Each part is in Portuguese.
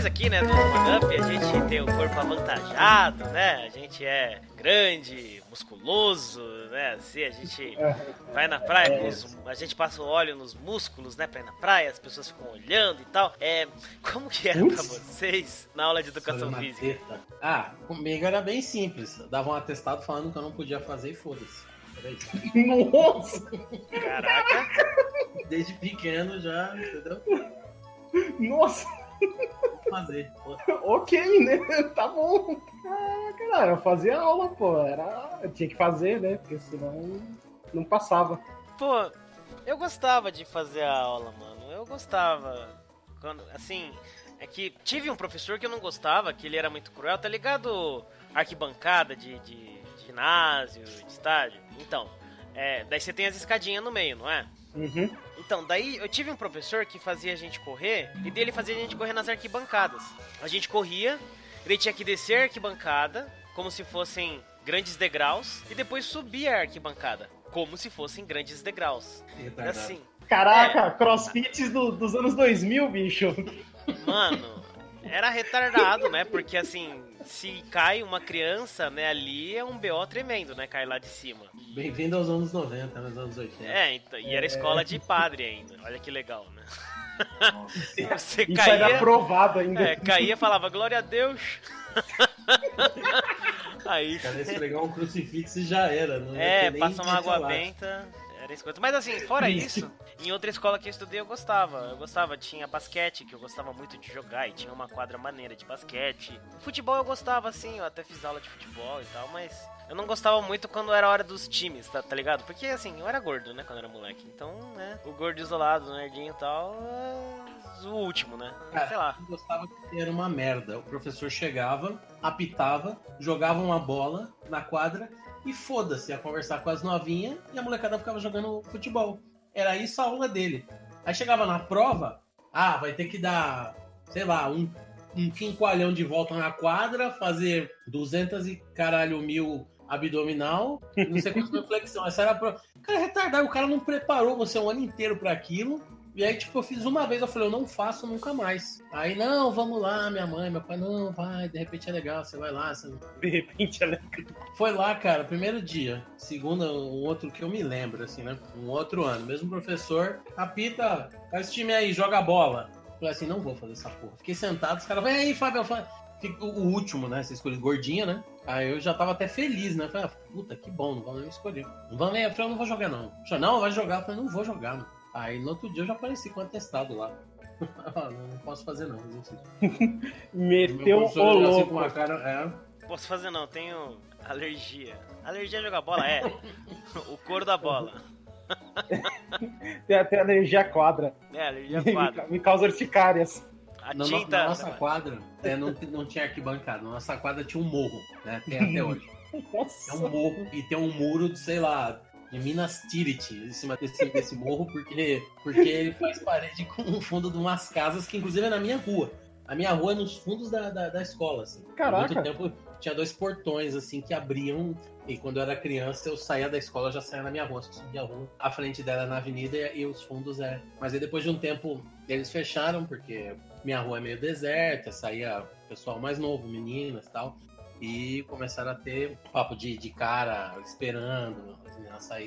nós aqui, né, do One Up, a gente tem o corpo avantajado, né? A gente é grande, musculoso, né? Assim, a gente vai na praia, com os- a gente passa o óleo nos músculos, né? Pra ir na praia, as pessoas ficam olhando e tal. É, como que era pra vocês na aula de educação física? teta. Ah, comigo era bem simples. Dava um atestado falando que eu não podia fazer e foda-se. Nossa! Caraca, Desde pequeno já, entendeu? Nossa! Fazer. Foda-se. Ok, né? Tá bom. Ah, cara, eu fazia aula, pô. Era... Eu tinha que fazer, né? Porque senão não passava. pô, eu gostava de fazer a aula, mano. Eu gostava. Quando, assim, é que tive um professor que eu não gostava, que ele era muito cruel, tá ligado? Arquibancada de, de ginásio, de estádio. Então, é, daí você tem as escadinhas no meio, não é? Uhum. Então, daí eu tive um professor que fazia a gente correr, e dele fazia a gente correr nas arquibancadas. A gente corria, ele tinha que descer a arquibancada, como se fossem grandes degraus, e depois subir a arquibancada, como se fossem grandes degraus. Era Retardado. assim, Caraca, crossfits do- dos anos 2000, bicho. mano, era retardado, né? Porque assim, se cai uma criança, né, ali é um BO tremendo, né? Cai lá de cima. Bem-vindo aos anos 90, nos anos 80. É, então, e era escola de padre ainda. Olha que legal, né? Você Isso caía. era aprovado ainda. É, caía falava glória a Deus. Aí. Cara esfregar um crucifixo e já era. Não É, nem passa uma água benta. Mas assim, fora isso, em outra escola que eu estudei eu gostava. Eu gostava, tinha basquete, que eu gostava muito de jogar, e tinha uma quadra maneira de basquete. Futebol eu gostava, assim, eu até fiz aula de futebol e tal, mas eu não gostava muito quando era hora dos times, tá, tá ligado? Porque assim, eu era gordo, né, quando era moleque. Então, né, o gordo isolado, o nerdinho e tal, é o último, né? Cara, Sei lá. Eu gostava que era uma merda. O professor chegava, apitava, jogava uma bola na quadra e foda-se, ia conversar com as novinhas e a molecada ficava jogando futebol. Era isso a aula dele. Aí chegava na prova, ah, vai ter que dar, sei lá, um, um quinqualhão de volta na quadra, fazer 200 e caralho mil abdominal, não sei quantas mil flexão. Essa era a prova. Cara, é retardado, o cara não preparou você um ano inteiro para aquilo. E aí, tipo, eu fiz uma vez, eu falei, eu não faço nunca mais. Aí, não, vamos lá, minha mãe, meu pai, não, vai, de repente é legal, você vai lá. Você... De repente ela Foi lá, cara, primeiro dia. Segundo, um outro que eu me lembro, assim, né? Um outro ano. Mesmo professor, apita, faz time aí, joga bola. Falei assim, não vou fazer essa porra. Fiquei sentado, os caras, vem aí, Fábio, Fábio. O último, né? Você escolheu gordinha, né? Aí eu já tava até feliz, né? Falei, ah, puta, que bom, não vão nem me escolher. Não vão nem. Eu falei, eu não vou jogar, não. Eu falei, não, vai jogar. Eu falei, não vou jogar, mano. Aí no outro dia eu já apareci com o atestado lá. Ah, não, não posso fazer, não. exercício. meteu o assim louco. com uma cara, é. Posso fazer não, tenho alergia. Alergia a jogar bola? É. o couro da bola. Tem até alergia à quadra. É, alergia a Me, quadro. ca- me causa urticárias. A Na, tinta. na nossa quadra, é, não, não tinha arquibancada. Na nossa quadra tinha um morro, né? Tem até hoje. É Nossa. um morro e tem um muro de, sei lá, de Minas Tirith em cima desse, desse morro, porque, porque ele faz parede com o fundo de umas casas que, inclusive, é na minha rua. A minha rua é nos fundos da, da, da escola, assim. Caraca. muito tempo tinha dois portões, assim, que abriam. E quando eu era criança, eu saía da escola, já saía na minha rua, subia a rua. A frente dela na avenida e, e os fundos é. Mas aí depois de um tempo, eles fecharam, porque minha rua é meio deserta, saía pessoal mais novo, meninas e tal. E começaram a ter papo de, de cara esperando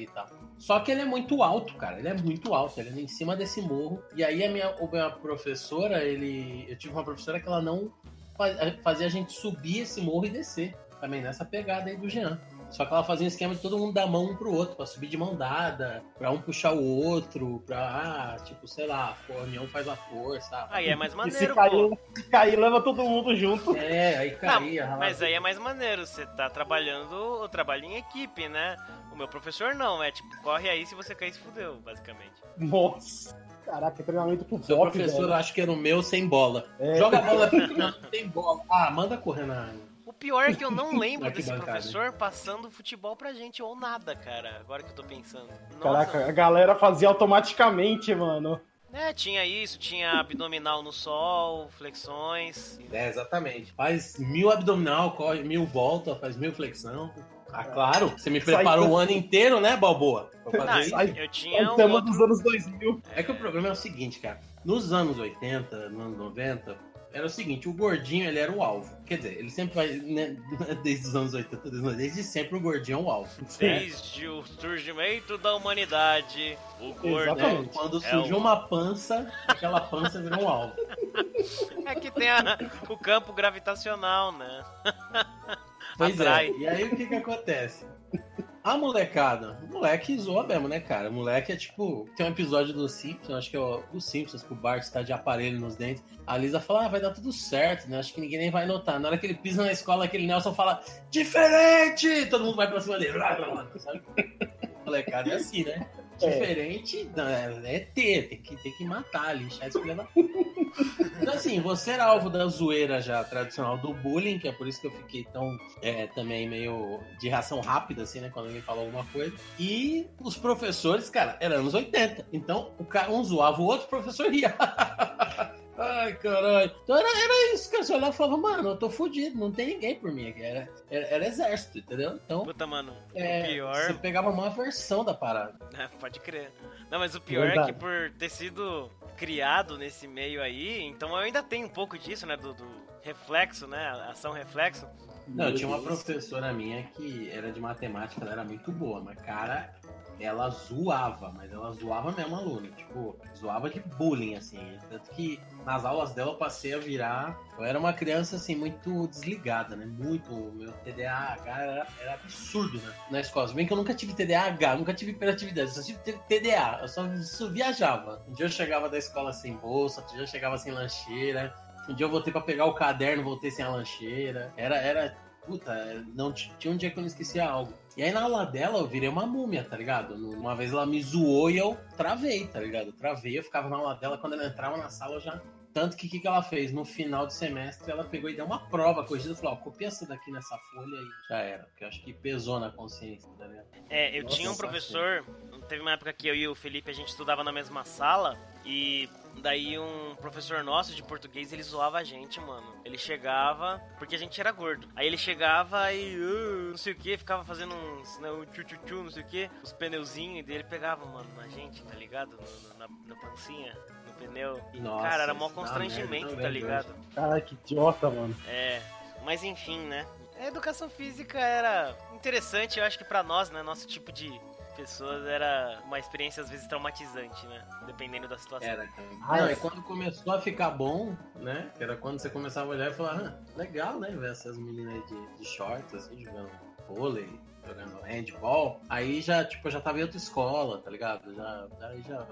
e tal. Só que ele é muito alto, cara. Ele é muito alto. Ele é em cima desse morro. E aí a minha, a minha professora, ele. Eu tive uma professora que ela não fa- fazia a gente subir esse morro e descer. Também nessa pegada aí do Jean. Só que ela fazia um esquema de todo mundo dar mão um pro outro, pra subir de mão dada, pra um puxar o outro, pra, ah, tipo, sei lá, a união faz a força. Aí é mais E se maneiro, cair, se cair, leva todo mundo junto. É, aí caía. Não, mas aí é mais maneiro, você tá trabalhando o trabalho em equipe, né? O meu professor não, é tipo, corre aí se você cair se fudeu, basicamente. Nossa. Caraca, treinamento pro Seu Bop, professor, velho. eu acho que era o meu sem bola. É. Joga a bola aqui, não tem bola. Ah, manda correr na. O pior é que eu não lembro desse professor passando futebol pra gente ou nada, cara. Agora que eu tô pensando. Nossa. Caraca, a galera fazia automaticamente, mano. É, tinha isso, tinha abdominal no sol, flexões. É, exatamente. Faz mil abdominal, corre mil volta, faz mil flexão. Ah, claro. Você me preparou o ano inteiro, né, Balboa? Pra fazer Não, eu É tinha um tema outro... dos anos 2000. É que o problema é o seguinte, cara. Nos anos 80, nos anos 90, era o seguinte, o gordinho ele era o alvo. Quer dizer, ele sempre vai, né, desde os anos 80, desde sempre o gordinho é o alvo. Desde o surgimento da humanidade, o gordo né? Quando surgiu é uma pança, aquela pança virou um alvo. É que tem a, o campo gravitacional, né? Pois é. Atrai. é. E aí o que que acontece? A molecada, o moleque zoa mesmo, né, cara? O moleque é tipo. Tem um episódio do Simpsons, acho que é o, o Simpsons, que o Bart está de aparelho nos dentes. A Lisa fala, ah, vai dar tudo certo, né? Acho que ninguém nem vai notar. Na hora que ele pisa na escola, aquele Nelson fala, diferente! Todo mundo vai pra cima dele. Sabe? molecada é assim, né? É. Diferente é, é ter, tem que, tem que matar, lixar esse filho da Então, assim, você era alvo da zoeira já tradicional do bullying, que é por isso que eu fiquei tão é, também meio de reação rápida, assim, né? Quando alguém falou alguma coisa. E os professores, cara, eram anos 80. Então, o cara, um zoava o outro, o professor ria. Ai, caralho. Então era, era isso, cara. Você olhava e falava, mano, eu tô fudido, não tem ninguém por mim aqui. Era, era, era exército, entendeu? Então. Puta, mano. É, pior. Você pegava uma versão da parada. É, pode crer. Não, mas o pior Verdade. é que por ter sido criado nesse meio aí, então eu ainda tenho um pouco disso, né? Do, do reflexo, né? Ação reflexo. Não, tinha uma professora minha que era de matemática, ela era muito boa, mas cara, ela zoava, mas ela zoava mesmo aluno, tipo, zoava de bullying, assim. Tanto que nas aulas dela eu passei a virar. Eu era uma criança, assim, muito desligada, né? Muito. Meu TDAH era, era absurdo, né? Na escola. Se bem que eu nunca tive TDAH, nunca tive hiperatividade, só tive TDA. Eu só, só viajava. Um dia eu chegava da escola sem bolsa, outro dia eu chegava sem lancheira. Um dia eu voltei para pegar o caderno, voltei sem a lancheira. Era, era puta, não tinha um dia que eu não esquecia algo. E aí na aula dela eu virei uma múmia, tá ligado? Uma vez ela me zoou e eu travei, tá ligado? Eu travei, eu ficava na aula dela, quando ela entrava na sala eu já. Tanto que o que, que ela fez? No final do semestre ela pegou e deu uma prova corrigida e falou: Ó, copia essa daqui nessa folha e já era. Porque eu acho que pesou na consciência, tá ligado? É, eu Nossa, tinha um professor, teve uma época que eu e o Felipe a gente estudava na mesma sala e Daí um professor nosso de português, ele zoava a gente, mano. Ele chegava, porque a gente era gordo. Aí ele chegava e uh, não sei o que, ficava fazendo uns, né, um tchu, tchu, tchu não sei o que, os pneuzinhos dele pegava, mano, na gente, tá ligado? No, na, na pancinha, no pneu. E, Nossa, cara, era mó constrangimento, tá ligado? Cara, que idiota, mano. É, mas enfim, né? A educação física era interessante, eu acho que para nós, né, nosso tipo de pessoas era uma experiência às vezes traumatizante, né? Dependendo da situação. Era, cara. Ah, Não, e quando começou a ficar bom, né? Que era quando você começava a olhar e falar, ah, legal, né? Ver essas meninas de, de shorts, assim, jogando vôlei, jogando handball. Aí já, tipo, já tava em outra escola, tá ligado? Já, aí já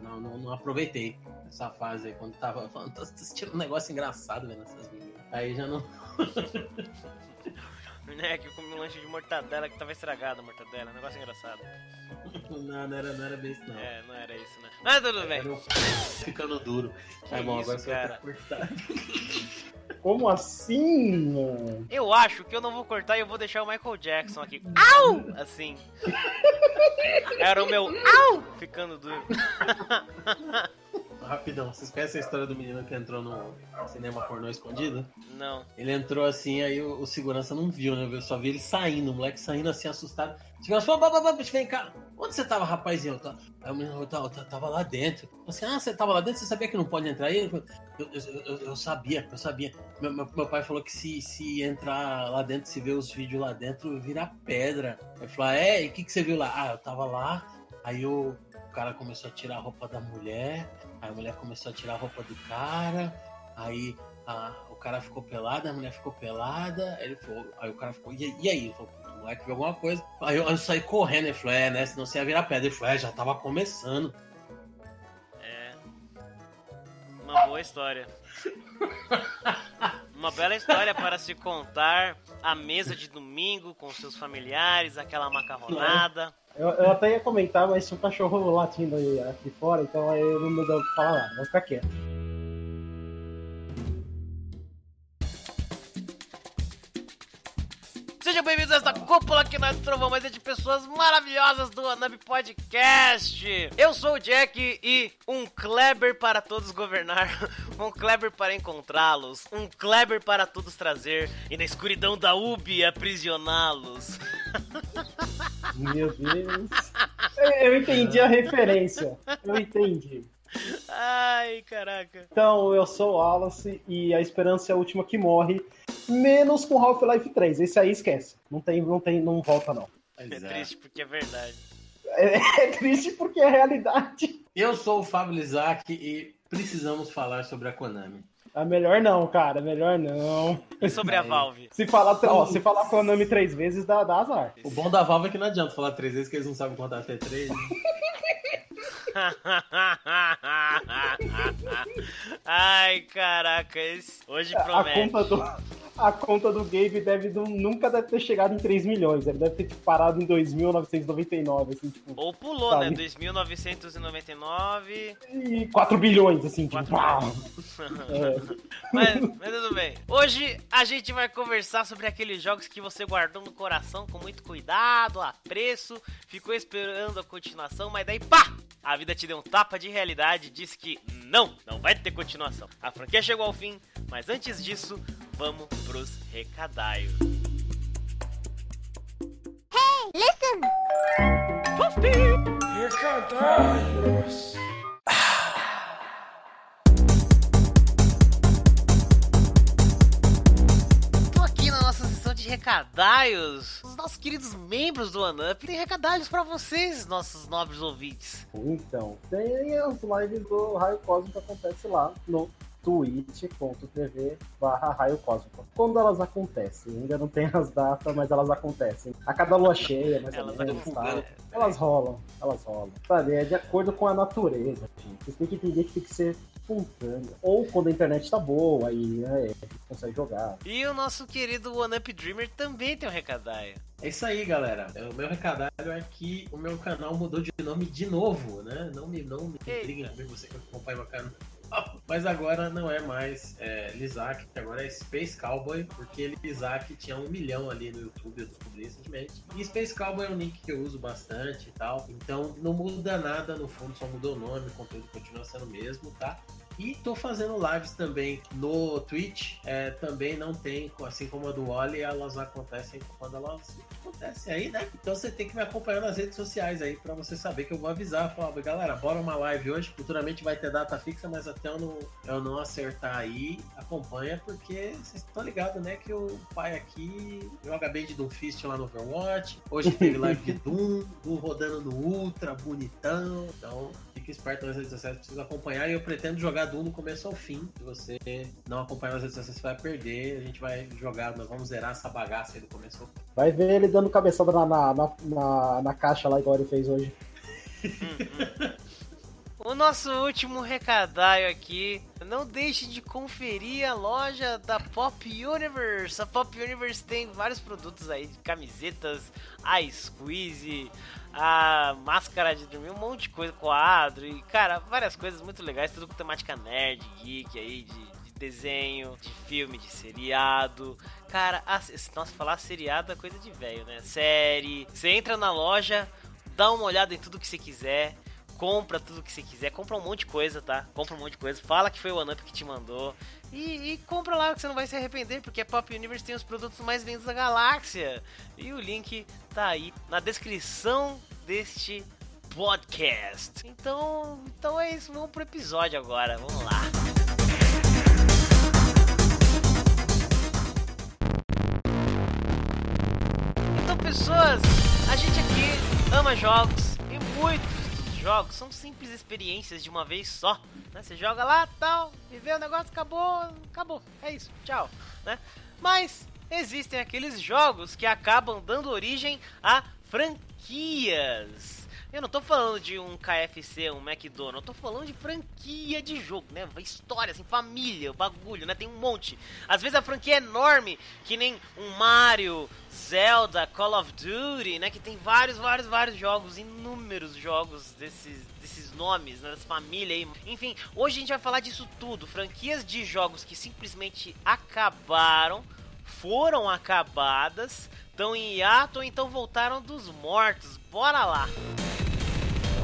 não, não, não, aproveitei essa fase aí, quando tava falando, tô assistindo um negócio engraçado vendo essas meninas. Aí já não. né? Que eu comi um lanche de mortadela que tava estragado a mortadela. Um negócio engraçado. Não, não era, não era bem isso, não. É, não era isso, né? Mas tudo bem. Ficando duro. Que é bom, isso, agora cara. Como assim, mano? Eu acho que eu não vou cortar e eu vou deixar o Michael Jackson aqui. Au! Assim. Era o meu au! Ficando duro. Rapidão, vocês conhecem a história do menino que entrou no cinema pornô escondido? Não. Ele entrou assim, aí o, o segurança não viu, né? Eu só vi ele saindo, o moleque saindo assim, assustado. O segurança falou, vem cá. Onde você tava, rapazinho? Aí o menino eu tava, eu tava lá dentro. Eu assim, ah, você tava lá dentro? Você sabia que não pode entrar aí? Eu, eu, eu, eu sabia, eu sabia. Meu, meu, meu, pai falou que se, se entrar lá dentro, se ver os vídeos lá dentro, vira pedra. Ele falou, ah, é? E o que, que você viu lá? Ah, eu tava lá, aí o cara começou a tirar a roupa da mulher, Aí a mulher começou a tirar a roupa do cara, aí a, o cara ficou pelado, a mulher ficou pelada, ele falou, aí o cara ficou, e, e aí? Ele falou, o moleque viu alguma coisa. Aí eu, eu, saí correndo, ele falou, é, né? Senão você ia virar pedra. Ele falou, é, já tava começando. É. Uma boa história. Uma bela história para se contar à mesa de domingo com seus familiares, aquela macarronada. Eu, eu até ia comentar, mas se o cachorro latindo aí aqui fora, então aí eu não deu pra falar nada, vou ficar quieto. Sejam bem-vindos a esta cúpula que nós trovamos é de pessoas maravilhosas do Anub Podcast. Eu sou o Jack e um Kleber para todos governar, um Kleber para encontrá-los, um Kleber para todos trazer e na escuridão da Ubi aprisioná-los. Meu Deus. Eu entendi a referência. Eu entendi. Ai, caraca. Então, eu sou o Wallace e a esperança é a última que morre, menos com Half-Life 3. Esse aí esquece. Não tem, não tem, não volta não. É triste porque é verdade. É, é triste porque é realidade. Eu sou o Fábio Lizak e precisamos falar sobre a Konami. É melhor não, cara, melhor não. E sobre a Valve? Se falar, ó, se falar Konami três vezes, dá, dá azar. O bom da Valve é que não adianta falar três vezes, que eles não sabem contar até três. Né? Ai, caraca, esse... hoje promete. A conta do, a conta do Gabe deve, nunca deve ter chegado em 3 milhões. Ele deve ter tipo, parado em 2.999, assim, tipo. Ou pulou, sabe? né? 2.999. E 4 bilhões, assim, 4 tipo. é. mas, mas tudo bem. Hoje a gente vai conversar sobre aqueles jogos que você guardou no coração com muito cuidado, apreço, ficou esperando a continuação, mas daí pá! A vida te deu um tapa de realidade e disse que não, não vai ter continuação. A franquia chegou ao fim, mas antes disso, vamos pros recadaios. Hey, listen! Recadaios! Recadaios. Os nossos queridos membros do OneUp têm recadalhos para vocês, nossos nobres ouvintes. Então, tem as lives do Raio Cósmico que acontece lá no twitch.tv barra raio cósmico. Quando elas acontecem, ainda não tem as datas, mas elas acontecem. A cada lua cheia, mais elas ou menos, tá? Elas rolam, elas rolam. Sabe, é de acordo com a natureza, gente. Vocês têm que entender que tem que ser espontânea. Ou quando a internet tá boa, aí né, consegue jogar. E o nosso querido One Up Dreamer também tem um recadário. É isso aí, galera. O meu recadário é que o meu canal mudou de nome de novo, né? Não me, não me briguem você que acompanha meu canal. Mas agora não é mais é, Lizak, agora é Space Cowboy, porque Lizak, tinha um milhão ali no YouTube, eu descobri recentemente. E Space Cowboy é um nick que eu uso bastante e tal. Então não muda nada no fundo, só mudou o nome, o conteúdo continua sendo o mesmo, tá? E tô fazendo lives também no Twitch. É, também não tem, assim como a do Wally, elas acontecem quando elas acontecem aí, né? Então você tem que me acompanhar nas redes sociais aí para você saber que eu vou avisar. Falar, galera, bora uma live hoje. Futuramente vai ter data fixa, mas até eu não, eu não acertar aí, acompanha, porque vocês estão ligados, né? Que o pai aqui joga bem de Doomfist lá no Overwatch. Hoje teve live de Doom, Doom rodando no Ultra, bonitão. Então fique esperto nas redes sociais, precisa acompanhar. E eu pretendo jogar Doom no começo ao fim. Se você não acompanhar nas redes sociais, você vai perder. A gente vai jogar, nós vamos zerar essa bagaça aí do começo ao fim. Vai ver ele dando cabeçada na, na, na, na, na caixa lá, igual ele fez hoje. O nosso último recadário aqui. Não deixe de conferir a loja da Pop Universe. A Pop Universe tem vários produtos aí, camisetas, a squeeze, a máscara de dormir, um monte de coisa, quadro e, cara, várias coisas muito legais, tudo com temática nerd, geek aí, de, de desenho, de filme, de seriado. Cara, a, nossa, falar seriado é coisa de velho, né? Série. Você entra na loja, dá uma olhada em tudo que você quiser compra tudo que você quiser, compra um monte de coisa, tá? Compra um monte de coisa, fala que foi o OneUp que te mandou e, e, compra lá que você não vai se arrepender, porque a Pop Universe tem os produtos mais vendidos da galáxia. E o link tá aí na descrição deste podcast. Então, então é isso, vamos pro episódio agora, vamos lá. Então, pessoas, a gente aqui ama jogos e muitos jogos são simples experiências de uma vez só. Né? Você joga lá, tal, viveu o negócio, acabou, acabou. É isso, tchau. Né? Mas existem aqueles jogos que acabam dando origem a franquias. Eu não tô falando de um KFC, um McDonald's, eu tô falando de franquia de jogo, né? História, assim, família, bagulho, né? Tem um monte. Às vezes a franquia é enorme, que nem um Mario, Zelda, Call of Duty, né? Que tem vários, vários, vários jogos, inúmeros jogos desses, desses nomes, né? Dessa família aí. Enfim, hoje a gente vai falar disso tudo. Franquias de jogos que simplesmente acabaram, foram acabadas, estão em hiato ou então voltaram dos mortos. Bora lá!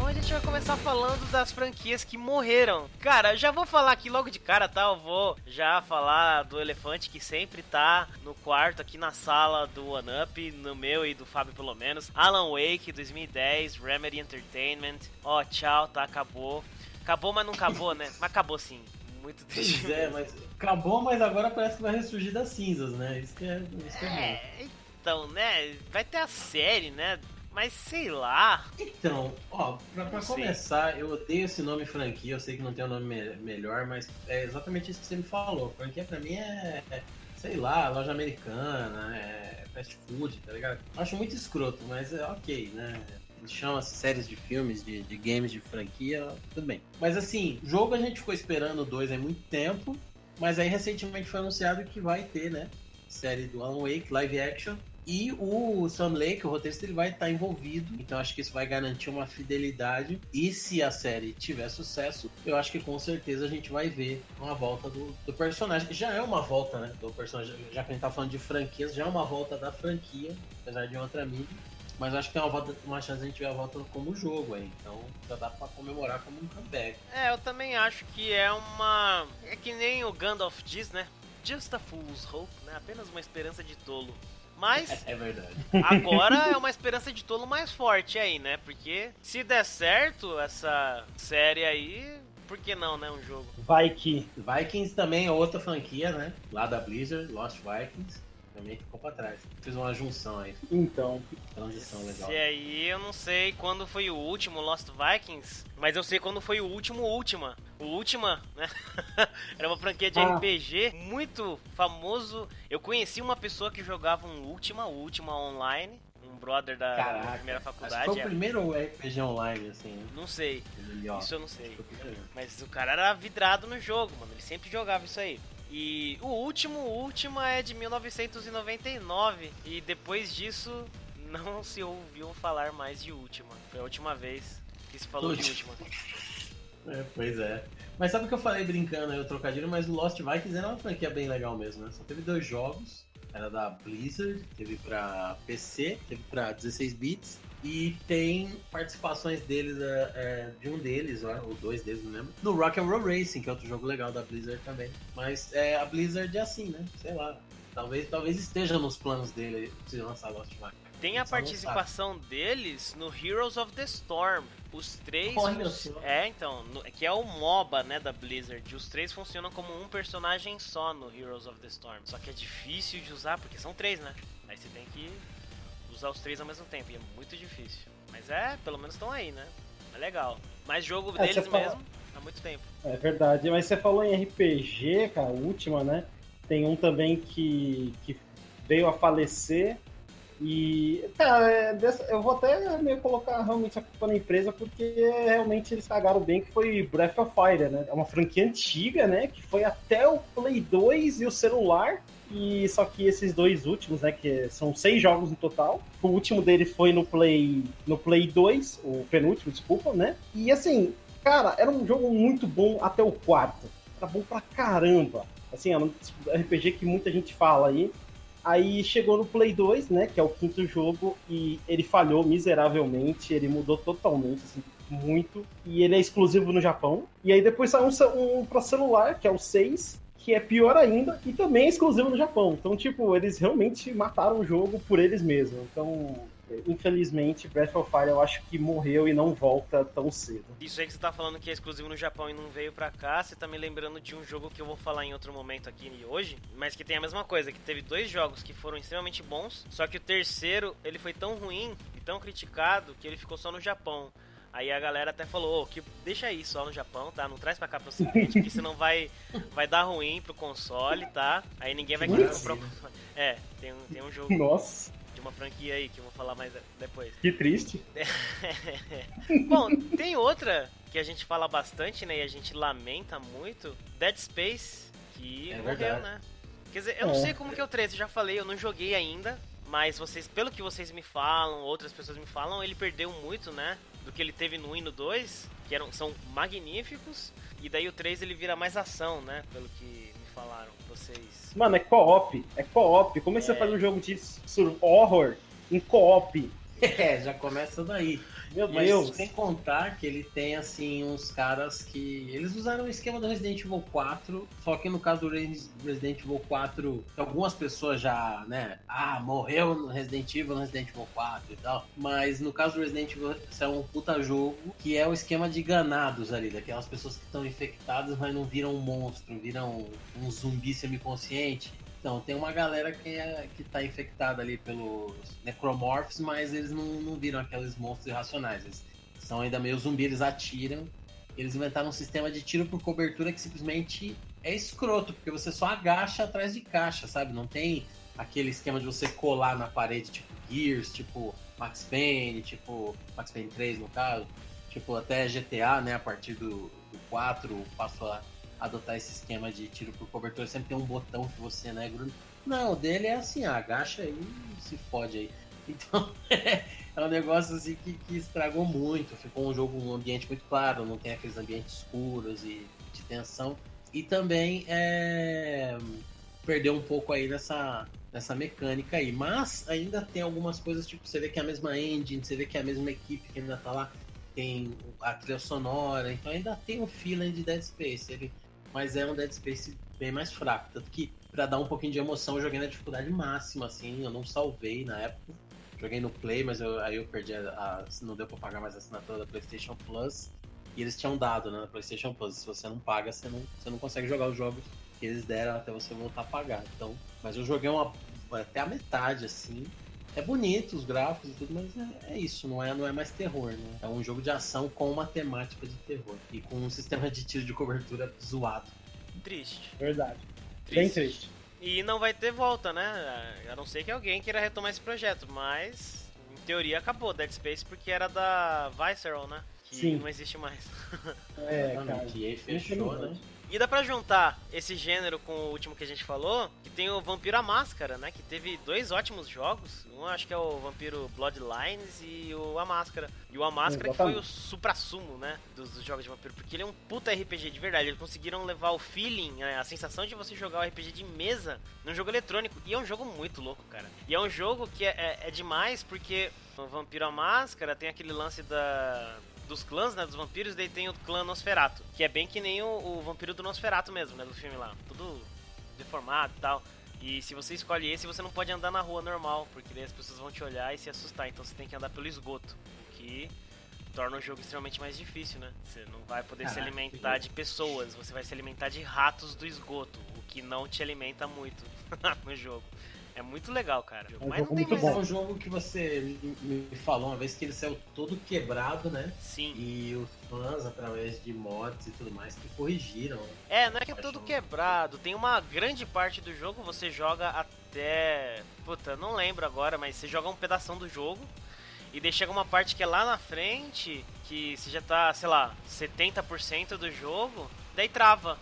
A gente vai começar falando das franquias que morreram. Cara, já vou falar aqui logo de cara, tá? Eu vou já falar do elefante que sempre tá no quarto aqui na sala do One Up, no meu e do Fábio pelo menos. Alan Wake 2010, Remedy Entertainment. Ó, oh, tchau, tá? Acabou. Acabou, mas não acabou, né? Mas acabou sim. Muito triste. Pois é, mas acabou, mas agora parece que vai ressurgir das cinzas, né? Isso que é, isso que é, é então, né? Vai ter a série, né? Mas sei lá. Então, ó, pra, pra começar, eu odeio esse nome franquia, eu sei que não tem um nome me melhor, mas é exatamente isso que você me falou. Franquia pra mim é, é sei lá, loja americana, é fast food, tá ligado? Acho muito escroto, mas é ok, né? chama séries de filmes, de, de games de franquia, tudo bem. Mas assim, jogo a gente ficou esperando dois há muito tempo, mas aí recentemente foi anunciado que vai ter, né? Série do Alan Wake, live action. E o Sam Lake, o roteirista, ele vai estar envolvido. Então acho que isso vai garantir uma fidelidade. E se a série tiver sucesso, eu acho que com certeza a gente vai ver uma volta do, do personagem. Já é uma volta, né? Do personagem. Já que a gente tá falando de franquias, já é uma volta da franquia, apesar de outra mídia. Mas acho que tem uma, volta, uma chance de a gente ver a volta como jogo aí. Então já dá pra comemorar como um comeback. É, eu também acho que é uma. É que nem o Gandalf diz, né? Just a fool's hope, né? Apenas uma esperança de tolo. Mas. É verdade. Agora é uma esperança de tolo mais forte aí, né? Porque se der certo essa série aí, por que não, né? Um jogo. Vai que. Vikings também é outra franquia, né? Lá da Blizzard, Lost Vikings também ficou pra trás. Fiz uma junção aí. Então. Transição legal. E aí eu não sei quando foi o último Lost Vikings, mas eu sei quando foi o último Última. O Última, né? Era uma franquia de ah. RPG muito famoso. Eu conheci uma pessoa que jogava um Última, Última online um brother da, Caraca, primeira faculdade. foi o é. primeiro RPG online, assim. Não sei. Isso eu não sei. Mas o cara era vidrado no jogo, mano. Ele sempre jogava isso aí. E o último, o último é de 1999 e depois disso não se ouviu falar mais de última. Foi a última vez que se falou de última. É, pois é. Mas sabe o que eu falei brincando aí, o trocadilho, mas o Lost Vikings era uma franquia bem legal mesmo, né? Só teve dois jogos, era da Blizzard, teve pra PC, teve pra 16 bits e tem participações deles, é, é, de um deles, ou dois deles, não lembro, no Rock and Roll Racing, que é outro jogo legal da Blizzard também. Mas é, a Blizzard é assim, né? Sei lá. Talvez, talvez esteja nos planos dele de lançar Lost Vikings. Tem a participação deles no Heroes of the Storm. Os três. É, então, no, que é o MOBA, né, da Blizzard. Os três funcionam como um personagem só no Heroes of the Storm. Só que é difícil de usar, porque são três, né? Aí você tem que usar os três ao mesmo tempo. E é muito difícil. Mas é, pelo menos estão aí, né? É legal. Mas jogo é, deles mesmo há muito tempo. É verdade. Mas você falou em RPG, cara, a última, né? Tem um também que, que veio a falecer. E, cara, é dessa, eu vou até meio colocar realmente a culpa na empresa, porque realmente eles cagaram bem, que foi Breath of Fire, né? É uma franquia antiga, né? Que foi até o Play 2 e o celular. E só que esses dois últimos, né, que são seis jogos no total. O último dele foi no Play no Play 2, o penúltimo, desculpa, né? E assim, cara, era um jogo muito bom até o quarto. Era bom pra caramba. Assim, é um RPG que muita gente fala aí. Aí chegou no Play 2, né, que é o quinto jogo, e ele falhou miseravelmente, ele mudou totalmente, assim, muito. E ele é exclusivo no Japão. E aí depois saiu um, um pra celular, que é o 6, que é pior ainda e também é exclusivo no Japão. Então, tipo, eles realmente mataram o jogo por eles mesmos. Então, infelizmente, Breath of Fire eu acho que morreu e não volta tão cedo. Isso aí que você tá falando que é exclusivo no Japão e não veio pra cá, você tá me lembrando de um jogo que eu vou falar em outro momento aqui hoje, mas que tem a mesma coisa, que teve dois jogos que foram extremamente bons, só que o terceiro, ele foi tão ruim e tão criticado que ele ficou só no Japão. Aí a galera até falou, oh, que deixa aí só no Japão, tá? Não traz pra cá pro ocidente, porque senão vai, vai dar ruim pro console, tá? Aí ninguém vai querer comprar o console. É, tem, tem um jogo Nossa. de uma franquia aí que eu vou falar mais depois. Que triste. Bom, tem outra que a gente fala bastante, né? E a gente lamenta muito, Dead Space, que é morreu, verdade. né? Quer dizer, eu é. não sei como que é o 3, eu já falei, eu não joguei ainda, mas vocês, pelo que vocês me falam, outras pessoas me falam, ele perdeu muito, né? Do que ele teve no 1 e no 2, que eram, são magníficos, e daí o 3 ele vira mais ação, né? Pelo que me falaram vocês. Mano, é co-op, é co-op. Como é que você faz um jogo de horror em co-op? É, já começa daí. Meu Mas Deus. sem contar que ele tem, assim, uns caras que. Eles usaram o esquema do Resident Evil 4, só que no caso do Res- Resident Evil 4, algumas pessoas já, né? Ah, morreu no Resident Evil, no Resident Evil 4 e tal. Mas no caso do Resident Evil, isso é um puta jogo que é o esquema de ganados ali, daquelas pessoas que estão infectadas, mas não viram um monstro, viram um zumbi semiconsciente. Então, tem uma galera que, é, que tá infectada ali pelos necromorphs, mas eles não, não viram aqueles monstros irracionais. Eles são ainda meio zumbi, eles atiram. Eles inventaram um sistema de tiro por cobertura que simplesmente é escroto, porque você só agacha atrás de caixa, sabe? Não tem aquele esquema de você colar na parede, tipo Gears, tipo Max Payne, tipo Max Payne 3 no caso, tipo até GTA, né? A partir do, do 4 passou a adotar esse esquema de tiro por cobertura, sempre tem um botão que você, né, gruda. Não, o dele é assim, agacha aí e se fode aí. Então, é um negócio assim que, que estragou muito. Ficou um jogo, um ambiente muito claro, não tem aqueles ambientes escuros e de tensão. E também é, perdeu um pouco aí nessa, nessa mecânica aí. Mas ainda tem algumas coisas, tipo, você vê que é a mesma engine, você vê que é a mesma equipe que ainda tá lá, tem a trilha sonora, então ainda tem o feeling de Dead Space. Ele, mas é um Dead Space bem mais fraco. Tanto que, pra dar um pouquinho de emoção, eu joguei na dificuldade máxima, assim, eu não salvei na época. Joguei no Play, mas eu- aí eu perdi a, a- Não deu pra pagar mais a assinatura da PlayStation Plus. E eles tinham dado, né, na PlayStation Plus. Se você não paga, você não, você não consegue jogar os jogos que eles deram até você voltar a pagar. Então, mas eu joguei uma, até a metade, assim. É bonito os gráficos e tudo, mas é, é isso, não é, não é mais terror, né? É um jogo de ação com uma temática de terror. E com um sistema de tiro de cobertura zoado. Triste. Verdade. Bem triste. E não vai ter volta, né? A não ser que alguém queira retomar esse projeto, mas em teoria acabou Dead Space porque era da Visceral, né? Que Sim. não existe mais. É, cara. Exatamente. E aí fechou, né? E dá pra juntar esse gênero com o último que a gente falou, que tem o Vampiro à Máscara, né? Que teve dois ótimos jogos. Um acho que é o Vampiro Bloodlines e o A Máscara. E o A Máscara que foi o supra-sumo, né? Dos, dos jogos de vampiro. Porque ele é um puta RPG de verdade. Eles conseguiram levar o feeling, né, a sensação de você jogar o RPG de mesa num jogo eletrônico. E é um jogo muito louco, cara. E é um jogo que é, é- é demais porque o Vampiro à Máscara tem aquele lance da dos clãs, né, dos vampiros, daí tem o clã Nosferato, que é bem que nem o, o vampiro do Nosferato mesmo, né, do filme lá, tudo deformado e tal. E se você escolhe esse, você não pode andar na rua normal, porque daí as pessoas vão te olhar e se assustar, então você tem que andar pelo esgoto, o que torna o jogo extremamente mais difícil, né? Você não vai poder se Caraca, alimentar que de pessoas, você vai se alimentar de ratos do esgoto, o que não te alimenta muito no jogo. É muito legal, cara. É um Mas jogo não tem muito mais. É um jogo que você me falou uma vez que ele saiu todo quebrado, né? Sim. E os fãs, através de mods e tudo mais, que corrigiram. É, não é que é todo quebrado. Tem uma grande parte do jogo você joga até. Puta, não lembro agora, mas você joga um pedação do jogo. E daí chega uma parte que é lá na frente, que você já tá, sei lá, 70% do jogo, daí trava.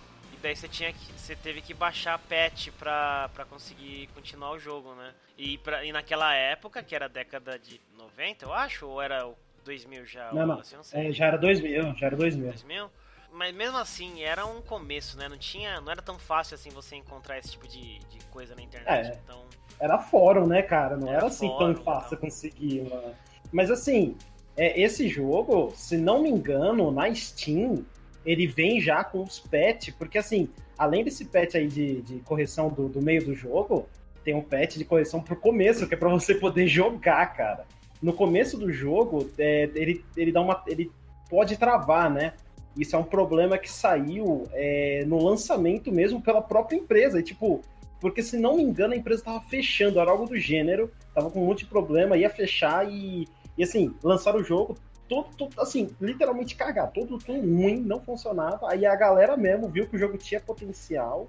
E daí você tinha que. Você teve que baixar patch pra, pra conseguir continuar o jogo, né? E, pra, e naquela época, que era a década de 90, eu acho, ou era o 2000 já? Não, não. assim, não. É, já era 2000, já era 2000. 2000? Mas mesmo assim, era um começo, né? Não tinha, não era tão fácil assim você encontrar esse tipo de, de coisa na internet. É. Então, Era fórum, né, cara? Não Era era, assim fórum, tão fácil não. conseguir. Mano. Mas assim, é, esse jogo, se não me engano, na Steam, ele vem já com os patch, porque assim, além desse patch aí de, de correção do, do meio do jogo, tem um patch de correção pro começo, que é pra você poder jogar, cara. No começo do jogo, é, ele, ele dá uma. ele pode travar, né? Isso é um problema que saiu é, no lançamento mesmo pela própria empresa. E, tipo, porque se não me engano, a empresa tava fechando, era algo do gênero, tava com um monte de problema, ia fechar e, e assim, lançaram o jogo, todo, todo, assim, literalmente cagar, todo, tudo ruim, não funcionava. Aí a galera mesmo viu que o jogo tinha potencial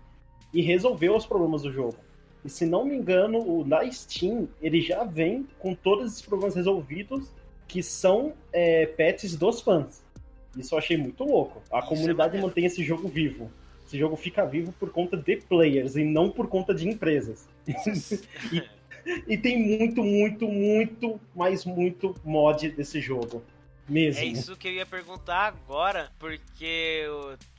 e resolveu os problemas do jogo. E se não me engano, o na Steam, ele já vem com todos esses problemas resolvidos, que são é, patches dos fãs. Isso eu achei muito louco. A Isso é comunidade maneiro. mantém esse jogo vivo. Esse jogo fica vivo por conta de players e não por conta de empresas. E tem muito, muito, muito, mas muito mod desse jogo. Mesmo. é isso que eu ia perguntar agora, porque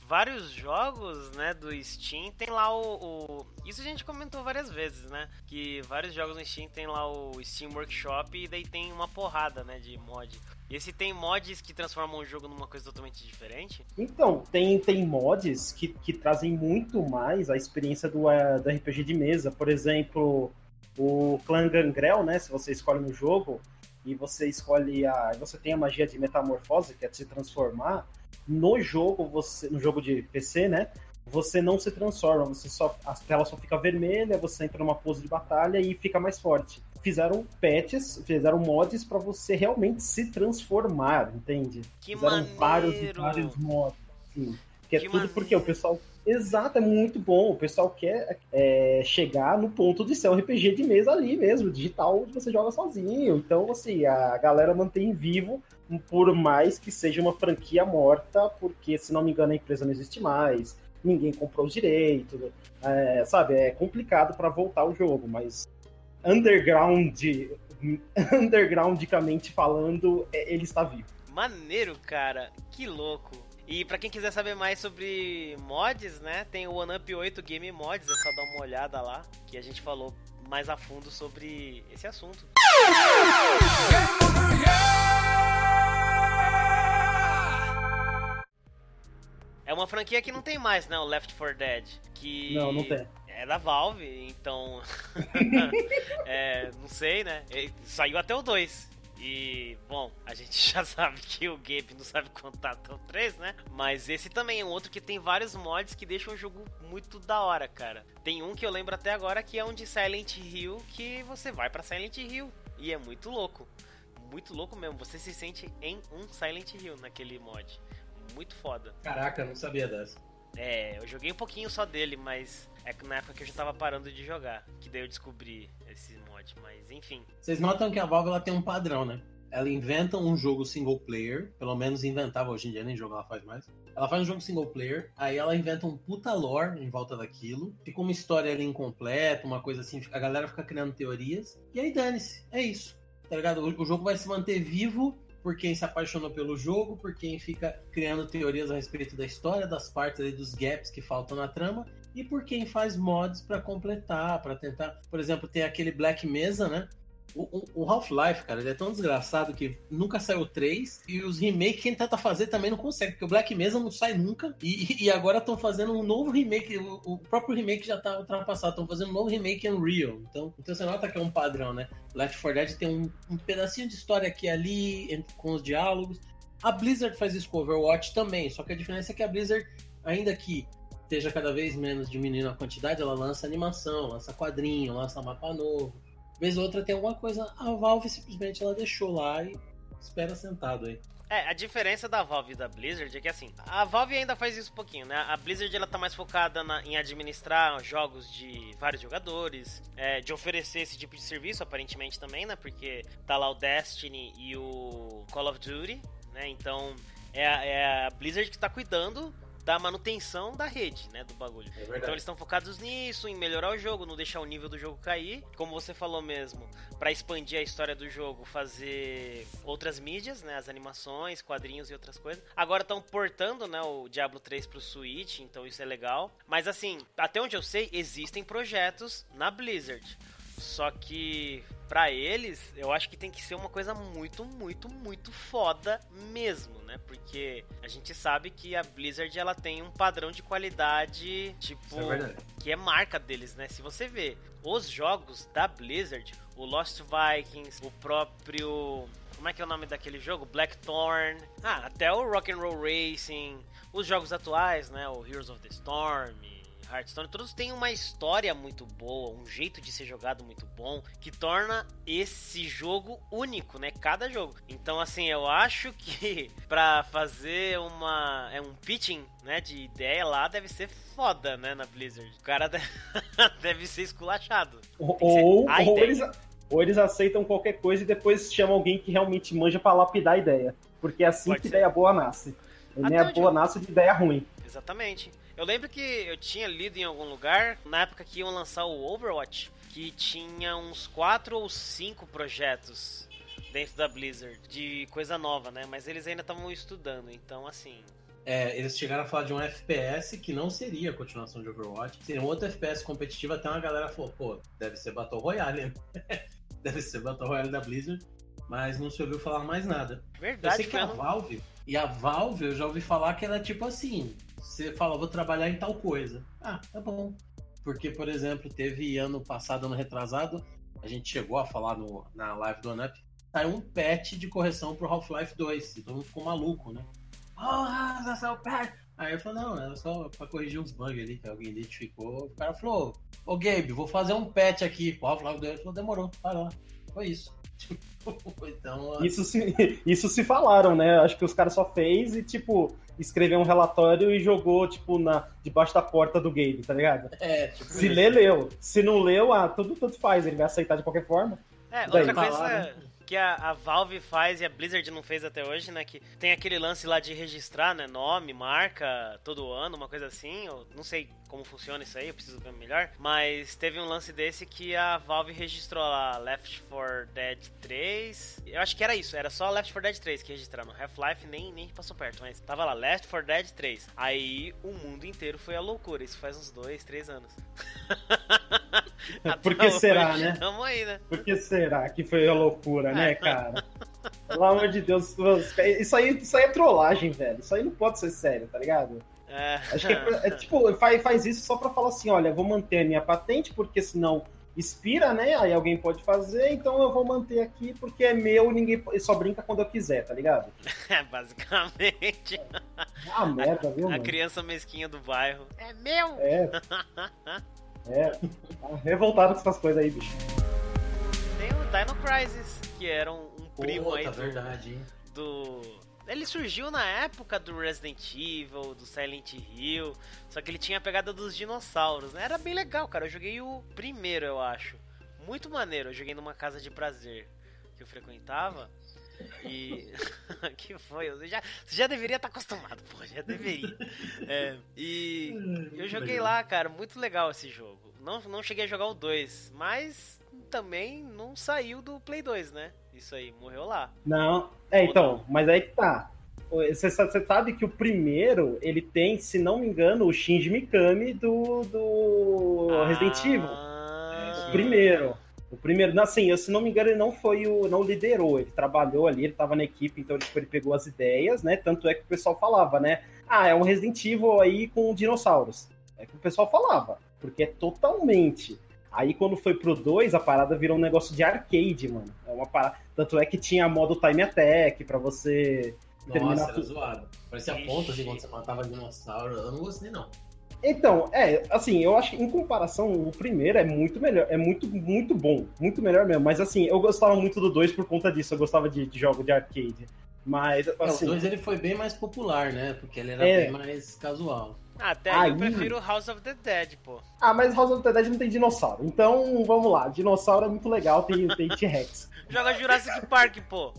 vários jogos, né, do Steam tem lá o, o, Isso a gente comentou várias vezes, né? Que vários jogos no Steam tem lá o Steam Workshop e daí tem uma porrada, né, de mod. E esse tem mods que transformam o jogo numa coisa totalmente diferente? Então, tem, tem mods que, que trazem muito mais a experiência do, uh, do RPG de mesa. Por exemplo, o Clan Gangrel, né? Se você escolhe no jogo e você escolhe a. Você tem a magia de metamorfose, que é de se transformar. No jogo, você. No jogo de PC, né? Você não se transforma, você só. A tela só fica vermelha, você entra numa pose de batalha e fica mais forte fizeram patches, fizeram mods para você realmente se transformar, entende? Que fizeram maneiro. vários e vários mods, sim. Que é Que tudo maneiro. porque o pessoal. Exato, é muito bom. O pessoal quer é, chegar no ponto de ser um RPG de mesa ali mesmo, digital, onde você joga sozinho. Então, assim, a galera mantém vivo, por mais que seja uma franquia morta, porque, se não me engano, a empresa não existe mais, ninguém comprou os direitos, é, sabe? É complicado para voltar o jogo, mas underground, undergroundicamente falando, é- ele está vivo. Maneiro, cara. Que louco. E pra quem quiser saber mais sobre mods, né, tem o OneUp 8 Game Mods, é só dar uma olhada lá, que a gente falou mais a fundo sobre esse assunto. É uma franquia que não tem mais, né, o Left 4 Dead, que Não, não tem. é da Valve, então é, não sei, né? Saiu até o 2. E, bom, a gente já sabe que o Gabe não sabe contar até o 3, né? Mas esse também é um outro que tem vários mods que deixam o jogo muito da hora, cara. Tem um que eu lembro até agora que é um de Silent Hill, que você vai pra Silent Hill. E é muito louco. Muito louco mesmo. Você se sente em um Silent Hill naquele mod. Muito foda. Caraca, eu não sabia dessa. É, eu joguei um pouquinho só dele, mas é que na época que eu já tava parando de jogar, que daí eu descobri esse mod, mas enfim. Vocês notam que a Valve ela tem um padrão, né? Ela inventa um jogo single player, pelo menos inventava hoje em dia, nem jogo ela faz mais. Ela faz um jogo single player, aí ela inventa um puta lore em volta daquilo, fica uma história ali incompleta, uma coisa assim, a galera fica criando teorias, e aí dane-se, é isso. Tá ligado? O o jogo vai se manter vivo por quem se apaixonou pelo jogo, por quem fica criando teorias a respeito da história, das partes ali, dos gaps que faltam na trama, e por quem faz mods pra completar, pra tentar. Por exemplo, tem aquele Black Mesa, né? O, o- o Half-Life, cara, ele é tão desgraçado que nunca saiu 3 e os remakes quem tenta fazer também não consegue, porque o Black Mesa não sai nunca e, e agora estão fazendo um novo remake, o, o próprio remake já tá ultrapassado, estão fazendo um novo remake em Unreal. Então, então você nota que é um padrão, né? Left 4 Dead tem um, um pedacinho de história aqui e ali, entre- com os diálogos. A Blizzard faz isso com Overwatch também, só que a diferença é que a Blizzard, ainda que esteja cada vez menos diminuindo a quantidade, ela lança animação, lança quadrinho, lança mapa novo. Vez ou outra tem alguma coisa, a Valve simplesmente ela deixou lá e espera sentado aí. É, a diferença da Valve e da Blizzard é que assim, a Valve ainda faz isso um pouquinho, né? A Blizzard ela tá mais focada na- em administrar jogos de vários jogadores, é, de oferecer esse tipo de serviço, aparentemente também, né? Porque tá lá o Destiny e o Call of Duty, né? Então é é a Blizzard que tá cuidando da manutenção da rede, né? Do bagulho. É Então eles estão focados nisso, em melhorar o jogo, não deixar o nível do jogo cair. Como você falou mesmo, pra expandir a história do jogo, fazer outras mídias, né, as animações, quadrinhos e outras coisas. Agora estão portando, né, o Diablo 3 pro Switch, então isso é legal. Mas assim, até onde eu sei, existem projetos na Blizzard. Só que pra eles, eu acho que tem que ser uma coisa muito, muito, muito foda mesmo, né? Porque a gente sabe que a Blizzard ela tem um padrão de qualidade, tipo, é que é marca deles, né? Se você vê os jogos da Blizzard, o Lost Vikings, o próprio como é que é o nome daquele jogo? Blackthorn. Ah, até o Rock'n'Roll Racing, os jogos atuais, né? O Heroes of the Storm, Hearthstone, todos têm uma história muito boa, um jeito de ser jogado muito bom, que torna esse jogo único, né? Cada jogo. Então, assim, eu acho que pra fazer uma é um pitching, né, de ideia lá deve ser foda, né, na Blizzard. O cara deve, deve ser esculachado. Ou, ser ou, eles, ou eles aceitam qualquer coisa e depois chamam alguém que realmente manja pra lapidar a ideia. Porque é assim Pode que ser. ideia boa nasce. E nem a boa nasce de ideia ruim. Exatamente. Eu lembro que eu tinha lido em algum lugar, na época que iam lançar o Overwatch, que tinha uns quatro ou cinco projetos dentro da Blizzard de coisa nova, né? Mas eles ainda estavam estudando, então assim. é, eles chegaram a falar de um FPS que não seria a continuação de Overwatch. Seria um outro FPS competitivo, até uma galera falou, pô, deve ser Battle Royale, né? deve ser Battle Royale da Blizzard, mas não se ouviu falar mais nada. Verdade, eu sei que a não... Valve, e a Valve eu já ouvi falar que ela é tipo assim, você fala, vou trabalhar em tal coisa. Ah, tá bom. Porque, por exemplo, teve ano passado, ano retrasado, a gente chegou a falar no, na live do OneUp, saiu um patch de correção pro Half-Life 2. E todo mundo ficou maluco, né? Ah, oh, saiu patch! Aí eu falei, não, era só pra corrigir uns bugs ali que alguém identificou. O cara falou, ô Gabe, vou fazer um patch aqui pro Half-Life 2. Ele falou, demorou, vai lá. Foi isso. então, isso, se, isso se falaram, né? Acho que os caras só fez e, tipo, escreveu um relatório e jogou, tipo, na, debaixo da porta do game, tá ligado? É, tipo. Se isso. lê, leu. Se não leu, ah, tudo, tudo faz, ele vai aceitar de qualquer forma. É, outra coisa que a, a, Valve faz e a Blizzard não fez até hoje, né? Que tem aquele lance lá de registrar, né? Nome, marca, todo ano, uma coisa assim. Eu não sei como funciona isso aí, eu preciso ver melhor. Mas teve um lance desse que a Valve registrou lá Left 4 Dead 3. Eu acho que era isso, era só Left 4 Dead 3 que registraram. Half-Life nem, nem passou perto, mas tava lá, Left 4 Dead 3. Aí o mundo inteiro foi a loucura. Isso faz uns 2, 3 anos. Por que será, né? Tamo aí, né? Por que será que foi a loucura, né, cara? Pelo amor de Deus, isso aí, isso aí é trollagem, velho. Isso aí não pode ser sério, tá ligado? É. Acho que é, é, tipo, faz, faz isso só pra falar assim, olha, vou manter a minha patente, porque senão expira, né? Aí alguém pode fazer, então eu vou manter aqui porque é meu, ninguém só brinca quando eu quiser, tá ligado? É, basicamente. Ah, merda, viu? A mano? criança mesquinha do bairro. É meu! É. é. Tá revoltado com essas coisas aí, bicho. Tem o Dino Crisis, que era um, um primo aí do, verdade, hein? do ele surgiu na época do Resident Evil, do Silent Hill, só que ele tinha a pegada dos dinossauros, né? Era bem legal, cara. Eu joguei o primeiro, eu acho. Muito maneiro. Eu joguei numa casa de prazer que eu frequentava. E. que foi? Você já, você já deveria estar acostumado, pô, já deveria. É, e eu joguei lá, cara, muito legal esse jogo. Não, não cheguei a jogar o 2, mas também não saiu do Play 2, né? Isso aí, morreu lá. Não, é, então, mas aí que tá. Você sabe que o primeiro, ele tem, se não me engano, o Shinji Mikami do, do ah, Resident Evil. O primeiro. O primeiro, assim, eu, se não me engano, ele não foi o. não liderou, ele trabalhou ali, ele tava na equipe, então tipo, ele pegou as ideias, né? Tanto é que o pessoal falava, né? Ah, é um Resident Evil aí com dinossauros. É que o pessoal falava, porque é totalmente Aí quando foi pro 2, a parada virou um negócio de arcade, mano. É uma parada... Tanto é que tinha modo time attack pra você Nossa, terminar era tudo. zoado. Parecia Ixi. ponta assim quando você matava dinossauro. Eu não gostei, não. Então, é, assim, eu acho que em comparação, o primeiro é muito melhor, é muito, muito bom, muito melhor mesmo. Mas assim, eu gostava muito do 2 por conta disso, eu gostava de, de jogo de arcade. Mas, assim... É, o 2 ele foi bem mais popular, né? Porque ele era é... bem mais casual. Até aí, eu prefiro House of the Dead, pô. Ah, mas House of the Dead não tem dinossauro. Então, vamos lá. Dinossauro é muito legal, tem, tem T-Rex. Joga Jurassic Park, pô.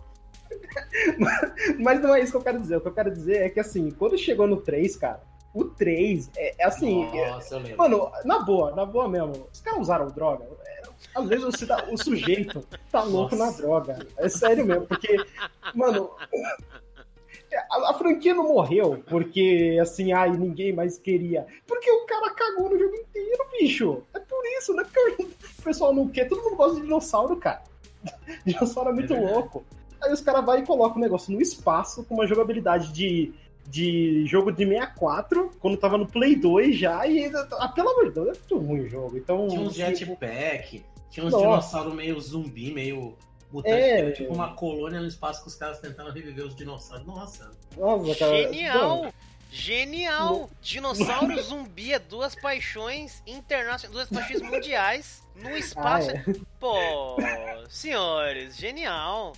mas não é isso que eu quero dizer. O que eu quero dizer é que, assim, quando chegou no 3, cara, o 3 é, é assim. Nossa, é, mano, na boa, na boa mesmo. Os caras usaram droga. É, às vezes você tá, o sujeito tá louco Nossa. na droga. É sério mesmo, porque, mano, a, a, franquia não morreu porque, assim, ai, ninguém mais queria. Porque o cara cagou no jogo inteiro, bicho. É por isso, né? Porque o pessoal não quer. Todo mundo gosta de dinossauro, cara. dinossauro é muito é louco. Aí os caras vão e colocam o negócio no espaço com uma jogabilidade de, de jogo de 64, quando tava no Play 2 já, e ah, pelo amor de Deus, é muito ruim o jogo. Então, tinha uns tipo... jetpack, tinha uns dinossauros meio zumbi, meio Mutante é, tipo uma colônia no espaço com os caras tentando reviver os dinossauros. Nossa. Nossa cara. Genial! Genial! Dinossauro zumbi é duas paixões internacionais, duas paixões mundiais no espaço. Ah, é. Pô, senhores, genial!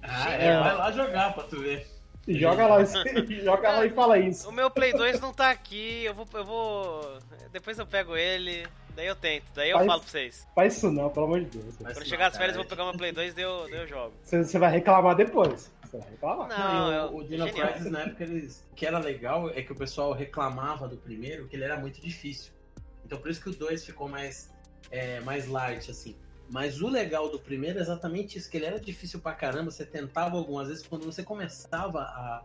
Ah, é, genial. É, vai lá jogar pra tu ver. Joga lá, joga lá e fala isso. O meu Play 2 não tá aqui, eu vou, eu vou. Depois eu pego ele. Daí eu tento, daí eu faz, falo pra vocês. Faz isso não, pelo amor de Deus. Quando chegar as férias eu vou pegar uma Play 2 e eu, eu jogo. Você, você vai reclamar depois. Você vai reclamar. Não, não o, o Dino Crisis na época eles, o que era legal é que o pessoal reclamava do primeiro, que ele era muito difícil. Então por isso que o 2 ficou mais, é, mais light, assim. Mas o legal do primeiro é exatamente isso, que ele era difícil pra caramba, você tentava algumas vezes, quando você começava a,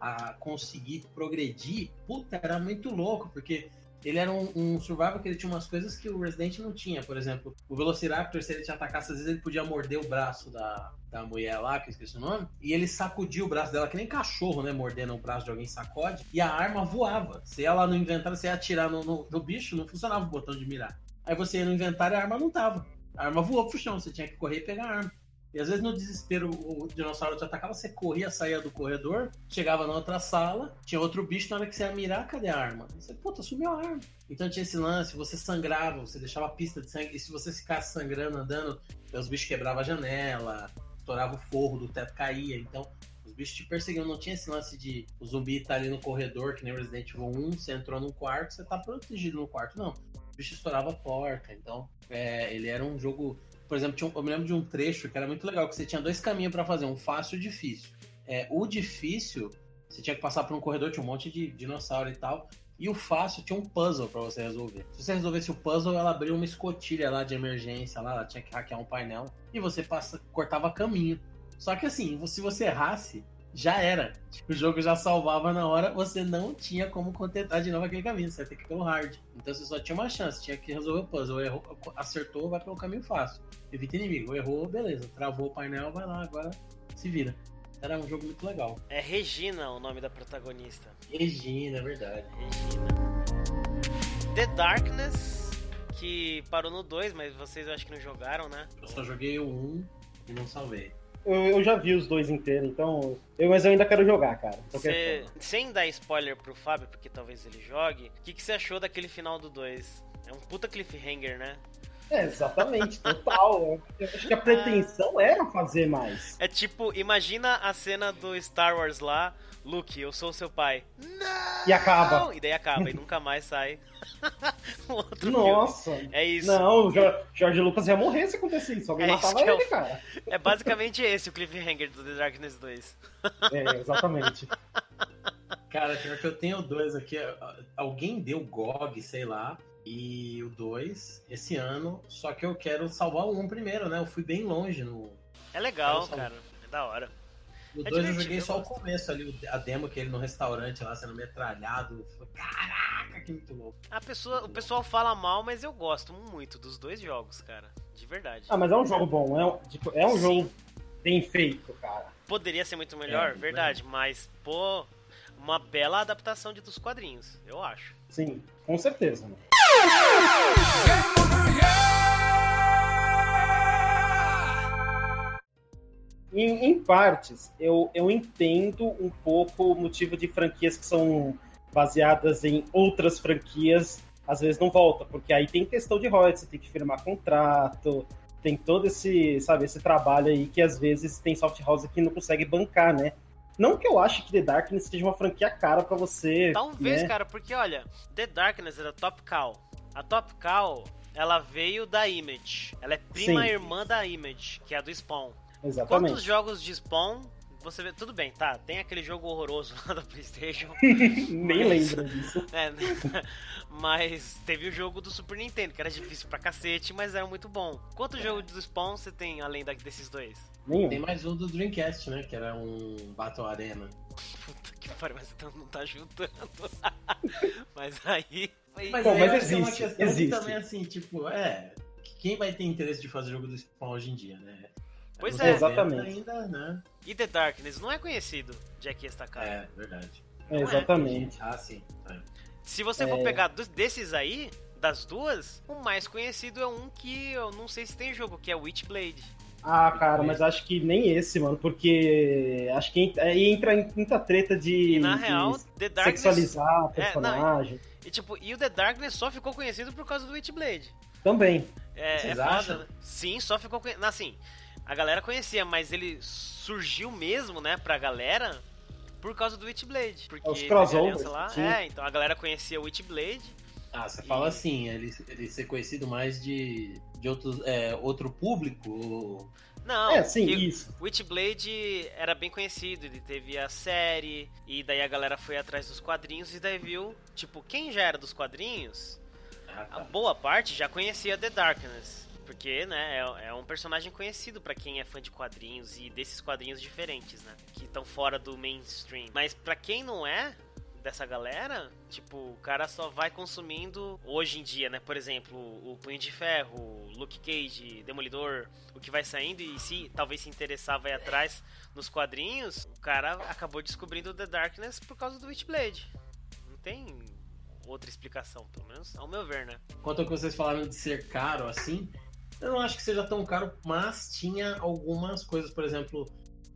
a conseguir progredir, puta, era muito louco, porque ele era um, um survival que ele tinha umas coisas que o Resident não tinha. Por exemplo, o Velociraptor, se ele te atacasse, às vezes ele podia morder o braço da, da mulher lá, que eu esqueci o nome, e ele sacudia o braço dela, que nem cachorro, né? Mordendo o braço de alguém sacode, e a arma voava. Você ia lá no inventário, você ia atirar no, no, no bicho, não funcionava o botão de mirar. Aí você ia no inventário e a arma não tava. A arma voou pro chão, você tinha que correr e pegar a arma. E às vezes no desespero o dinossauro te atacava, você corria, saía do corredor, chegava na outra sala, tinha outro bicho, na hora que você ia mirar, cadê a arma? Você, puta, sumiu a arma. Então tinha esse lance, você sangrava, você deixava a pista de sangue, e se você ficasse sangrando, andando, os bichos quebravam a janela, estourava o forro do teto, caía. Então os bichos te perseguiam, não tinha esse lance de o zumbi tá ali no corredor, que nem Resident Evil 1, você entrou num quarto, você tá protegido no quarto. Não, o bicho estourava a porta, então é, ele era um jogo por exemplo, um, eu me lembro de um trecho que era muito legal, que você tinha dois caminhos para fazer, um fácil e difícil. É, o difícil, você tinha que passar por um corredor, tinha um monte de dinossauro e tal. E o fácil tinha um puzzle para você resolver. Se você resolvesse o puzzle, ela abria uma escotilha lá de emergência, lá, ela tinha que hackear um painel, e você passa, cortava caminho. Só que assim, se você errasse, já era. O jogo já salvava na hora, você não tinha como contentar de novo aquele caminho, você ia ter que ter o hard. Então você só tinha uma chance, tinha que resolver o puzzle. Errou, acertou, vai pelo caminho fácil. Evita inimigo. Errou, beleza. Travou o painel, vai lá, agora se vira. Era um jogo muito legal. É Regina o nome da protagonista. Regina, é verdade. Regina. The Darkness, que parou no 2, mas vocês eu acho que não jogaram, né? Eu só joguei o 1 e não salvei. Eu, eu, já vi os dois inteiros, então. Eu, mas eu ainda quero jogar, cara. Cê, sem dar spoiler pro Fábio, porque talvez ele jogue, o que, que você achou daquele final do 2? É um puta cliffhanger, né? É, exatamente, total. Eu acho que a pretensão era fazer mais. É tipo, imagina a cena do Star Wars lá, Luke, eu sou seu pai. Não! E acaba. E daí acaba, e nunca mais sai. outro Nossa! Filme. É isso. Não, o George Lucas ia morrer se acontecesse isso. Alguém é matava ele, é o... cara. É basicamente esse o cliffhanger do The Darkness 2. É, exatamente. Cara, pior que eu tenho dois aqui. Alguém deu GOG, sei lá, e o 2 esse ano, só que eu quero salvar o 1 um primeiro, né? Eu fui bem longe no. É legal, cara. É da hora. O 2 é eu joguei só o começo ali, a demo que ele no restaurante lá sendo metralhado. Caraca, que muito louco. A pessoa, o pessoal fala mal, mas eu gosto muito dos dois jogos, cara. De verdade. Ah, mas é um jogo bom, é um, tipo, é um jogo bem feito, cara. Poderia ser muito melhor, é, verdade, mas, pô, uma bela adaptação de dos quadrinhos, eu acho. Sim, com certeza. Né? Em, em, partes, eu, eu entendo um pouco o motivo de franquias que são baseadas em outras franquias, às vezes não volta, porque aí tem questão de royalties, você tem que firmar contrato, tem todo esse, sabe, esse trabalho aí que às vezes tem soft house que não consegue bancar, né? Não que eu ache que The Darkness seja uma franquia cara para você. Talvez, né? cara, porque olha, The Darkness era Top Cow. A Top Cow, ela veio da Image. Ela é prima Sim. irmã da Image, que é a do Spawn. Exatamente. Quantos jogos de Spawn você vê, tudo bem, tá? Tem aquele jogo horroroso lá da PlayStation. Nem mas, lembro disso. É, mas teve o jogo do Super Nintendo, que era difícil pra cacete, mas era muito bom. Quanto é. jogo do Spawn você tem além da, desses dois? Nenhum. Tem mais um do Dreamcast, né? Que era um Battle Arena. Puta que pariu, mas então não tá juntando. mas aí. Mas, Pô, aí mas existe, é uma questão existe. também assim, tipo, é. Quem vai ter interesse de fazer jogo do Spawn hoje em dia, né? Pois é. Exatamente. Ainda, né? E The Darkness não é conhecido de aqui esta cara. É, verdade. É, exatamente. É. Ah, sim. É. Se você for é. pegar desses aí, das duas, o mais conhecido é um que eu não sei se tem jogo, que é Witchblade. Ah, cara, mas acho que nem esse, mano, porque acho que aí entra em muita treta de, e na de real, The Darkness, sexualizar personagem. É, não, e, tipo, e o The Darkness só ficou conhecido por causa do Witchblade. Também. É, Vocês é acham? Né? Sim, só ficou conhecido. Assim, a galera conhecia, mas ele surgiu mesmo, né, pra galera por causa do Witchblade. Porque Os crossovers. Lá, é, então a galera conhecia o Witchblade. Ah, você e... fala assim, ele, ele ser conhecido mais de, de outros, é, outro público? Não, é, sim, isso. Witchblade era bem conhecido, ele teve a série, e daí a galera foi atrás dos quadrinhos e daí viu, tipo, quem já era dos quadrinhos, ah, tá. a boa parte já conhecia The Darkness. Porque, né, é, é um personagem conhecido pra quem é fã de quadrinhos e desses quadrinhos diferentes, né? Que estão fora do mainstream. Mas pra quem não é, dessa galera, tipo, o cara só vai consumindo hoje em dia, né? Por exemplo, o Punho de Ferro, Luke Cage, Demolidor, o que vai saindo e se talvez se interessar vai atrás nos quadrinhos, o cara acabou descobrindo The Darkness por causa do Witchblade. Não tem outra explicação, pelo menos ao meu ver, né? Quanto ao que vocês falaram de ser caro assim, eu não acho que seja tão caro, mas tinha algumas coisas, por exemplo,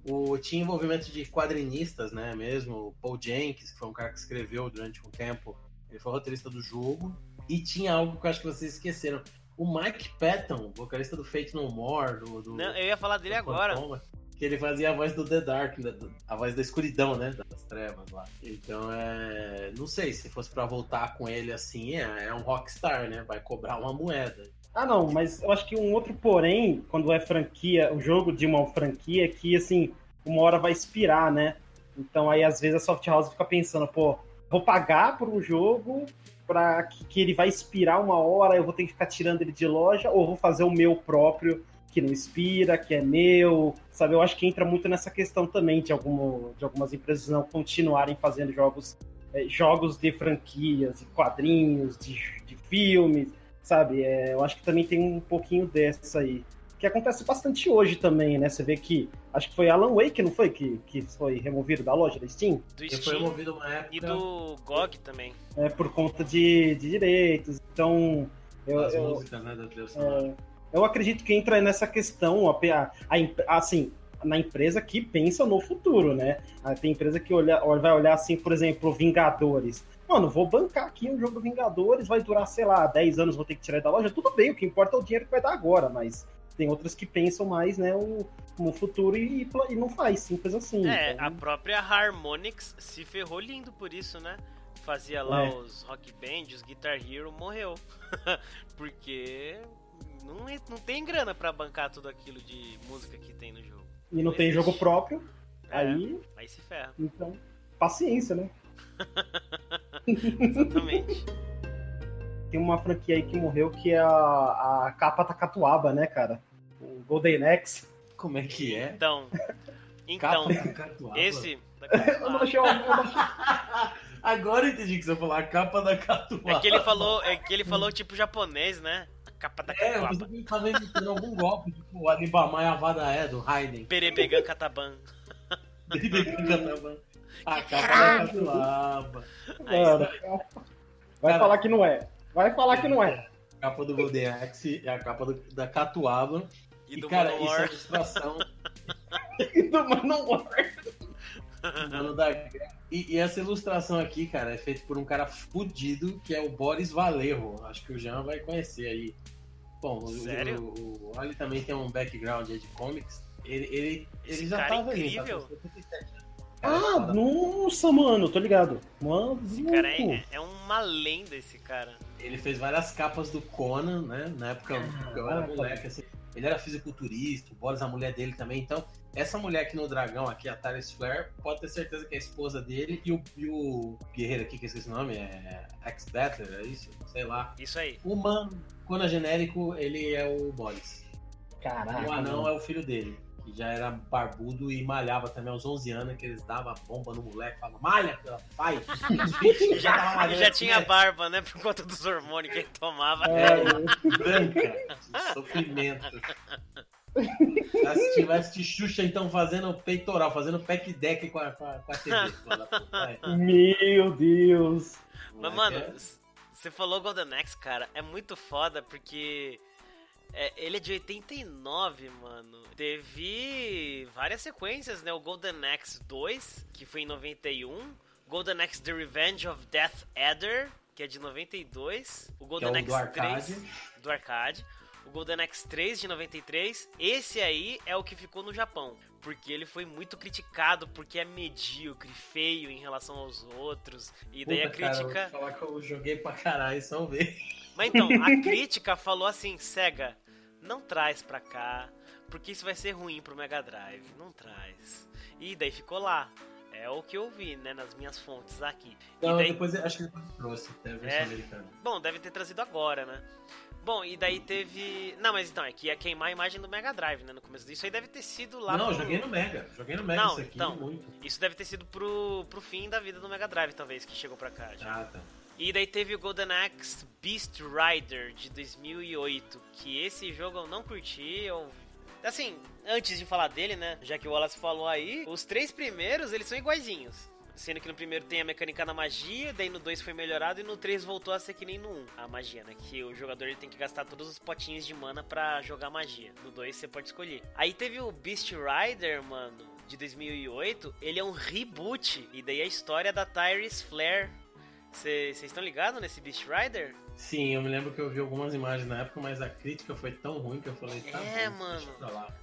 o, tinha envolvimento de quadrinistas, né? Mesmo, o Paul Jenkins, que foi um cara que escreveu durante um tempo, ele foi roteirista do jogo. E tinha algo que eu acho que vocês esqueceram. O Mike Patton, vocalista do Fate No More, do. do não, eu ia falar dele agora. Fantoma, que ele fazia a voz do The Dark, a voz da escuridão, né? Das trevas lá. Então é. Não sei, se fosse para voltar com ele assim, é, é um rockstar, né? Vai cobrar uma moeda. Ah, não, mas eu acho que um outro porém, quando é franquia, o jogo de uma franquia, é que, assim, uma hora vai expirar, né? Então aí, às vezes, a Soft House fica pensando, pô, vou pagar por um jogo para que, que, ele vai expirar uma hora, eu vou ter que ficar tirando ele de loja, ou vou fazer o meu próprio, que não expira, que é meu, sabe? Eu acho que entra muito nessa questão também de, algumo, de algumas empresas não continuarem fazendo jogos, é, jogos de franquias, de quadrinhos, de, de filmes, sabe? É, eu acho que também tem um pouquinho dessa aí. Que acontece bastante hoje também, né? Você vê que. Acho que foi Alan Wake, não foi? Que, que foi removido da loja da Steam? Do Steam. Foi removido uma época. E do GOG também. É, por conta de, de direitos. Então. Eu, As eu, músicas, né? É, eu acredito que entra nessa questão, a, a, a, assim, na empresa que pensa no futuro, né? Ah, tem empresa que olha, vai olhar assim, por exemplo, Vingadores mano, vou bancar aqui um jogo Vingadores, vai durar, sei lá, 10 anos, vou ter que tirar da loja. Tudo bem, o que importa é o dinheiro que vai dar agora, mas tem outras que pensam mais, né, o, no futuro e, e não faz, simples assim. É, então... a própria Harmonix se ferrou lindo por isso, né? Fazia lá é. os Rock Band, os Guitar Hero, morreu. Porque não, não tem grana para bancar tudo aquilo de música que tem no jogo. E não, não tem jogo próprio, é, aí... Aí se ferra. Então, paciência, né? Exatamente. Tem uma franquia aí que morreu que é a, a capa Takatuaba, né, cara? O Golden Axe. Como é que é? Então. Então, esse. Agora eu entendi que você falou a capa da Catuaba. É que ele falou, é que ele falou tipo japonês, né? A capa da Catuaba. É, eu ele tava imitando algum golpe, tipo o Alibamai Avada é do Raiden. Perebegan Kataban. Perebegan Kataban. A capa da Catuaba. vai falar que não é. Vai falar que não é. A capa do Golden Axe é a capa do, da Catuaba. E, e cara, isso é ilustração. e do Manowar. Mano da... E, e, essa ilustração aqui, cara, é feita por um cara fudido que é o Boris Valerro. Acho que o Jean vai conhecer aí. Bom, Sério? o, o, o Ali também tem um background de comics. Ele, ele, ele já cara tava incrível. ali, tá 77 ah, nossa, mano, tô ligado. Mano, esse cara é, é, uma lenda, esse cara. Ele fez várias capas do Conan, né? Na época ah, eu era moleque, assim. Ele era fisiculturista, o Boris, a mulher dele também. Então, essa mulher aqui no dragão, aqui, a Thales Flare, pode ter certeza que é a esposa dele. E o, e o guerreiro aqui, que eu esqueci o nome, é X-Battler, é isso? Sei lá. Isso aí. O Man, Conan genérico, ele é o Boris. Caraca. O anão é o filho dele que já era barbudo e malhava também aos 11 anos, que eles davam bomba no moleque, falavam, malha, pai. já, já tinha barba, né, por conta dos hormônios que ele tomava. É, branca, sofrimento. Se tivesse de Xuxa, então, fazendo peitoral, fazendo pack deck com a, com a, com a TV. Meu Deus. Mas, mano, é? você falou Golden Axe, cara, é muito foda porque é, ele é de 89, mano. Teve várias sequências, né? O Golden Axe 2, que foi em 91. Golden Axe The Revenge of Death Adder, que é de 92. O Golden é o Axe 3 do arcade. O Golden Axe 3 de 93. Esse aí é o que ficou no Japão. Porque ele foi muito criticado porque é medíocre, feio em relação aos outros. E daí Puta, a crítica. Cara, falar que eu joguei pra caralho, só ver. Mas então, a crítica falou assim: Sega, não traz pra cá, porque isso vai ser ruim pro Mega Drive. Não traz. E daí ficou lá. É o que eu vi, né, nas minhas fontes aqui. Não, daí... depois acho que depois trouxe, até a versão é... americana. Bom, deve ter trazido agora, né? Bom, e daí teve. Não, mas então, é que ia queimar a imagem do Mega Drive, né? No começo disso aí deve ter sido lá. Não, pro... joguei no Mega. Joguei no Mega Não, isso aqui então. muito. Isso deve ter sido pro, pro fim da vida do Mega Drive, talvez, que chegou pra cá. já. Ah, tá. E daí teve o Golden Axe Beast Rider de 2008, que esse jogo eu não curti, eu... Assim, antes de falar dele, né, já que o Wallace falou aí, os três primeiros, eles são iguaizinhos. Sendo que no primeiro tem a mecânica da magia, daí no 2 foi melhorado e no 3 voltou a ser que nem no 1, a magia, né? Que o jogador ele tem que gastar todos os potinhos de mana pra jogar magia. No 2 você pode escolher. Aí teve o Beast Rider, mano, de 2008, ele é um reboot. E daí a história da Tyrese Flare. Vocês estão ligados nesse Beast Rider? Sim, eu me lembro que eu vi algumas imagens na época, mas a crítica foi tão ruim que eu falei, tá É, bom, mano.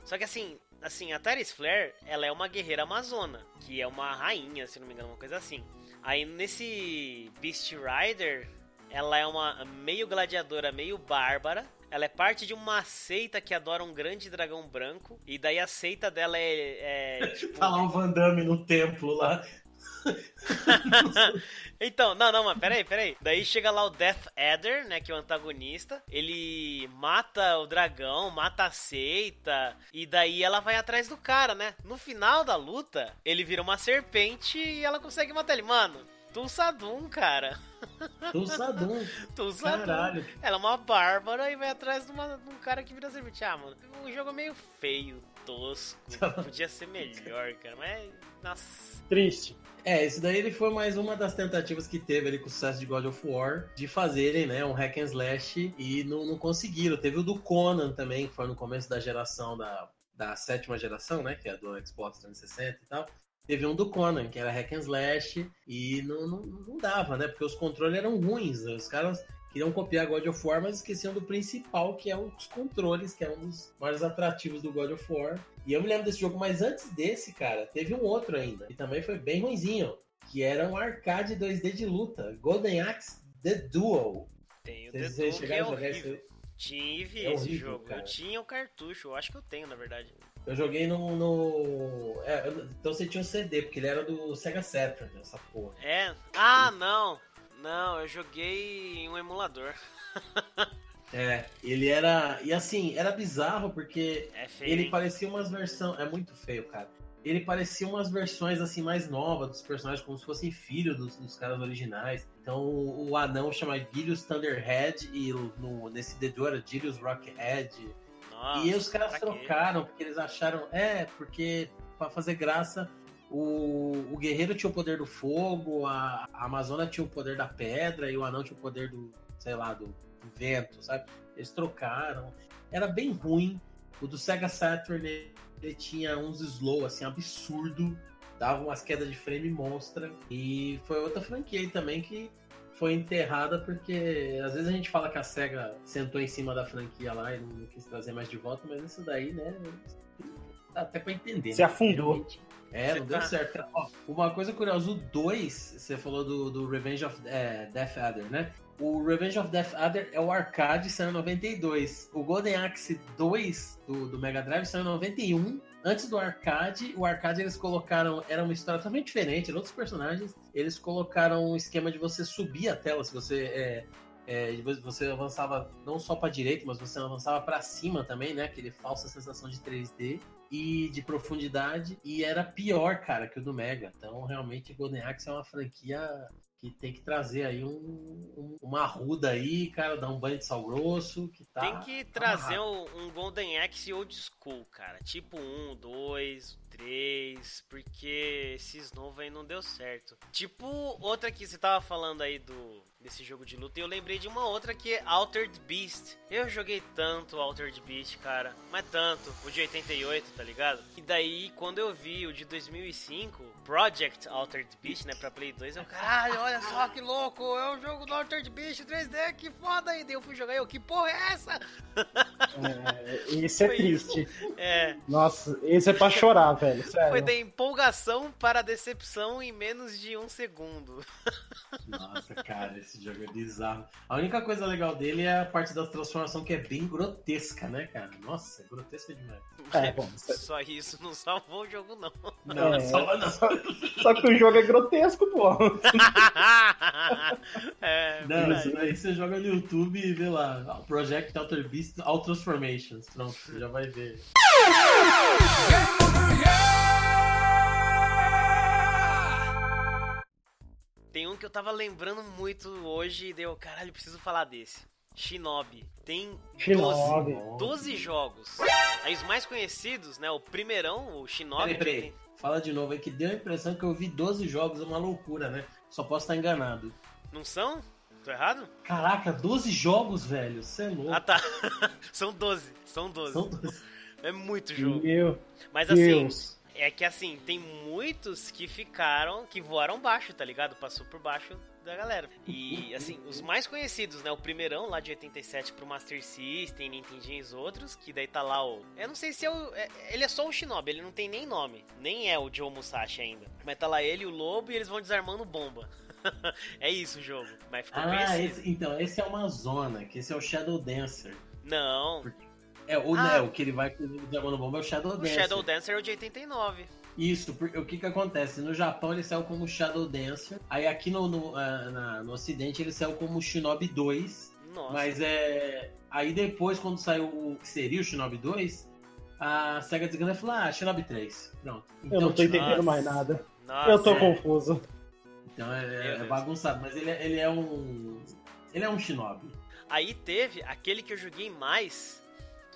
Só que assim, assim, a Tyrese Flare, ela é uma guerreira amazona, que é uma rainha, se não me engano, uma coisa assim. Aí nesse Beast Rider, ela é uma meio gladiadora, meio bárbara. Ela é parte de uma seita que adora um grande dragão branco. E daí a seita dela é. é tipo... Tá lá o Van Damme no templo lá. então, não, não, mas peraí, peraí. Daí chega lá o Death Adder, né, que é o antagonista. Ele mata o dragão, mata a seita. E daí ela vai atrás do cara, né? No final da luta, ele vira uma serpente e ela consegue matar ele. Mano, Tulsadum, cara. Tulsadum. Tulsadum. Caralho. Ela é uma bárbara e vai atrás de, uma- de um cara que vira serpente. Ah, mano, o jogo é meio feio, tosco. Podia ser melhor, cara. Mas, nossa. Triste. É, esse daí ele foi mais uma das tentativas que teve ali com o sucesso de God of War de fazerem, né, um hack and slash e não, não conseguiram. Teve o do Conan também, que foi no começo da geração da, da sétima geração, né, que é do Xbox 360 e tal. Teve um do Conan, que era hack and slash e não, não, não dava, né, porque os controles eram ruins. Os caras queriam copiar God of War, mas esqueciam do principal, que é os controles, que é um dos mais atrativos do God of War. E eu me lembro desse jogo, mas antes desse, cara, teve um outro ainda, que também foi bem ruinzinho, que era um arcade 2D de luta, Golden Axe The Duel. Tem o The Doom, que é horrível. esse? Tive É esse horrível, jogo. cara. Eu tinha o cartucho, eu acho que eu tenho, na verdade. Eu joguei no. no- é, eu- então você tinha um CD, porque ele era do Sega Saturn, essa porra. É. Ah, não. Não, eu joguei em um emulador. É, ele era. E assim, era bizarro porque É feio. ele hein? parecia umas versões. É muito feio, cara. Ele parecia umas versões assim mais novas dos personagens, como se fossem filhos dos, dos caras originais. Então o, o anão chama Gilius Thunderhead e no, nesse dedo era Gilius Rockhead. Nossa, e os caras trocaram, porque eles acharam. É, porque pra fazer graça, o, o guerreiro tinha o poder do fogo, a, a Amazona tinha o poder da pedra e o anão tinha o poder do, sei lá, do, do vento, sabe? Eles trocaram. Era bem ruim. O do Sega Saturn ele, ele tinha uns slow assim absurdo, dava umas quedas de frame monstra. E foi outra franquia aí também que foi enterrada porque às vezes a gente fala que a SEGA sentou em cima da franquia lá e não quis trazer mais de volta, mas isso daí, né? Dá até pra entender. Se né? afundou. Realmente. É, não Você deu tá- certo. Ó, uma coisa curiosa, o 2, você falou do, do Revenge of é, Death Adder, né? O Revenge of Death Adder é o arcade, saiu em 92. O Golden Axe 2 do, do Mega Drive saiu em 91. Antes do arcade, o arcade eles colocaram. Era uma história totalmente diferente, eram outros personagens. Eles colocaram um esquema de você subir a tela, se você. É, é, você avançava não só para direita, mas você avançava para cima também, né? Aquele falsa sensação de 3D e de profundidade. E era pior, cara, que o do Mega. Então, realmente, Golden Axe é uma franquia que tem que trazer aí um, um- uma arruda aí, cara, dar um banho de sal grosso, que tá... Tem que trazer um, um Golden Axe old school, cara. Tipo um, dois, três, porque esses novos aí não deu certo. Tipo outra que você tava falando aí do desse jogo de luta, e eu lembrei de uma outra que é Altered Beast. Eu joguei tanto Altered Beast, cara, mas tanto, o de 88, tá ligado? E daí, quando eu vi o de 2005, Project Altered Beast, né, pra Play 2, eu, caralho, olha só que louco, é o jogo do Altered Beast 3D, que foda. Daí eu fui jogar e eu, que porra é essa? É, isso é Foi triste. É, Nossa, esse é pra chorar, velho. Sério. foi da empolgação para a decepção em menos de um segundo. Nossa, cara, esse jogo é bizarro. A única coisa legal dele é a parte da transformação que é bem grotesca, né, cara? Nossa, é grotesca demais. É, bom, Só isso não salvou o jogo, não. Não, É. só não. Só, só que o jogo é grotesco, pô. é, Não, isso aí você joga no YouTube e vê lá, Project Alter Beast All Transformations. Pronto, você já vai ver. Tem um que eu tava lembrando muito hoje e deu, caralho, preciso falar desse. Shinobi. Tem Shinobi. 12, 12 jogos. Aí os mais conhecidos, né? O primeirão, o Shinobi. Peraí, peraí. Fala de novo aí que deu a impressão que eu vi 12 jogos, é uma loucura, né? Só posso estar enganado. Não são? Tô errado? Caraca, 12 jogos, velho. Você é louco. Ah, tá. são 12. São 12. São 12. É muito jogo. Meu Mas assim, Deus. é que assim, tem muitos que ficaram, que voaram baixo, tá ligado? Passou por baixo da galera. E assim, os mais conhecidos, né? O primeirão lá de 87 pro Master System, Nintendinho e os outros, que daí tá lá o. Eu não sei se é o. é- ele é só o Shinobi, ele não tem nem nome. Nem é o Joe Musashi ainda. Mas tá lá ele e o lobo e eles vão desarmando bomba. é isso o jogo. Mas ficou Ah, conhecido. esse- então, esse é uma zona, que esse é o Shadow Dancer. Não. É, o, Ah. né, o que ele vai com o Diamond Bomba é o Shadow O Dancer. Shadow Dancer é o de 89. Isso, porque o que que acontece? No Japão ele saiu como Shadow Dancer, aí aqui no, no, ah, na- no ocidente ele saiu como Shinobi 2, Nossa. mas é... Aí depois, quando saiu o que seria o Shinobi 2, a SEGA desgrana falou, ah, Shinobi 3, pronto. Eu não tô tipo, entendendo Nossa. mais nada. Nossa, Eu tô é. confuso. Então é, é Deus. bagunçado, mas ele, é- ele é um... Ele é um Shinobi. Aí teve aquele que eu joguei mais,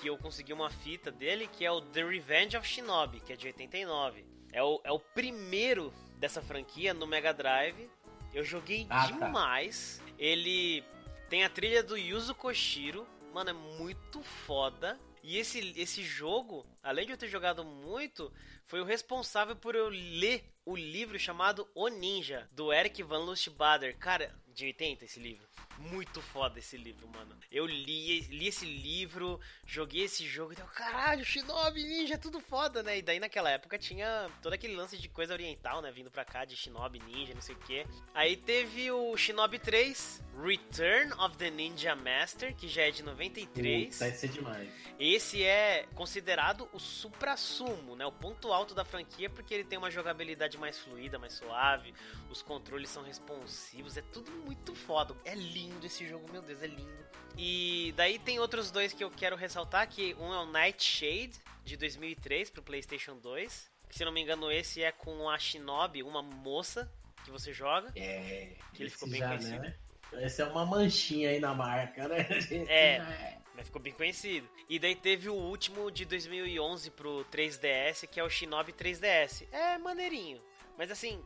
que eu consegui uma fita dele, que é o The Revenge of Shinobi, que é de 89. É o, é o primeiro dessa franquia no Mega Drive. Eu joguei Ah, tá. demais. Ele tem a trilha do Yuzo Koshiro. Mano, é muito foda. E esse, esse jogo, além de eu ter jogado muito, foi o responsável por eu ler o livro chamado O Ninja, do Eric Van Lustbader. Cara, de 80 esse livro. Muito foda esse livro, mano. Eu li, li esse livro, joguei esse jogo e deu, caralho, Shinobi Ninja, é tudo foda, né? E daí naquela época tinha todo aquele lance de coisa oriental, né? Vindo pra cá de Shinobi Ninja, não sei o que. Aí teve o Shinobi 3, Return of the Ninja Master, que já é de 93. Vai ser demais. Esse é considerado o supra-sumo, né? O ponto alto da franquia, porque ele tem uma jogabilidade mais fluida, mais suave, os controles são responsivos, é tudo muito foda. É lindo esse jogo, meu Deus, é lindo. E daí tem outros dois que eu quero ressaltar, que um é o Nightshade, de 2003, pro Playstation 2. Que, se não me engano, esse é com a Shinobi, uma moça que você joga. É, Que ele ficou bem já, conhecido. né? Essa é uma manchinha aí na marca, né? É. Mas ficou bem conhecido. E daí teve o último de 2011 pro 3DS, que é o Shinobi 3DS. É maneirinho. Mas assim,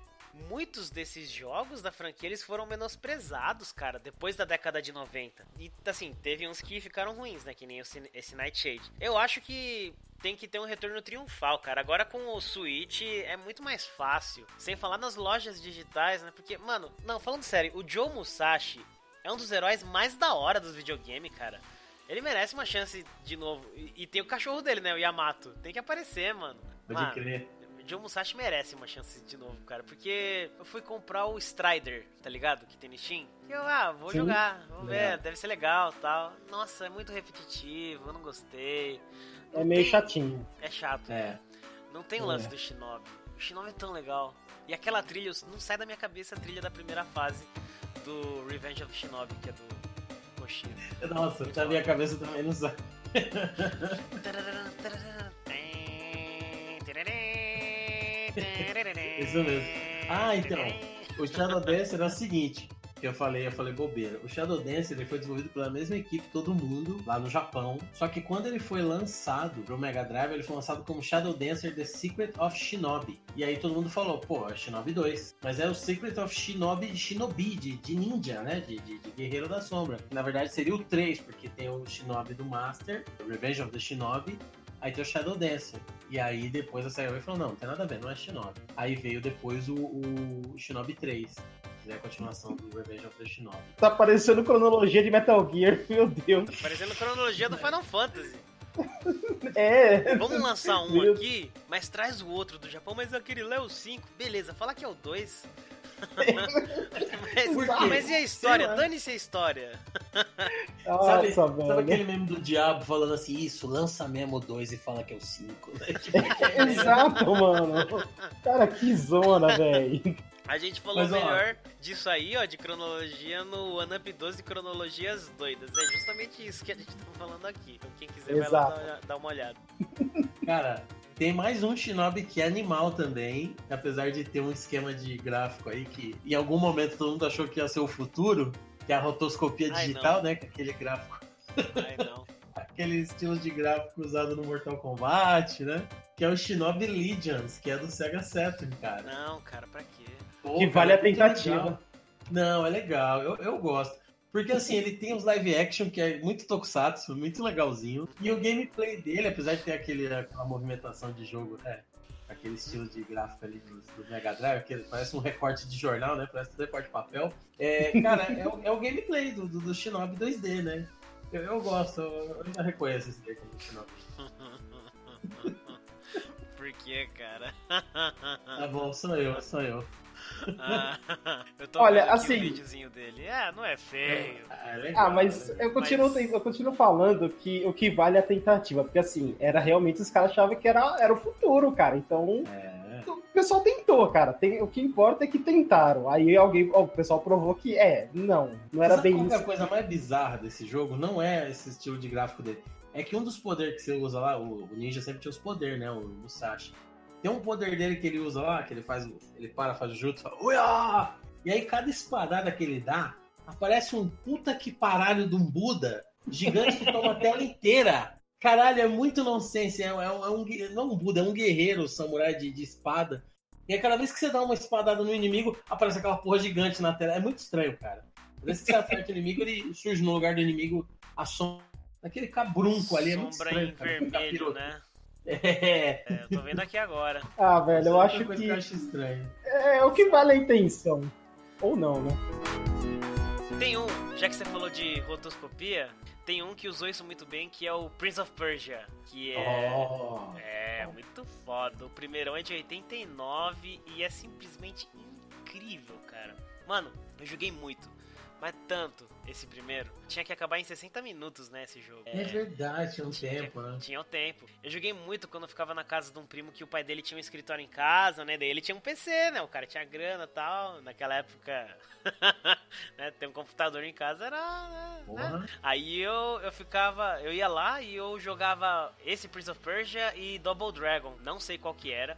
muitos desses jogos da franquia eles foram menosprezados, cara, depois da década de 90. E assim, teve uns que ficaram ruins, né? Que nem esse, Nightshade. Eu acho que tem que ter um retorno triunfal, cara. Agora com o Switch é muito mais fácil. Sem falar nas lojas digitais, né? Porque, mano, não, falando sério, o Joe Musashi é um dos heróis mais da hora dos videogames, cara. Ele merece uma chance de novo. E, e tem o cachorro dele, né? O Yamato. Tem que aparecer, mano. Pode Mano, crer. O Joe Musashi merece uma chance de novo, cara. Porque eu fui comprar o Strider, tá ligado? Que tem no Steam. E eu, ah, vou Sim. jogar. Vou ver, deve ser legal tal. Nossa, é muito repetitivo, eu não gostei. É Não meio tem- chatinho. É chato. É. Não tem lance É. do Shinobi. O Shinobi é tão legal. E aquela trilha, não sai da minha cabeça a trilha da primeira fase do Revenge of Shinobi, que é do Koshiro. Nossa, na minha cabeça também não sabe. Isso mesmo. Ah, então. O Shadow Dancer é o seguinte, que eu falei, eu falei bobeira. O Shadow Dancer ele foi desenvolvido pela mesma equipe todo mundo lá no Japão. Só que quando ele foi lançado pro Mega Drive, ele foi lançado como Shadow Dancer The Secret of Shinobi. E aí todo mundo falou, pô, é Shinobi 2. Mas é o Secret of Shinobi Shinobi, de, de ninja, né? De, de, de Guerreiro da Sombra. Na verdade seria o 3, porque tem o Shinobi do Master, Revenge of the Shinobi. Aí tem o Shadow Dancer. E aí depois a SEGA falou, não, não tem nada a ver, não é Shinobi. Aí veio depois o, o Shinobi 3. Que é a continuação do Revenge of the Shinobi. Tá parecendo cronologia de Metal Gear, meu Deus. Parecendo cronologia do Final Fantasy. É. Vamos lançar um aqui, mas traz o outro do Japão, mas aquele lá é o 5. Beleza, fala que é o 2. Mas, mas e a história? Dane-se a história. Sabe, Nossa, sabe velho. aquele meme do diabo falando assim, isso, lança mesmo o 2 e fala que é o 5. Exato, mano. Cara, que zona, velho. A gente falou Mas, ó. melhor disso aí, ó, de cronologia no One Up 12 Cronologias Doidas. É justamente isso que a gente tá falando aqui. Então quem quiser vai lá Exato. dar, dar uma olhada. Cara, tem mais um Shinobi que é animal também, apesar de ter um esquema de gráfico aí que em algum momento todo mundo achou que ia ser o futuro, que é a rotoscopia Ai, digital, não. né? Com aquele gráfico, Ai não. aquele estilo de gráfico usado no Mortal Kombat, né? Que é o Shinobi Legions, que é do Sega Saturn, cara. Não, cara, pra quê? Pô, Que cara, vale a é tentativa. legal. Não, é legal, eu, eu gosto. Porque assim, ele tem os live action que é muito tokusatsu, muito legalzinho. E o gameplay dele, apesar de ter aquele, aquela movimentação de jogo, né? Aquele estilo de gráfico ali do, do Mega Drive, que parece um recorte de jornal, né? Parece um recorte de papel. É, cara, é, o, é o gameplay do, do, do Shinobi 2D, né? Eu, eu gosto, eu, ainda reconheço esse daí como Shinobi. Por que, cara? Tá bom, sou eu, sou eu. Ah, eu tô Olha, assim- o videozinho dele. É, não é feio. Ah, é legal, Ah, mas né? eu continuo, Mas- eu continuo falando que o que vale é a tentativa, porque assim, era realmente os caras achavam que era, era o futuro, cara. Então, É. o pessoal tentou, cara. Tem, o que importa é que tentaram. Aí alguém, ó, o pessoal provou que é, não, não era Sabe bem é isso. a coisa mais bizarra desse jogo? Não é esse estilo de gráfico dele. É que um dos poderes que você usa lá, o, o ninja sempre tinha os poderes, né? O Musashi. Tem um poder dele que ele usa lá, que ele faz. Ele para, faz o jutsu, fala, Uia! E aí cada espadada que ele dá, aparece um puta que paralho de um Buda gigante que toma a tela inteira. Caralho, é muito nonsense. É, é um, é um não um Buda, é um guerreiro samurai de, de espada. E aí, cada vez que você dá uma espadada no inimigo, aparece aquela porra gigante na tela. É muito estranho, cara. Cada vez que você acerta o inimigo, ele surge no lugar do inimigo a sombra. Aquele cabrunco ali é muito Sombra estranho. em cara. Muito vermelho, né? É. É, eu tô vendo aqui agora. Ah, velho, eu é acho que eu acho estranho. é o que vale a intenção. Ou não, né? Tem um, já que você falou de rotoscopia, tem um que usou isso muito bem, que é o Prince of Persia. Que é. Oh. É, muito foda. O primeirão é de 89 e é simplesmente incrível, cara. Mano, eu joguei muito. Mas tanto esse primeiro. Tinha que acabar em 60 minutos, né, esse jogo. É verdade, tinha um tempo, né? Tinha o tempo. Eu joguei muito quando eu ficava na casa de um primo que o pai dele tinha um escritório em casa, né? Daí ele tinha um PC, né? O cara tinha grana e tal. Naquela época, né? Ter um computador em casa era. né, né? Aí eu, eu ficava. Eu ia lá e eu jogava esse Prince of Persia e Double Dragon. Não sei qual que era,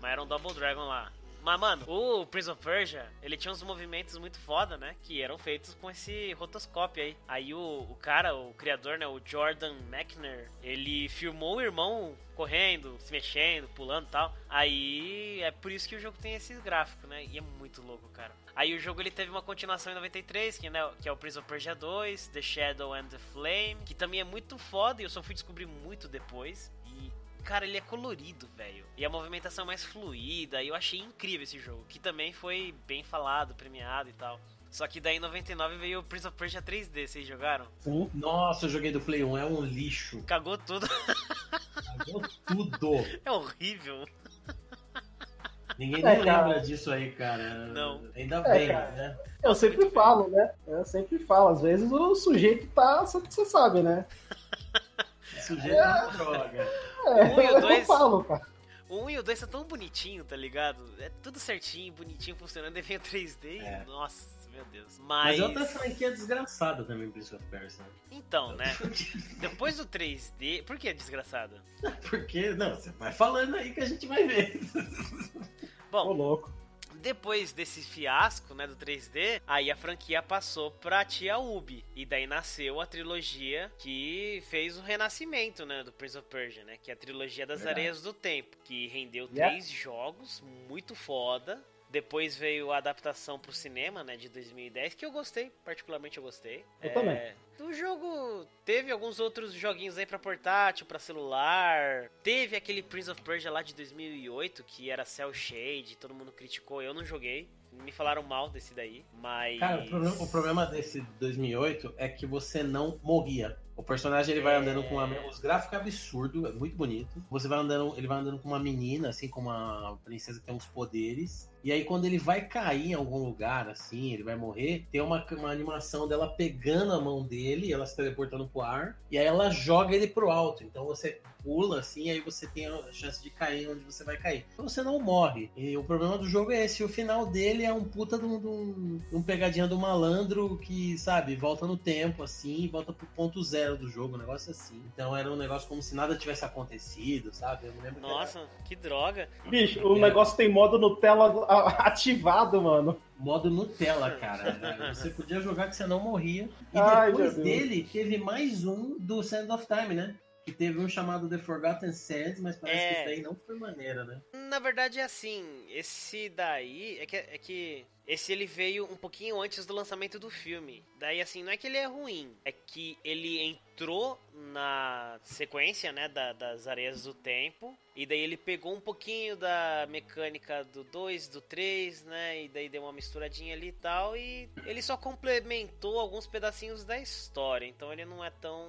mas era um Double Dragon lá. Mas, mano, o Prince of Persia, ele tinha uns movimentos muito foda, né? Que eram feitos com esse rotoscópio aí. Aí o, o cara, o criador, né? O Jordan Mechner, ele filmou o irmão correndo, se mexendo, pulando e tal. Aí é por isso que o jogo tem esses gráficos, né? E é muito louco, cara. Aí o jogo ele teve uma continuação em 93, que, né, que é o Prince of Persia 2, The Shadow and the Flame, que também é muito foda e eu só fui descobrir muito depois. Cara, ele é colorido, velho. E a movimentação é mais fluida, e eu achei incrível esse jogo, que também foi bem falado, premiado e tal. Só que daí em 99 veio o Prince of Persia 3D, vocês jogaram? Sim. Nossa, eu joguei do Play 1, é um lixo. Cagou tudo. Cagou tudo. É horrível. Ninguém É, nem cara. lembra disso aí, cara. Não. Ainda É, bem, cara. né? Eu sempre falo, né? Eu sempre falo. Às vezes o sujeito tá. Só que você sabe, né? Sujeito é uma droga. É, Um e o eu dois. falo, cara. O 1 e o 2 são tão bonitinho, tá ligado? É tudo certinho, bonitinho, funcionando, e vem o 3D. É. Nossa, meu Deus. Mas Mas. é outra franquia desgraçada também, Prince of Persia. Então, né? Depois do 3D. Por que desgraçado? Porque, não, você vai falando aí que a gente vai ver. Ô, Bom, louco. Depois desse fiasco, né, do 3D, aí a franquia passou pra tia Ubi. E daí nasceu a trilogia que fez o renascimento, né, do Prince of Persia, né? Que é a trilogia das Verdade. Areias do Tempo. Que rendeu Yeah. três jogos, muito foda. Depois veio a adaptação pro cinema, né, de 2010, que eu gostei, particularmente eu gostei. Eu É, também. O jogo teve alguns outros joguinhos aí pra portátil, pra celular. Teve aquele Prince of Persia lá de 2008, que era Cell Shade, todo mundo criticou, eu não joguei. Me falaram mal desse daí, mas. Cara, o problema, o problema desse 2008 é que você não morria. O personagem ele vai andando com uma. Os gráficos é absurdo, é muito bonito. Você vai andando, ele vai andando com uma menina, assim, com uma princesa que tem uns poderes. E aí, quando ele vai cair em algum lugar, assim, ele vai morrer, tem uma, uma animação dela pegando a mão dele, ela se teleportando pro ar, e aí ela joga ele pro alto. Então você pula, assim, aí você tem a chance de cair onde você vai cair. Então você não morre. E o problema do jogo é esse. O final dele é um puta de um, de um- um pegadinha do malandro que, sabe, volta no tempo, assim, volta pro ponto zero do jogo, um negócio assim. Então era um negócio como se nada tivesse acontecido, sabe? Eu me lembro que Nossa, que droga. Bicho, o negócio tem modo Nutella ativado, mano. modo Nutella, cara. Você podia jogar que você não morria. E Ai, depois dele, teve mais um do Sand of Time, né? Que teve um chamado The Forgotten Sands, mas parece É. que isso daí não foi maneira, né? Na verdade é assim, esse daí é que, é que esse ele veio um pouquinho antes do lançamento do filme. Daí assim, não é que ele é ruim, é que ele entrou na sequência, né, da- das areias do tempo. E daí ele pegou um pouquinho da mecânica do 2, do 3, né? E daí deu uma misturadinha ali e tal. E ele só complementou alguns pedacinhos da história. Então ele não é tão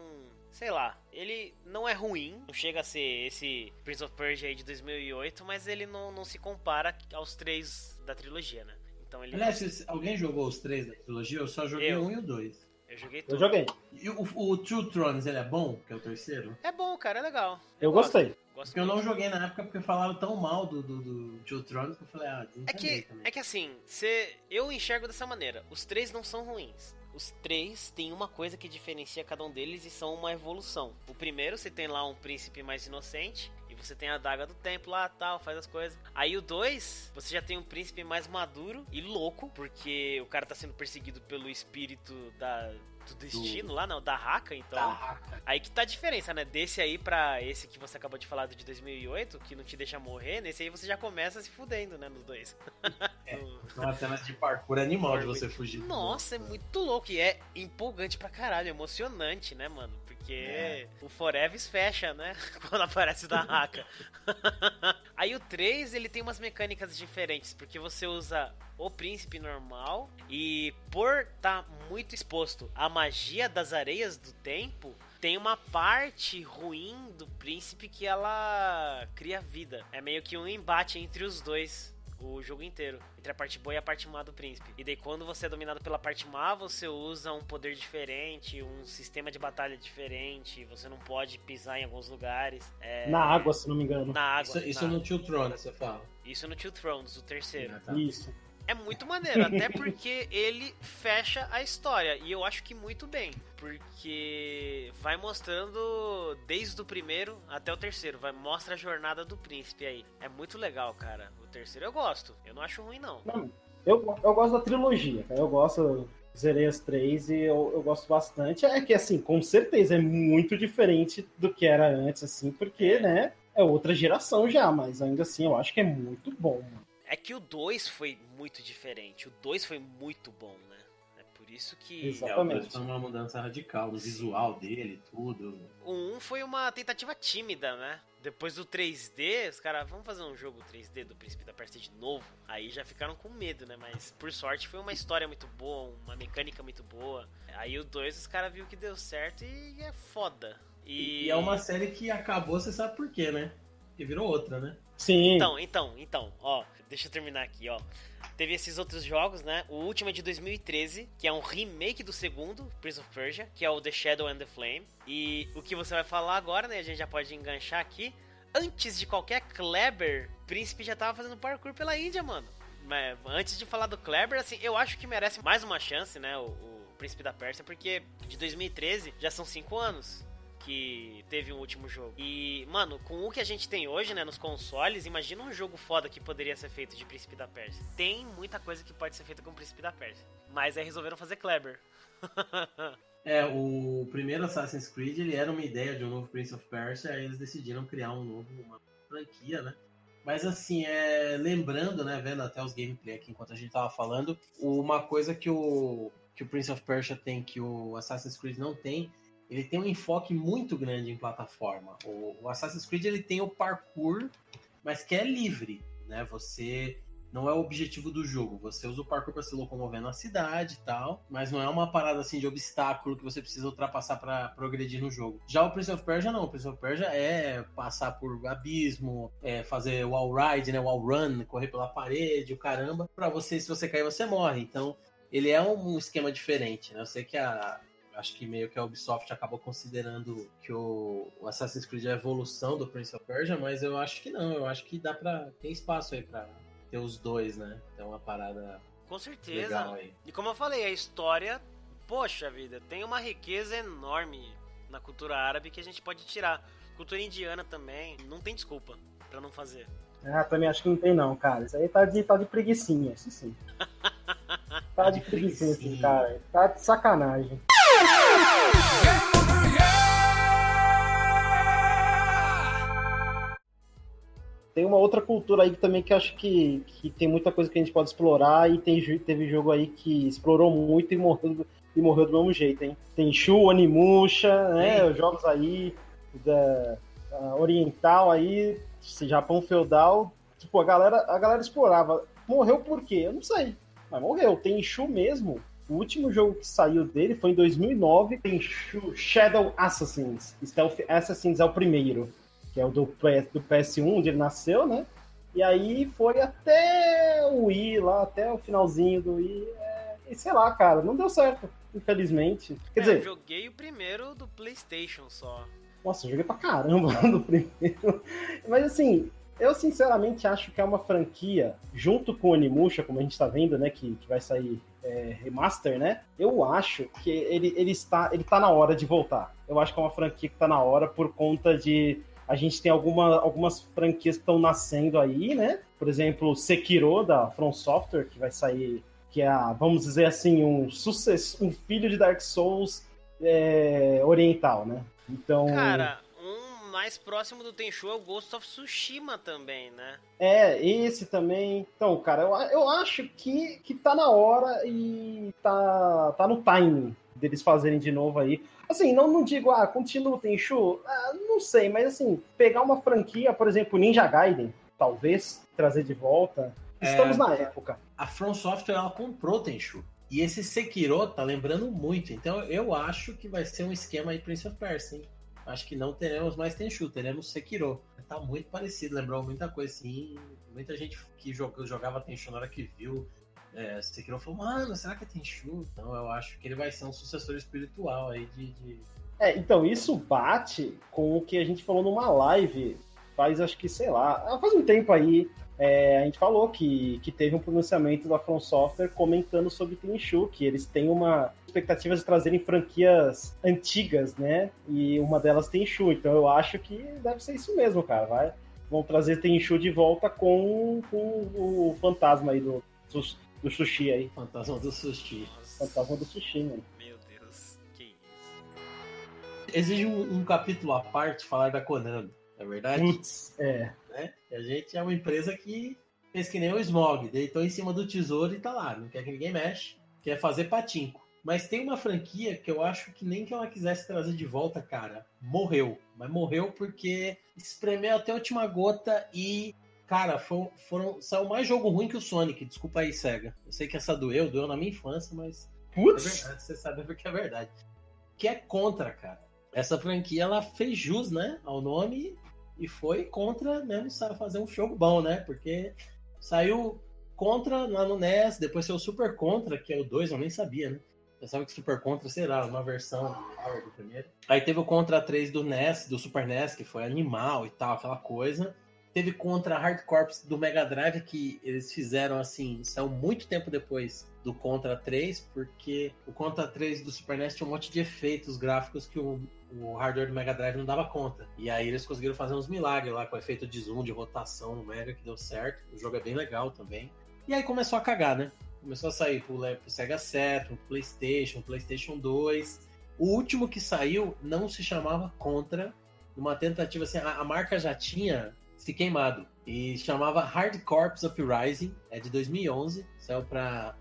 sei lá, ele não é ruim, não chega a ser esse Prince of Persia aí de 2008, mas ele não, não se compara aos três da trilogia, né? Então ele. Aliás, se alguém jogou os três da trilogia? Eu só joguei Eu. um e o dois. eu joguei Eu tudo. joguei. E o, o Two Thrones, ele é bom? Que é o terceiro? É bom, cara, é legal. Eu gosto, gostei. Gosto Porque eu não joguei na época porque falaram tão mal do, do, do Two Thrones que eu falei, ah, É que, também. é que assim, cê, eu enxergo dessa maneira. Os três não são ruins. Os três têm uma coisa que diferencia cada um deles e são uma evolução. O primeiro, você tem lá um príncipe mais inocente. Você tem a daga do tempo lá, tal, faz as coisas. Aí o dois, você já tem um príncipe mais maduro e louco. Porque o cara tá sendo perseguido pelo espírito da, do destino lá, não, da Haka, então... Tá. Aí que tá a diferença, né? Desse aí pra esse que você acabou de falar do de 2008, que não te deixa morrer, nesse aí você já começa se fudendo, né? Nos dois. É. No- as cenas de parkour animal de você fugir. Nossa, é muito louco. E é empolgante pra caralho, emocionante, né, mano? Porque É. o Forever fecha, né? Quando aparece da Haka. Aí o 3, ele tem umas mecânicas diferentes, porque você usa o príncipe normal e por tá muito exposto à magia das areias do tempo, tem uma parte ruim do príncipe que ela cria vida. É meio que um embate entre os dois o jogo inteiro, entre a parte boa e a parte má do príncipe. E daí quando você é dominado pela parte má, você usa um poder diferente, um sistema de batalha diferente, você não pode pisar em alguns lugares. É, Na água, se não me engano. Na água. Isso, isso na- no Two Thrones, você fala. isso no Two Thrones, o terceiro. Ah, tá. Isso. É muito maneiro, até porque ele fecha a história. E eu acho que muito bem. Porque vai mostrando desde o primeiro até o terceiro. Vai mostra a jornada do príncipe aí. É muito legal, cara. O terceiro eu gosto. Eu não acho ruim, não. Não, eu, eu gosto da trilogia, cara. Eu gosto, zerei as três e eu, eu gosto bastante. É que, assim, com certeza é muito diferente do que era antes, assim, porque, né, é outra geração já, mas ainda assim eu acho que é muito bom, mano. É que o 2 foi muito diferente. O 2 foi muito bom, né? É por isso que. Exato. É, o foi uma mudança radical no visual dele, tudo. O 1 foi uma tentativa tímida, né? Depois do 3D, os caras, vamos fazer um jogo 3D do Príncipe da Pérsia de novo. Aí já ficaram com medo, né? Mas por sorte foi uma história muito boa, uma mecânica muito boa. Aí o 2 os caras viram que deu certo e é foda. E, E é uma série que acabou, você sabe por quê, né? Que virou outra, né? Sim, Então, então, então, ó, deixa eu terminar aqui, ó. Teve esses outros jogos, né? O último é de 2013, que é um remake do segundo, Prince of Persia, que é o The Shadow and the Flame. E o que você vai falar agora, né? A gente já pode enganchar aqui. Antes de qualquer Kleber, Príncipe já tava fazendo parkour pela Índia, mano. Mas antes de falar do Kleber, assim, eu acho que merece mais uma chance, né? O, o Príncipe da Pérsia, porque de 2013 já são 5 anos que teve um último jogo. E, mano, com o que a gente tem hoje, né, nos consoles, imagina um jogo foda que poderia ser feito de Príncipe da Pérsia. Tem muita coisa que pode ser feita com Príncipe da Pérsia. Mas aí resolveram fazer Kleber. É, o primeiro Assassin's Creed, ele era uma ideia de um novo Prince of Persia, aí eles decidiram criar um novo, uma franquia, né? Mas assim, é, lembrando, né, vendo até os gameplay aqui enquanto a gente tava falando, uma coisa que o, que o Prince of Persia tem que o Assassin's Creed não tem, ele tem um enfoque muito grande em plataforma. O, o Assassin's Creed ele tem o parkour, mas que é livre, né? Você não é o objetivo do jogo. Você usa o parkour para se locomover na cidade e tal, mas não é uma parada assim de obstáculo que você precisa ultrapassar para progredir no jogo. Já o Prince of Persia não. O Prince of Persia é passar por abismo, é fazer wall ride, né, wall run, correr pela parede, o caramba. Para você, se você cair, você morre. Então, ele é um esquema diferente, né? Eu sei que a, acho que meio que a Ubisoft acabou considerando que o, Assassin's Creed é a evolução do Prince of Persia, mas eu acho que não, eu acho que dá pra. tem espaço aí pra ter os dois, né? Então uma parada. Com certeza. E como eu falei, a história, poxa vida, tem uma riqueza enorme na cultura árabe que a gente pode tirar. Cultura indiana também, não tem desculpa para não fazer. Ah, também acho que não tem não, cara. Isso aí tá de, tá de preguiçinha, isso sim. tá de preguiçinha, assim, cara. Tá de sacanagem. Tem uma outra cultura aí também que acho que, que tem muita coisa que a gente pode explorar e tem, teve jogo aí que explorou muito e morreu, e morreu do mesmo jeito, hein? Tem Shu, Animusha, né? Os jogos aí da, da oriental aí, Japão feudal. Tipo, a galera, a galera explorava. Morreu por quê? Eu não sei. Mas morreu. Tem Shu mesmo. O último jogo que saiu dele foi em 2009. Tem Shadow Assassins. Stealth Assassins é o primeiro que é o do, do PS1, onde ele nasceu, né? E aí foi até o Wii, lá, até o finalzinho do Wii. É... E sei lá, cara, não deu certo, infelizmente. Quer é, dizer. Eu joguei o primeiro do PlayStation só. Nossa, eu joguei pra caramba do primeiro. Mas assim, eu sinceramente acho que é uma franquia, junto com o Onimusha, como a gente tá vendo, né, que, que vai sair é, remaster, né? Eu acho que ele, ele, está, ele tá na hora de voltar. Eu acho que é uma franquia que tá na hora por conta de a gente tem alguma, algumas franquias que estão nascendo aí, né? Por exemplo, Sekiro, da From Software, que vai sair, que é, a, vamos dizer assim, um sucesso, um filho de Dark Souls é, oriental, né? Então... Cara, mais próximo do Tenchu é o Ghost of Tsushima também, né? É, esse também. Então, cara, eu, eu acho que, que tá na hora e tá, tá no timing deles fazerem de novo aí. Assim, não, não digo, ah, continua o Tenchu, ah, não sei, mas assim, pegar uma franquia, por exemplo, Ninja Gaiden, talvez, trazer de volta. Estamos é, na época. A From Software, ela comprou Tenchu. E esse Sekiro tá lembrando muito. Então eu acho que vai ser um esquema aí Prince of Persia, hein? Acho que não teremos mais Tenchu, teremos Sekiro. Tá muito parecido, lembrou muita coisa assim. Muita gente que jogava Tenchu na hora que viu é, Sekiro falou, mano, será que é Tenchu? Então eu acho que ele vai ser um sucessor espiritual aí de, de... É, então isso bate com o que a gente falou numa live faz, acho que, sei lá, faz um tempo aí, é, a gente falou que, que teve um pronunciamento da From Software comentando sobre Tenchu, que eles têm uma expectativa de trazerem franquias antigas, né? E uma delas Tenchu, então eu acho que deve ser isso mesmo, cara, vai vão trazer Tenchu de volta com, com o fantasma aí do, dos, do sushi aí. Fantasma do sushi. Fantasma do sushi, mano. Meu Deus, que isso. Exige um, um capítulo à parte falar da Konami, é verdade? Putz, é. Né? A gente é uma empresa que fez que nem o Smog, deitou em cima do tesouro e tá lá, não quer que ninguém mexe, quer fazer patinco. Mas tem uma franquia que eu acho que nem que ela quisesse trazer de volta, cara, morreu. Mas morreu porque espremeu até a última gota e Cara, foram, foram, saiu mais jogo ruim que o Sonic. Desculpa aí, SEGA. Eu sei que essa doeu, doeu na minha infância, mas. Putz! É verdade, você sabe porque é verdade. Que é contra, cara. Essa franquia, ela fez jus, né, ao nome e foi contra mesmo sabe, fazer um jogo bom, né? Porque saiu contra lá no NES, depois saiu Super Contra, que é o 2, eu nem sabia, né? Pensava que Super Contra, será, uma versão do primeiro. Aí teve o Contra 3 do NES, do Super NES, que foi animal e tal, aquela coisa. Teve contra Hard Corps do Mega Drive, que eles fizeram assim, saiu muito tempo depois do Contra 3, porque o Contra 3 do Super NES tinha um monte de efeitos gráficos que o, o hardware do Mega Drive não dava conta. E aí eles conseguiram fazer uns milagres lá com efeito de zoom, de rotação no Mega, que deu certo. O jogo é bem legal também. E aí começou a cagar, né? Começou a sair pro, pro Sega Saturn, pro PlayStation, PlayStation 2. O último que saiu não se chamava Contra, uma tentativa assim, a, a marca já tinha se queimado. E chamava Hard Corps Uprising, é de 2011, saiu para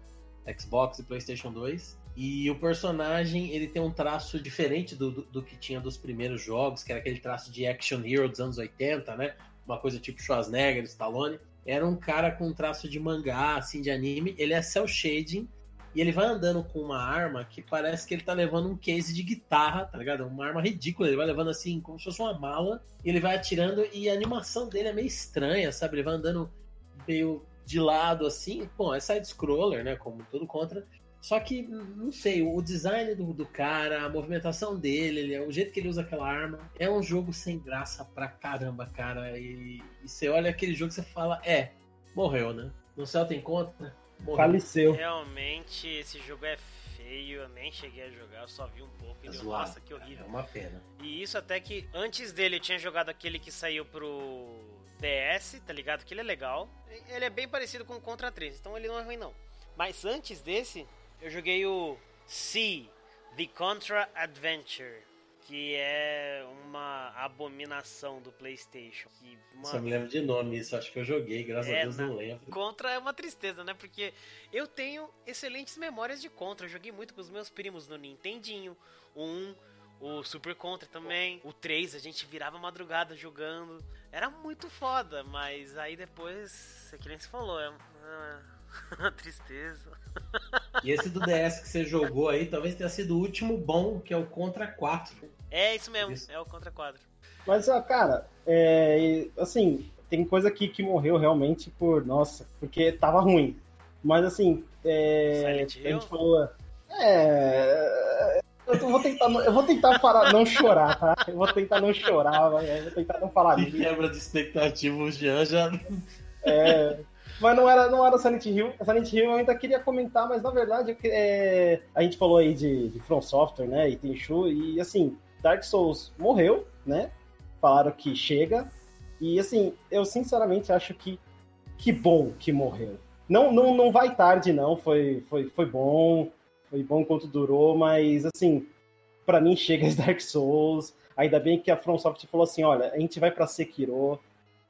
Xbox e PlayStation 2. E o personagem ele tem um traço diferente do, do, do, que tinha dos primeiros jogos, que era aquele traço de action hero dos anos 80, né? Uma coisa tipo Schwarzenegger, Stallone. era um cara com traço de mangá, assim, de anime. Ele é cel shading e ele vai andando com uma arma que parece que ele tá levando um case de guitarra, tá ligado? Uma arma ridícula. Ele vai levando assim, como se fosse uma mala. E ele vai atirando e a animação dele é meio estranha, sabe? Ele vai andando meio de lado assim. Bom, é side-scroller, né? Como tudo contra. Só que, não sei, o design do, do cara, a movimentação dele, ele, o jeito que ele usa aquela arma, é um jogo sem graça pra caramba, cara. E, e você olha aquele jogo e você fala, é, morreu, né? No céu tem conta, morreu. Faleceu. Realmente, esse jogo é feio, eu nem cheguei a jogar, eu só vi um pouco e É deu, nossa, que horrível. É uma pena. E isso até que antes dele eu tinha jogado aquele que saiu pro DS, tá ligado? Que ele é legal. Ele é bem parecido com o Contra 3, então ele não é ruim não. Mas antes desse, eu joguei o C, The Contra Adventure, que é uma abominação do PlayStation. Que, Só mano, me lembro de nome, isso acho que eu joguei, graças É, a Deus não lembro. Contra é uma tristeza, né? Porque eu tenho excelentes memórias de Contra. Eu joguei muito com os meus primos no Nintendinho. O 1, o Super Contra também. O 3, a gente virava madrugada jogando. Era muito foda, mas aí depois, é que nem você falou, é tristeza. E esse do DS que você jogou aí, talvez tenha sido o último bom, que é o Contra 4. É isso mesmo, Isso. é o Contra 4. Mas, ah, cara, é, assim, tem coisa aqui que morreu realmente por, nossa, porque tava ruim. Mas, assim, é, Silent a gente falou, é, eu vou tentar, não- eu vou tentar parar, não chorar, tá? Eu vou tentar não chorar, vai, eu vou tentar não falar Que quebra de expectativa, o Jean já. É, mas não era, não era Silent Hill. Silent Hill eu ainda queria comentar, mas na verdade é, a gente falou aí de, de From Software, né? E Tenchu, e assim, Dark Souls morreu, né? Falaram que chega. E assim, eu sinceramente acho que que bom que morreu. Não, não, não vai tarde, não. Foi, foi, foi bom. Foi bom enquanto durou, mas assim, pra mim chega esse Dark Souls. Ainda bem que a From Software falou assim: olha, a gente vai pra Sekiro,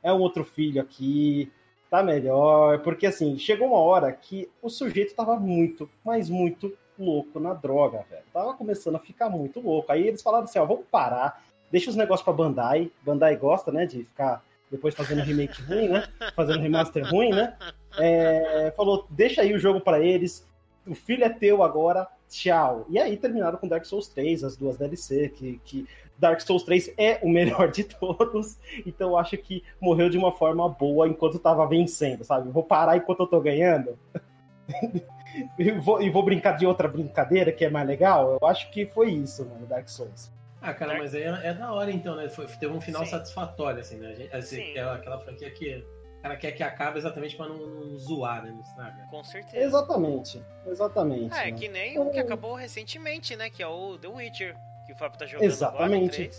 é um outro filho aqui, tá melhor. Porque assim, chegou uma hora que o sujeito tava muito, mas muito louco na droga, velho. Tava começando a ficar muito louco. Aí eles falaram assim: ó, vamos parar, deixa os negócios pra Bandai. Bandai gosta, né, de ficar depois fazendo remake ruim, né? Fazendo remaster ruim, né? É, falou, deixa aí o jogo pra eles. O filho é teu agora, tchau. E aí terminaram com Dark Souls 3, as duas DLC, que, que Dark Souls 3 é o melhor de todos. Então eu acho que morreu de uma forma boa enquanto tava vencendo, sabe? Vou parar enquanto eu tô ganhando. e, vou, e vou brincar de outra brincadeira que é mais legal. Eu acho que foi isso, mano, Dark Souls. Ah, cara, mas aí é, é da hora então, né? Foi, teve um final Sim. satisfatório, assim, né? A gente- assim, Sim. aquela, aquela franquia que o cara quer que acabe exatamente pra não, não zoar, né? Com certeza. Exatamente, exatamente. É, né? que nem o que acabou recentemente, né? Que é o The Witcher, que o Fábio tá jogando Exatamente. agora,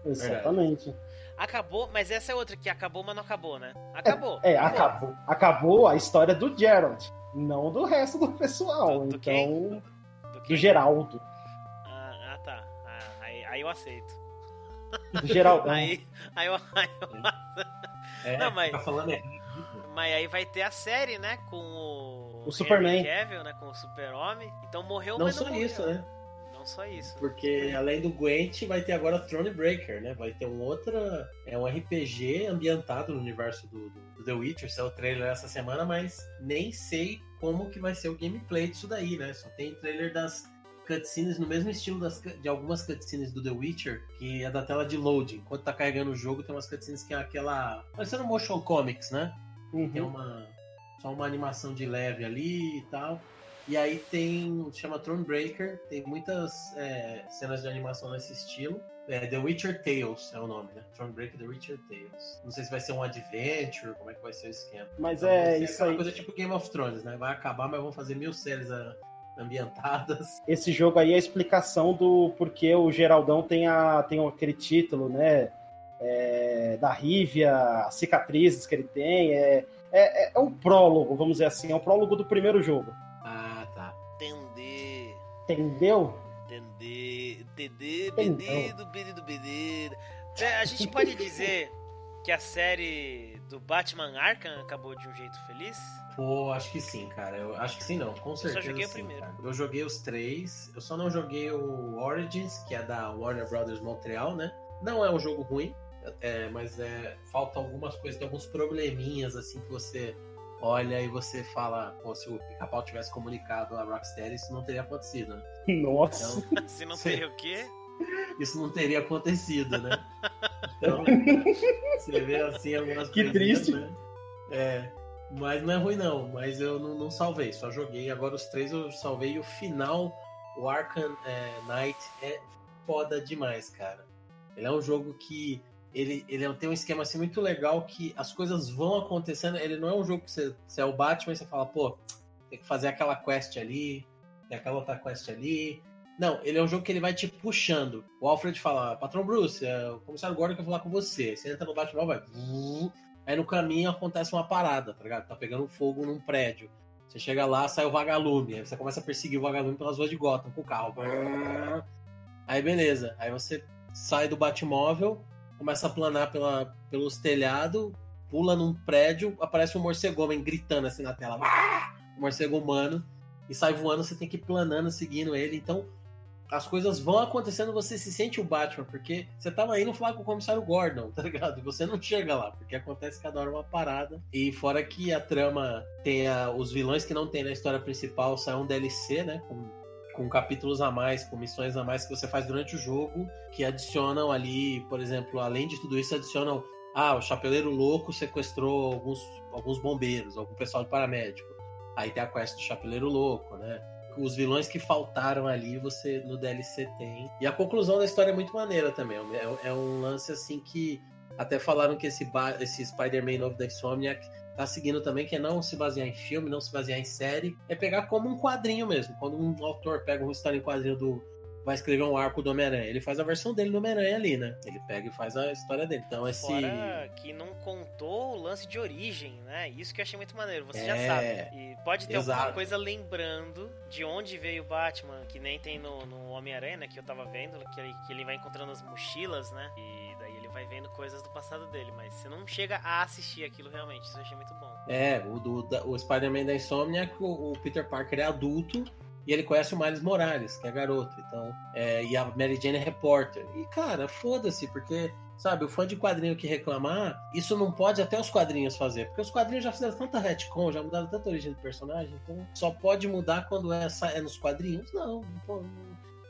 o 3. Exatamente. Acabou, mas essa é outra que acabou, mas não acabou, né? Acabou. É, acabou. Acabou a história do Gerald, não do resto do pessoal. Do- do então, quem? Do do que? Geraldo. Ah, ah, tá. Ah, aí, aí eu aceito. Do Geraldão. Aí, aí eu, aí eu- É, Não, mas- tá falando é. Mas aí vai ter a série, né? Com o. O Superman. Cavill, né? Com o Super-Homem. Então morreu, Não não só morreu. isso, né? Não só isso. Porque além do Gwent, vai ter agora Thronebreaker, né? Vai ter um outra. É um RPG ambientado no universo do, do- do The Witcher. Saiu o trailer essa semana, mas nem sei como que vai ser o gameplay disso daí, né? Só tem trailer das cutscenes no mesmo estilo das, de algumas cutscenes do The Witcher, que é da tela de loading. Enquanto tá carregando o jogo, tem umas cutscenes que é aquela. Parecendo motion comics, né? Tem Uhum. uma. Só uma animação de leve ali e tal. E aí tem. chama Thronebreaker, tem muitas é, cenas de animação nesse estilo. É, The Witcher Tales é o nome, né? Thronebreaker The Witcher Tales. Não sei se vai ser um adventure, como é que vai ser o esquema. Mas Então, é isso aí. coisa tipo Game of Thrones, né? Vai acabar, mas vão fazer mil séries ah, ambientadas. Esse jogo aí é a explicação do porquê o Geraldão tem, a, tem aquele título, né? É, da Rívia, as cicatrizes que ele tem. É, é, é um prólogo, vamos dizer assim. É um prólogo do primeiro jogo. Ah, tá. Entender. Entendeu? Entender. Entender. Entendeu. Pedido, pedido, pedido. É, A gente pode dizer que a série do Batman Arkham acabou de um jeito feliz? Pô, acho que sim, cara. Eu acho que sim, não. Com certeza. joguei o sim, primeiro. cara. Eu joguei os três. Eu só não joguei o Origins, que é da Warner Brothers Montreal, né? Não é um jogo ruim. É, mas é, falta algumas coisas, tem alguns probleminhas assim que você olha e você fala, pô, se o pica-pau tivesse comunicado a Rocksteady, isso não teria acontecido, né? Nossa. Então, Se não teria o quê? isso não teria acontecido, né? Então, você vê assim algumas Que triste. né? É, mas não é ruim não, mas eu não, não salvei, só joguei. Agora os três eu salvei e o final, o Arkham é, Knight, é foda demais, cara. Ele é um jogo que ele, ele tem um esquema assim muito legal que as coisas vão acontecendo. Ele não é um jogo que você, você é o Batman e você fala, pô, tem que fazer aquela quest ali, tem aquela outra quest ali. Não, ele é um jogo que ele vai te puxando. O Alfred fala, Patrão Bruce, é o comissário Gordon quer falar com você. Você entra no Batman, vai. Aí no caminho acontece uma parada, tá ligado? Tá pegando fogo num prédio. Você chega lá, sai o vagalume. Aí você começa a perseguir o vagalume pelas ruas de Gotham com o carro. Aí beleza. Aí você sai do Batmóvel, começa a planar pela, pelos telhados, pula num prédio, aparece um morcego homem gritando assim na tela. Um morcego humano. E sai voando, você tem que ir planando, seguindo ele. Então, as coisas vão acontecendo, você se sente o Batman, porque você tava indo falar com o comissário Gordon, tá ligado? E você não chega lá, porque acontece cada hora uma parada. E fora que a trama tem os vilões que não tem na história principal, sai um DLC, né? Com, com capítulos a mais, com missões a mais que você faz durante o jogo, que adicionam ali, por exemplo, além de tudo isso, adicionam. Ah, o Chapeleiro Louco sequestrou alguns, alguns bombeiros, algum pessoal de paramédico. Aí tem a quest do Chapeleiro Louco, né? Os vilões que faltaram ali você no DLC tem. E a conclusão da história é muito maneira também. É, é um lance assim que até falaram que esse, esse Spider-Man novo da Insomniac tá seguindo também, que é não se basear em filme, não se basear em série, é pegar como um quadrinho mesmo. Quando um autor pega uma história em quadrinho do. Vai escrever um arco do Homem-Aranha, ele faz a versão dele do Homem-Aranha ali, né? Ele pega e faz a história dele. Então esse. Fora que não contou o lance de origem, né? Isso que eu achei muito maneiro, você já É, sabe. E pode ter alguma exato. coisa lembrando de onde veio o Batman, que nem tem no, no Homem-Aranha, né, que eu tava vendo, que ele, que ele vai encontrando as mochilas, né? E daí ele vai vendo coisas do passado dele, mas você não chega a assistir aquilo realmente, isso eu achei muito bom. É, o, do, da- o Spider-Man da Insomniac, o, o Peter Parker é adulto e ele conhece o Miles Morales, que é garoto. Então, é, e a Mary Jane é repórter. E, cara, foda-se, porque, sabe, o fã de quadrinho que reclamar, isso não pode até os quadrinhos fazer. Porque os quadrinhos já fizeram tanta retcon, já mudaram tanta origem do personagem, então só pode mudar quando é, é nos quadrinhos? Não, pô,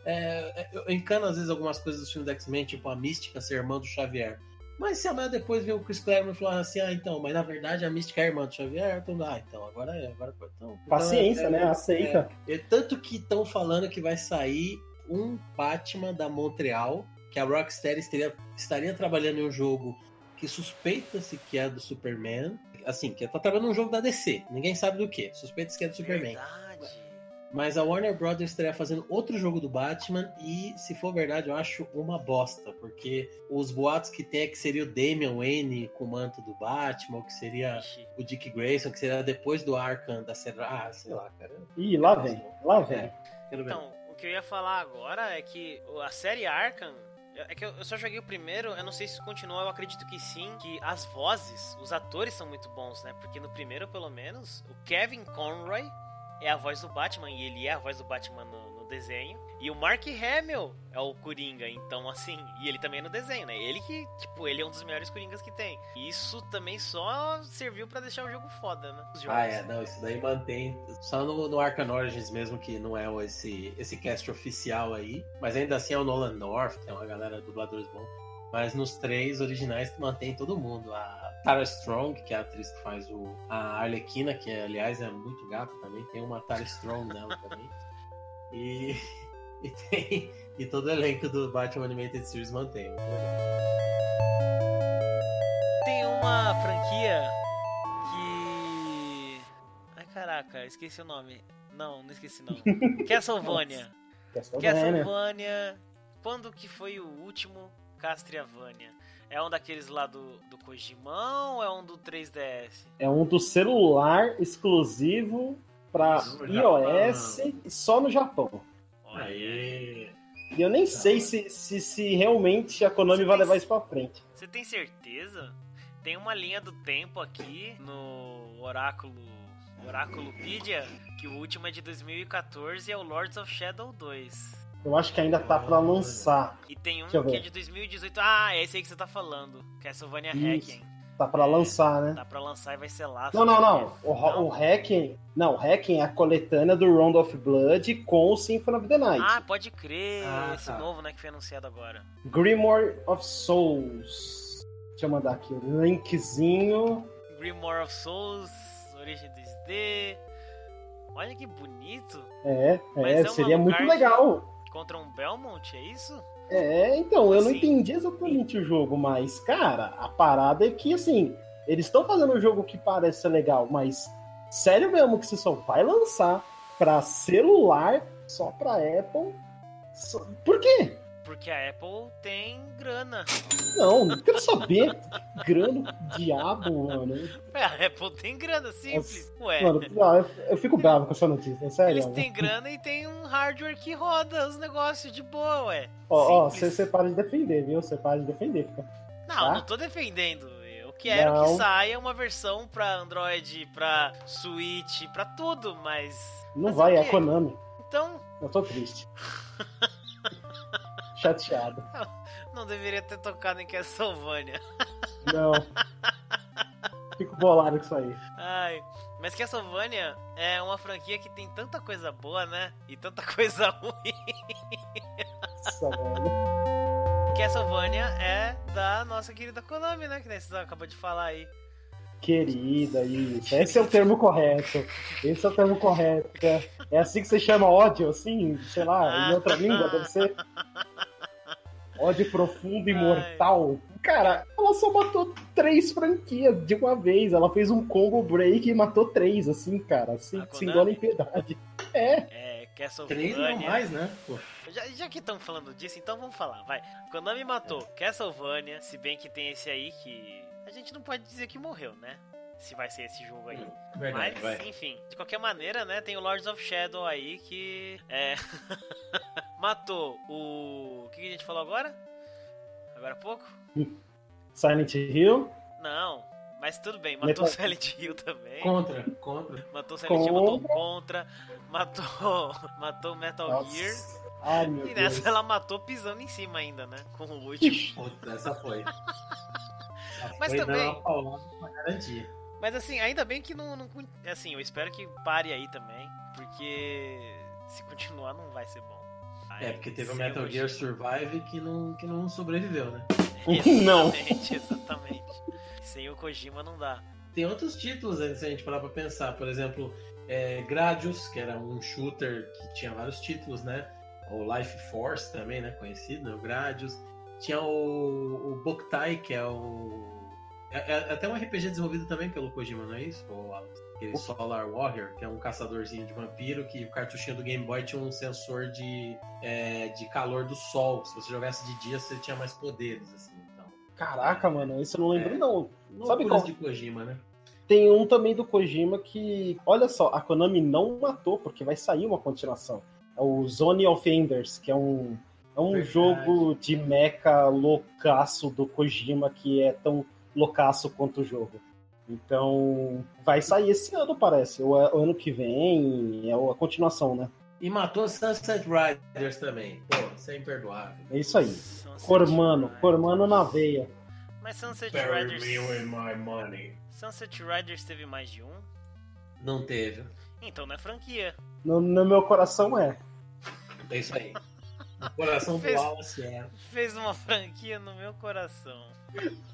é, é, eu encano às vezes algumas coisas dos filmes do X-Men, tipo a Mística ser irmã do Xavier. Mas se amanhã depois vem o Chris Claremont e falar assim, ah, então, mas na verdade a Mística é irmã do Xavier, então, ah, então, agora é, agora foi. Então, Paciência, então, é- né? Aceita. é, tanto que estão falando que vai sair um Batman da Montreal, que a Rocksteady estaria, estaria trabalhando em um jogo que suspeita-se que é do Superman. Assim, que tá trabalhando num jogo da DC. Ninguém sabe do que. Suspeita-se que é do Superman. Verdade. Mas a Warner Brothers estaria fazendo outro jogo do Batman e, se for verdade, eu acho uma bosta, porque os boatos que tem é que seria o Damian Wayne com o manto do Batman, ou que seria o Dick Grayson, que seria depois do Arkham da série. Ah, sei lá, cara. Ih, lá vem, lá vem. É, quero ver. Então, o que eu ia falar agora é que a série Arkham. É que eu eu só joguei o primeiro, eu não sei se continua, eu acredito que sim. Que as vozes, os atores são muito bons, né? Porque no primeiro, pelo menos, o Kevin Conroy é a voz do Batman, e ele é a voz do Batman no, no desenho. E o Mark Hamill é o Coringa, então assim, e ele também é no desenho, né? Ele que, tipo, ele é um dos melhores Coringas que tem. E isso também só serviu pra deixar o jogo foda, né? Os jogos. Ah, é, não, isso daí mantém. Só no, no Arkham Origins mesmo, que não é o- esse, esse cast oficial aí. Mas ainda assim é o Nolan North, tem uma galera dubladores bons. Mas nos três originais mantém todo mundo. A Tara Strong, que é a atriz que faz o, a Arlequina, que aliás é muito gata também, tem uma Tara Strong nela também. E, e tem. E todo o elenco do Batman Animated Series mantém. Muito legal. Tem uma franquia que. Ai caraca, esqueci o nome. Não, não esqueci não. Castlevania. Castlevania. Castlevania. Quando que foi o último Castlevania? É um daqueles lá do, do Kojimão ou é um do 3DS? É um do celular exclusivo pra No iOS e só no Japão. Olha Aí. E eu nem sei se, se, se realmente a Konami vai levar isso pra frente. Você tem certeza? Tem uma linha do tempo aqui no Oráculo. Oráculopedia, que o último é de 2014 e é o Lords of Shadow 2. Eu acho que ainda tá pra lançar. E tem um que é de 2018. Ah, é esse aí que você tá falando. Castlevania Isso. Hacking. Tá pra lançar, né? Tá pra lançar e vai ser lá. Não, não, não. O, Ro- o Hacking. Não, o Hacking é a coletânea do Round of Blood com o Symphony of the Night. Ah, pode crer. Ah, esse tá. novo, né, que foi anunciado agora. Grimoire of Souls. Deixa eu mandar aqui o linkzinho. Grimoire of Souls, Origem 2D. Olha que bonito. É, é, é seria muito card- legal. Contra um Belmont, é isso? É, então, eu não Sim. entendi exatamente o jogo, mas, cara, a parada é que, assim, eles estão fazendo um jogo que parece ser legal, mas sério mesmo que você só vai lançar pra celular, só pra Apple? Só- Por quê? Porque a Apple tem grana. Não, não quero saber. Grana, diabo, mano. É, a Apple tem grana, simples. Ué, Mano, eu, eu fico bravo com essa notícia, é sério. eles têm grana e tem um hardware que roda os negócios de boa, ué. Ó, ó, você para de defender, viu? Você para de defender. Fica... Não, tá? não tô defendendo. Eu quero Não. que saia uma versão pra Android, pra Switch, pra tudo, mas. Não Fazer vai, é? Konami. Então, Eu tô triste. Chateado. não deveria ter tocado em Castlevania. Não. Fico bolado com isso aí. Ai. Mas Castlevania é uma franquia que tem tanta coisa boa, né? E tanta coisa ruim. Nossa, velho. Castlevania é da nossa querida Konami, né? Que nem você acabou de falar aí. Querida, isso. Esse é o termo correto. Esse é o termo correto. É, é assim que você chama ódio, assim, sei lá, em outra língua, deve ser. Ódio profundo e mortal. Cara, ela só matou três franquias de uma vez. Ela fez um combo break e matou três, assim, cara. Sem, A sem Konami? dó nem piedade. É. É, Três não Castlevania. mais, né? Pô. Já, já que estamos falando disso, então vamos falar, vai. Konami matou Castlevania, se bem que tem esse aí que. A gente não pode dizer que morreu, né? Se vai ser esse jogo aí. Verdade, Mas, vai. enfim, de qualquer maneira, né, tem o Lords of Shadow aí que. É. matou o. O que a gente falou agora? Agora há pouco? Silent Hill. Não. Mas tudo bem, matou Metal- Silent Hill também. Contra, contra. Matou Silent Hill, matou Contra. Contra. Matou. Matou Metal Gear. Nossa. Ai, meu E Deus. nessa ela matou pisando em cima ainda, né? Com o último. Puta, essa foi. Essa Mas foi também- dando uma paulada pra garantir. Mas assim, ainda bem que não, não. Assim, eu espero que pare aí também. Porque se continuar não vai ser bom. Aí, É, porque teve o Metal Kojima. Gear Survive que não, que não sobreviveu, né? Não. Exatamente, exatamente. Sem o Kojima não dá. Tem outros títulos aí, se a gente parar pra pensar. Por exemplo, é, Gradius, que era um shooter que tinha vários títulos, né? O Life Force também, né? Conhecido, né? O Gradius. Tinha o, o Boktai, que é o. É, é até um RPG desenvolvido também pelo Kojima, não é isso? O aquele Solar Warrior, que é um caçadorzinho de vampiro, que o cartuchinho do Game Boy tinha um sensor de, é, de calor do sol. Se você jogasse de dia, você tinha mais poderes, assim. Então, Caraca, mano, isso eu não lembro, É. não. Sabe qual? de Kojima, né? Tem um também do Kojima que, olha só, a Konami não matou, porque vai sair uma continuação. É o Zone of Enders, que é um, é um Verdade. jogo de mecha loucaço do Kojima que é tão loucaço quanto o jogo. Então, vai sair esse ano, parece. Ou é o ano que vem, é a continuação, né? E matou Sunset Riders também. Pô, isso é imperdoável. É isso aí. Sunset Cormano, Riders. Cormano na veia. Mas Sunset Riders. my money. Sunset Riders teve mais de um? Não teve. Então não é franquia. No, no meu coração é. É isso aí. O coração do Fez- Wallace é. Fez uma franquia no meu coração.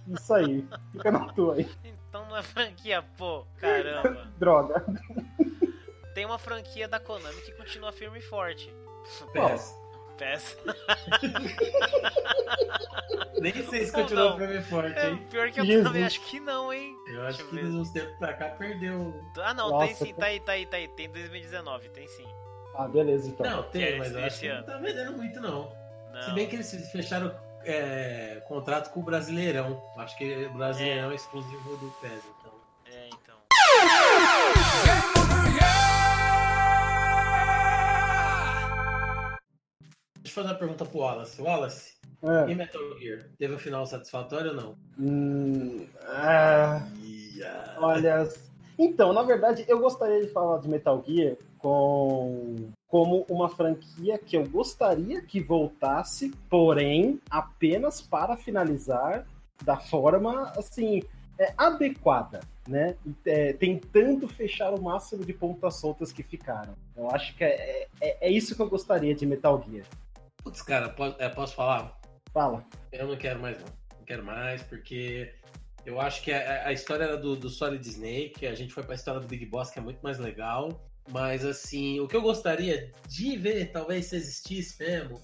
Isso aí. Fica na tua aí. Então não é franquia, pô. Caramba. Droga. Tem uma franquia da Konami que continua firme e forte. PES. PES. Nem sei se continua não. firme e forte, É, hein? pior que eu Jesus. também acho que não, hein? Eu acho Deixa que uns tempos pra cá perdeu. Ah, não, Nossa, tem sim, tá aí, tá aí, tá aí. Tem 2019, tem sim. Ah, beleza, então. Não, Que é tem, mas eu acho que ano. não tá vendendo muito, não. Não. Se bem que eles fecharam é, contrato com o Brasileirão. Acho que o Brasileirão é, exclusivo do PES, então. É, então. Deixa eu fazer uma pergunta pro Wallace. Wallace, É. e Metal Gear? Teve um final satisfatório ou não? Hum, ah, olha. Então, na verdade, eu gostaria de falar de Metal Gear com como uma franquia que eu gostaria que voltasse, porém apenas para finalizar da forma assim é, adequada, né? É, tentando fechar o máximo de pontas soltas que ficaram. Eu acho que é, é, é isso que eu gostaria de Metal Gear. Putz, cara, posso, é, posso falar? Fala. Eu não quero mais, não. Não quero mais, porque eu acho que a, a história era do, do Solid Snake, a gente foi pra história do Big Boss, que é muito mais legal. Mas, assim, o que eu gostaria de ver, talvez se existisse mesmo,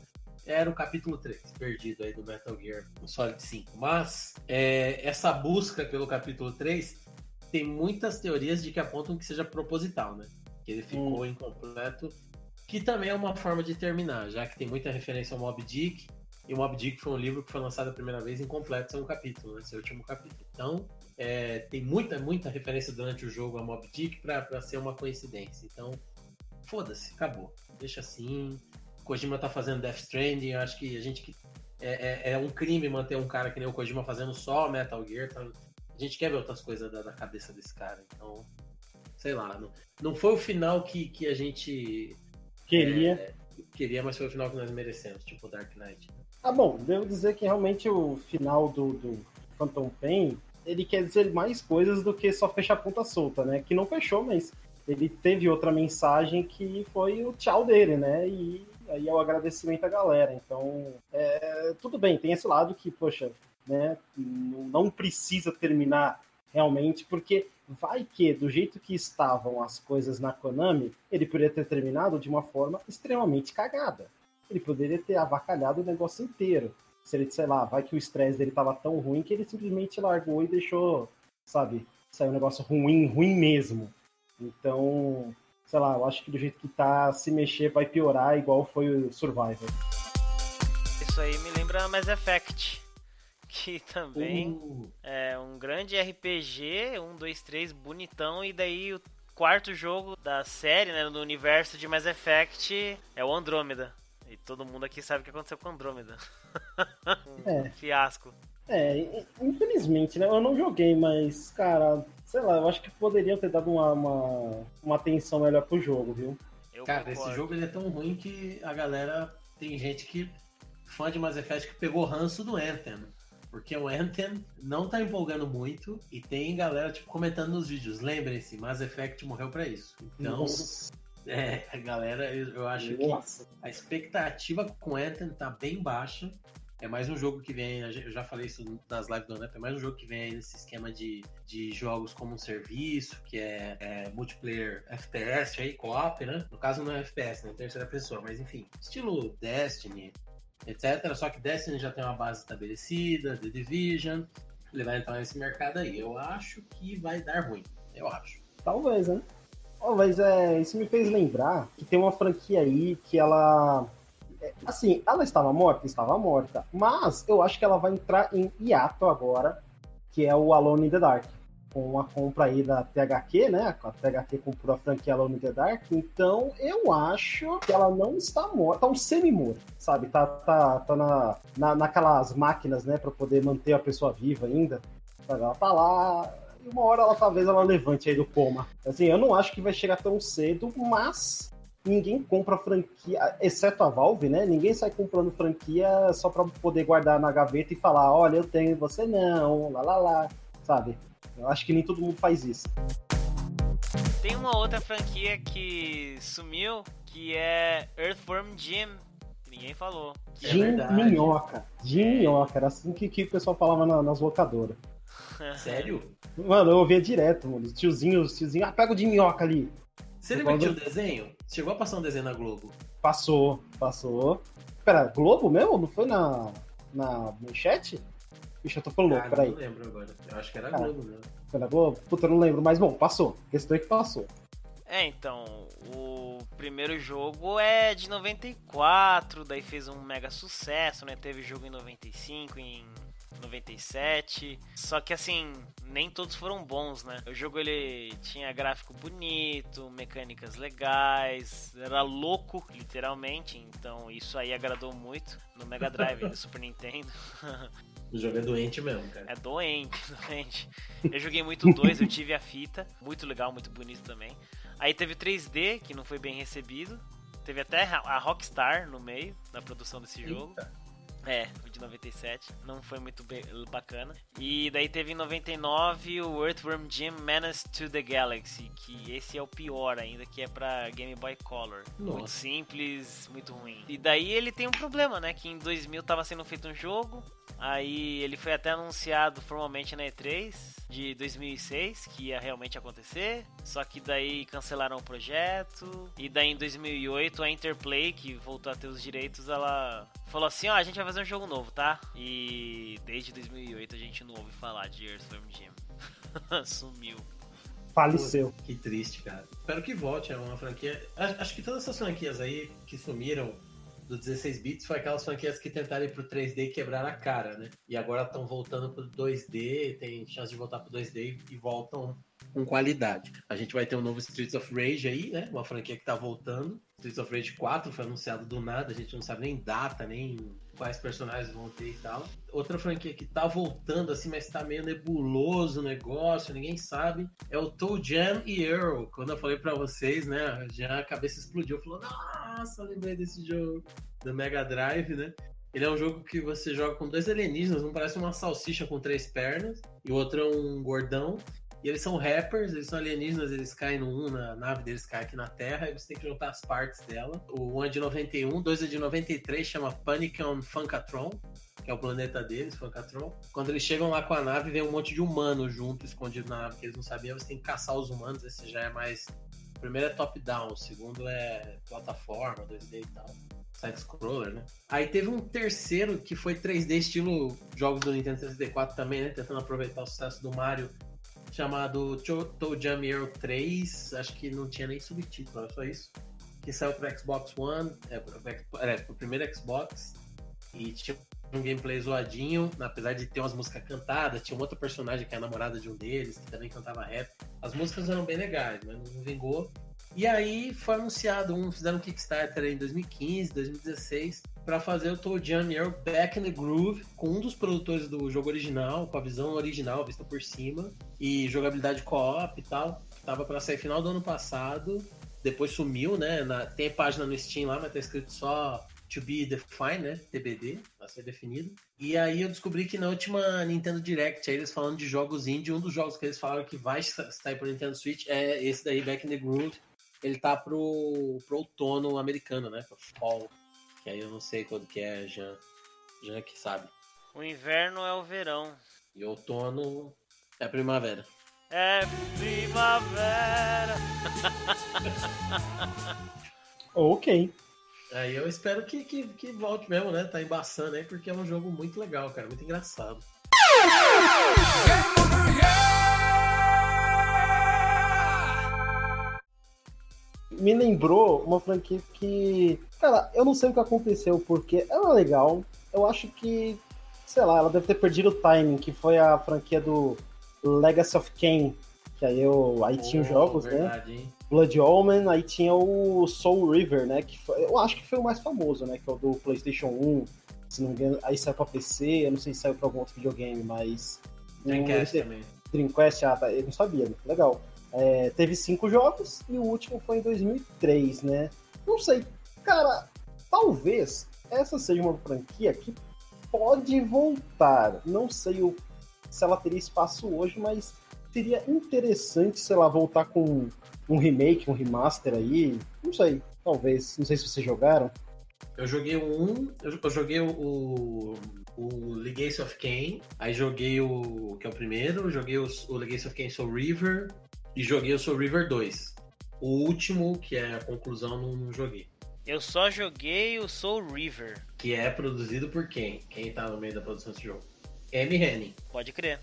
era o capítulo 3, perdido aí do Metal Gear Solid 5. Mas é, essa busca pelo capítulo 3 tem muitas teorias de que apontam que seja proposital, né? Que ele ficou hum. incompleto, que também é uma forma de terminar, já que tem muita referência ao Mob Dick, e o Mob Dick foi um livro que foi lançado a primeira vez incompleto, seu capítulo, né? Seu último capítulo. Então, é, tem muita, muita referência durante o jogo a Mob Dick para ser uma coincidência. Então, foda-se, acabou. Deixa assim. Kojima tá fazendo Death Stranding, acho que a gente é, é, é, um crime manter um cara que nem o Kojima fazendo só Metal Gear. Tá? A gente quer ver outras coisas da, da, cabeça desse cara. Então, sei lá, não, não foi o final que, que a gente queria. É, queria, mas foi o final que nós merecemos, tipo Dark Knight. Ah, bom, devo dizer que realmente o final do, do Phantom Pain ele quer dizer mais coisas do que só fechar a ponta solta, né? Que não fechou, mas ele teve outra mensagem que foi o tchau dele, né? E aí é o agradecimento à galera. Então, é, tudo bem, tem esse lado que, poxa, né, não precisa terminar realmente, porque vai que, do jeito que estavam as coisas na Konami, ele poderia ter terminado de uma forma extremamente cagada. Ele poderia ter avacalhado o negócio inteiro. Se ele, sei lá, vai que o estresse dele tava tão ruim que ele simplesmente largou e deixou, sabe, saiu um negócio ruim, ruim mesmo. Então, sei lá, eu acho que do jeito que tá, se mexer vai piorar, igual foi o Survivor. Isso aí me lembra Mass Effect, que também uh. é um grande RPG, um, dois, três, bonitão, e daí o quarto jogo da série, né, do universo de Mass Effect é o Andrômeda. E todo mundo aqui sabe o que aconteceu com Andrômeda. um é. fiasco. É, infelizmente, né? Eu não joguei, mas, cara, sei lá, eu acho que poderiam ter dado uma, uma, uma atenção melhor pro jogo, viu? Eu cara, concordo. esse jogo ele é tão ruim que a galera. Tem gente que. fã de Mass Effect que pegou ranço do Anthem. Porque o Anthem não tá empolgando muito e tem galera, tipo, comentando nos vídeos. Lembrem-se, Mass Effect morreu para isso. Então. Nossa. É, a galera, eu acho Nossa. que a expectativa com Anthem tá bem baixa. É mais um jogo que vem, eu já falei isso nas lives do Anep, é mais um jogo que vem nesse esquema de, de jogos como um serviço, que é, é multiplayer FPS aí, co-op, né? No caso não é FPS, né? Terceira pessoa, mas enfim, estilo Destiny, etc. Só que Destiny já tem uma base estabelecida, The Division, ele vai entrar nesse mercado aí. Eu acho que vai dar ruim, eu acho. Talvez, né? Oh, mas é, isso me fez lembrar que tem uma franquia aí que ela Assim, ela estava morta? Estava morta. Mas eu acho que ela vai entrar em hiato agora, que é o Alone in the Dark. Com a compra aí da THQ, né? A THQ comprou a franquia Alone in the Dark. Então eu acho que ela não está morta. Tá um semi-morto, sabe? Tá, tá, tá na, na, naquelas máquinas, né? Pra poder manter a pessoa viva ainda. Ela tá lá, e uma hora ela talvez ela levante aí do coma. Assim, eu não acho que vai chegar tão cedo, mas ninguém compra franquia, exceto a Valve, né? Ninguém sai comprando franquia só para poder guardar na gaveta e falar, olha, eu tenho, você não, lá lá lá, sabe? Eu acho que nem todo mundo faz isso. Tem uma outra franquia que sumiu, que é Earthworm Jim. Ninguém falou. Jim é Minhoca. Jim Minhoca. Era assim que, que o pessoal falava na, nas locadoras. Sério? Mano, eu ouvia direto, mano. Os tiozinhos, tiozinho, ah, pega o de minhoca ali. Você lembra que tinha um desenho? Chegou a passar um desenho na Globo? Passou, passou. Pera, Globo mesmo? Não foi na, na manchete? Ixi, eu tô falando louco, peraí. não lembro agora. Eu acho que era Cara, Globo mesmo. Foi na Globo? Puta, eu não lembro, mas bom, passou. A questão é que passou. É, então, o primeiro jogo é de 94, daí fez um mega sucesso, né? Teve jogo em 95, em 97. Só que assim, nem todos foram bons, né? O jogo ele tinha gráfico bonito, mecânicas legais, era louco, literalmente, então isso aí agradou muito no Mega Drive do Super Nintendo. O jogo é doente mesmo, cara. É doente, doente. Eu joguei muito dois, eu tive a fita, muito legal, muito bonito também. Aí teve 3D, que não foi bem recebido. Teve até a Rockstar no meio da produção desse jogo. Eita. É, o de 97. Não foi muito bacana. E daí teve em 99 o Earthworm Jim Menace to the Galaxy, que esse é o pior ainda, que é pra Game Boy Color. Muito Nossa. simples, muito ruim. E daí ele tem um problema, né? Que em 2000 tava sendo feito um jogo, aí ele foi até anunciado formalmente na E3 de 2006, que ia realmente acontecer, só que daí cancelaram o projeto, e daí em 2008 a Interplay, que voltou a ter os direitos, ela falou assim, ó, a gente vai fazer um jogo novo, tá? E desde 2008 a gente não ouve falar de Earthworm Jim. Sumiu. Faleceu. Que triste, cara. Espero que volte, é uma franquia. Acho que todas essas franquias aí que sumiram do 16 bits foi aquelas franquias que tentaram ir pro 3D e quebraram a cara, né? E agora estão voltando pro 2D, tem chance de voltar pro 2D e voltam com qualidade. A gente vai ter um novo Streets of Rage aí, né? Uma franquia que tá voltando. Streets of Rage 4 foi anunciado do nada, a gente não sabe nem data, nem quais personagens vão ter e tal. Outra franquia que tá voltando assim, mas tá meio nebuloso o negócio, ninguém sabe, é o Toe Jam e Earl. Quando eu falei pra vocês, né, já a cabeça explodiu, falou: "Nossa, lembrei desse jogo do Mega Drive, né?" Ele é um jogo que você joga com dois alienígenas, um parece uma salsicha com três pernas e o outro é um gordão. E eles são rappers, eles são alienígenas, eles caem no 1, na nave deles cai aqui na Terra, e você tem que juntar as partes dela. O 1 é de 91, o 2 é de 93, chama Panic on Funkatron, que é o planeta deles, Funkatron. Quando eles chegam lá com a nave, vem um monte de humano junto, escondido na nave, que eles não sabiam, você tem que caçar os humanos, esse já é mais... O primeiro é top-down, o segundo é plataforma, 2D e tal. Side-scroller, né? Aí teve um terceiro que foi 3D, estilo jogos do Nintendo 64 também, né? Tentando aproveitar o sucesso do Mario chamado Cho- Toe Jam Earl 3, acho que não tinha nem subtítulo, era só isso. Que saiu pro Xbox One, é, pro, é, pro primeiro Xbox, e tinha um gameplay zoadinho, apesar de ter umas músicas cantadas, tinha um outro personagem que é a namorada de um deles, que também cantava rap. As músicas eram bem legais, mas não vingou. E aí foi anunciado um, fizeram um Kickstarter em 2015, 2016, para fazer o Toe Jam Earl Back in the Groove, com um dos produtores do jogo original, com a visão original vista por cima, e jogabilidade co-op e tal. Tava para sair final do ano passado, depois sumiu, né? Na- tem página no Steam lá, mas tá escrito só To Be Defined, né? TBD, vai ser definido. E aí eu descobri que na última Nintendo Direct, aí eles falando de jogos indie, um dos jogos que eles falaram que vai sa- sair pro Nintendo Switch é esse daí, Back in the Groove. Ele tá pro, pro outono americano, né? Pro fall. Que aí eu não sei quando que é, Jean. Jean que sabe. O inverno é o verão. E outono é primavera. É primavera. Ok. Aí eu espero que, que, que volte mesmo, né? Tá embaçando aí, porque é um jogo muito legal, cara. Muito engraçado. Me lembrou uma franquia que. Cara, eu não sei o que aconteceu, porque ela é legal. Eu acho que. Sei lá, ela deve ter perdido o timing, que foi a franquia do Legacy of Kain. Que aí, eu, aí tinha os Oh, jogos, né? verdade, hein? Blood Omen, aí tinha o Soul River, né? Que foi- eu acho que foi o mais famoso, né? Que é o do PlayStation 1. Se não me engano, aí saiu pra PC, eu não sei se saiu pra algum outro videogame, mas. Dreamcast o- também. Dreamcast, ah, tá, eu não sabia, né? legal. É, teve cinco jogos e o último foi em 2003, né? Não sei, cara, talvez essa seja uma franquia que pode voltar. Não sei o, se ela teria espaço hoje, mas seria interessante, sei lá, voltar com um remake, um remaster aí. Não sei, talvez. Não sei se vocês jogaram. Eu joguei 1, eu eu joguei o, o Legacy of Kain, aí joguei o. que é o primeiro, joguei o, o Legacy of Kain Soul River e joguei o Soul River 2. O último, que é a conclusão, não, não joguei. Eu só joguei o Soul River. Que é produzido por quem? Quem tá no meio da produção desse jogo? Amy Henning. Pode crer.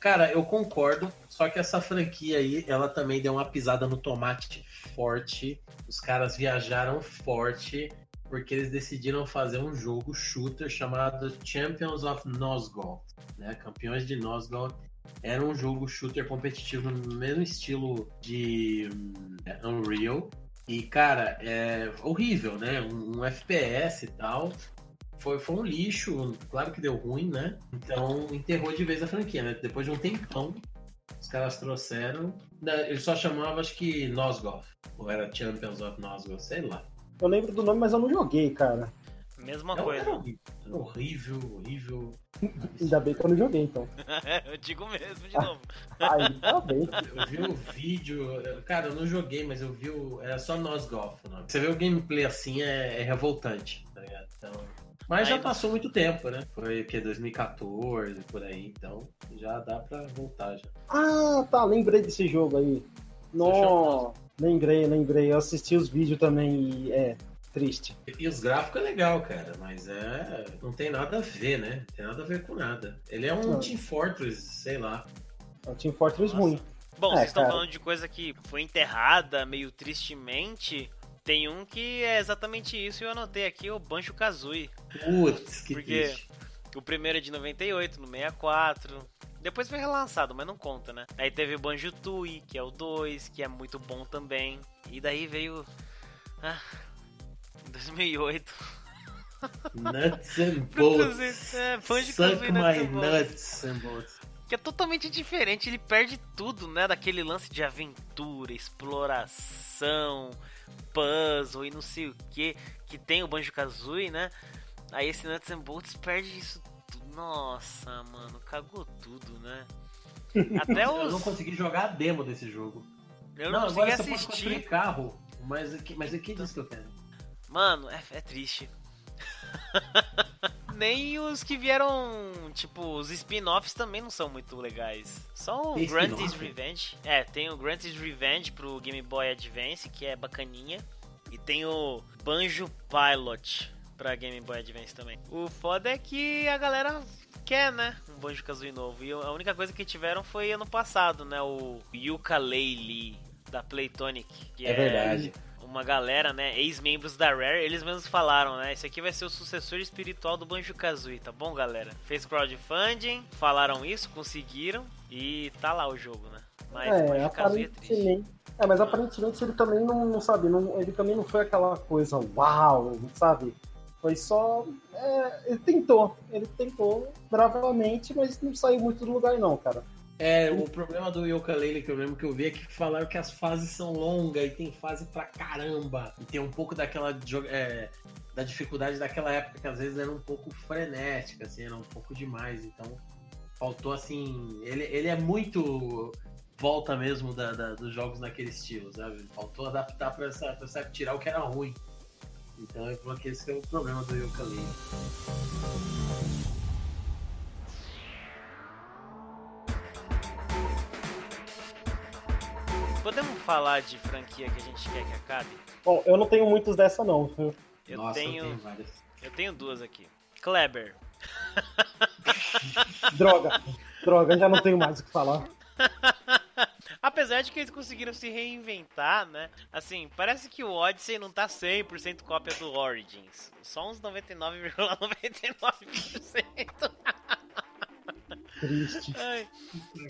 Cara, eu concordo, só que essa franquia aí, ela também deu uma pisada no tomate forte. Os caras viajaram forte porque eles decidiram fazer um jogo shooter chamado Champions of Nosgold, né? Campeões de Nosgold. Era um jogo shooter competitivo no mesmo estilo de hum, Unreal. E, cara, é horrível, né? Um, um FPS e tal. Foi, foi um lixo, claro que deu ruim, né? Então enterrou de vez a franquia, né? Depois de um tempão, os caras trouxeram. Ele só chamava, acho que, Nosgoth. Ou era Champions of Nosgoth, sei lá. Eu lembro do nome, mas eu não joguei, cara. Mesma Não, coisa. era horrível, era horrível, horrível. Ainda bem que eu não joguei, então. eu digo mesmo de novo. Aí, tá bem. Eu vi o vídeo, eu- cara, eu não joguei, mas eu vi o. Era só Nós Golf. o nome. Você vê o gameplay assim é, é revoltante, tá ligado? Então, mas já Aí- passou muito tempo, né? Foi o que? 2014, por aí, então já dá pra voltar já. Ah, tá, lembrei desse jogo aí. Não, lembrei, lembrei. Eu assisti os vídeos também e é triste. E os gráficos é legal, cara, mas é. Não tem nada a ver, né? Não tem nada a ver com nada. Ele é um Não. Team Fortress, sei lá. É o Team Fortress Nossa. ruim. Bom, É, vocês estão falando de coisa que foi enterrada meio tristemente. Tem um que é exatamente isso e eu anotei aqui, o Banjo Kazooie. Putz, que Porque- triste. O primeiro é de 98, no 64. Depois foi relançado, mas não conta, né? Aí teve o Banjo Tooie, que é o 2, que é muito bom também. E daí veio. Ah, 2008. Nuts and bolts. É, Banjo Suck Kazooie Nuts my nuts and bolts. Que é totalmente diferente, ele perde tudo, né? Daquele lance de aventura, exploração, puzzle e não sei o que, que tem o Banjo Kazooie, né? Aí esse Nuts and Bolts perde isso tudo. Nossa, mano, cagou tudo, né? Até Eu não os. consegui jogar a demo desse jogo. Eu não, consegui agora você pode construir assistir. carro. Mas mas aqui diz que eu quero. Mano, é, é triste. Nem os que vieram, tipo, os spin-offs também não são muito legais. Só o Tem? Revenge. É, tem o Grunty's Revenge pro Game Boy Advance, que é bacaninha. E tem o Banjo Pilot pra Game Boy Advance também. O foda é que a galera quer, né? Um Banjo Kazooie novo. E a única coisa que tiveram foi ano passado, né? O Yooka-Laylee da Playtonic. Que É verdade. Uma galera, né, ex-membros da Rare, eles mesmos falaram, né, esse aqui vai ser o sucessor espiritual do Banjo-Kazooie, tá bom, galera? Fez crowdfunding, falaram isso, conseguiram e tá lá o jogo, né? Mas é, Banjo-Kazooie é triste. É, mas aparentemente ele também não, não sabe, não, ele também não foi aquela coisa uau, sabe? Foi só. é, ele tentou, ele tentou bravamente, mas não saiu muito do lugar, não, cara. É, o problema do Yooka-Laylee que eu lembro que eu vi é que falaram que as fases são longas e tem fase pra caramba. E tem um pouco daquela é, da dificuldade daquela época que às vezes era um pouco frenética, assim, era um pouco demais. Então faltou assim. Ele, ele é muito volta mesmo da, da- dos jogos naquele estilo, sabe? Faltou adaptar pra, essa, pra essa- tirar o que era ruim. Então eu falou que esse é o problema do Yooka-Laylee. Podemos falar de franquia que a gente quer que acabe? Bom, eu não tenho muitos dessa, não? Eu Nossa, tenho, eu tenho várias. eu tenho duas aqui. Kleber. Droga, droga, já não tenho mais o que falar. Apesar de que eles conseguiram se reinventar, né? Assim, parece que o Odyssey não tá 100% cópia do Origins. Só uns 99,99%. Triste. Ai.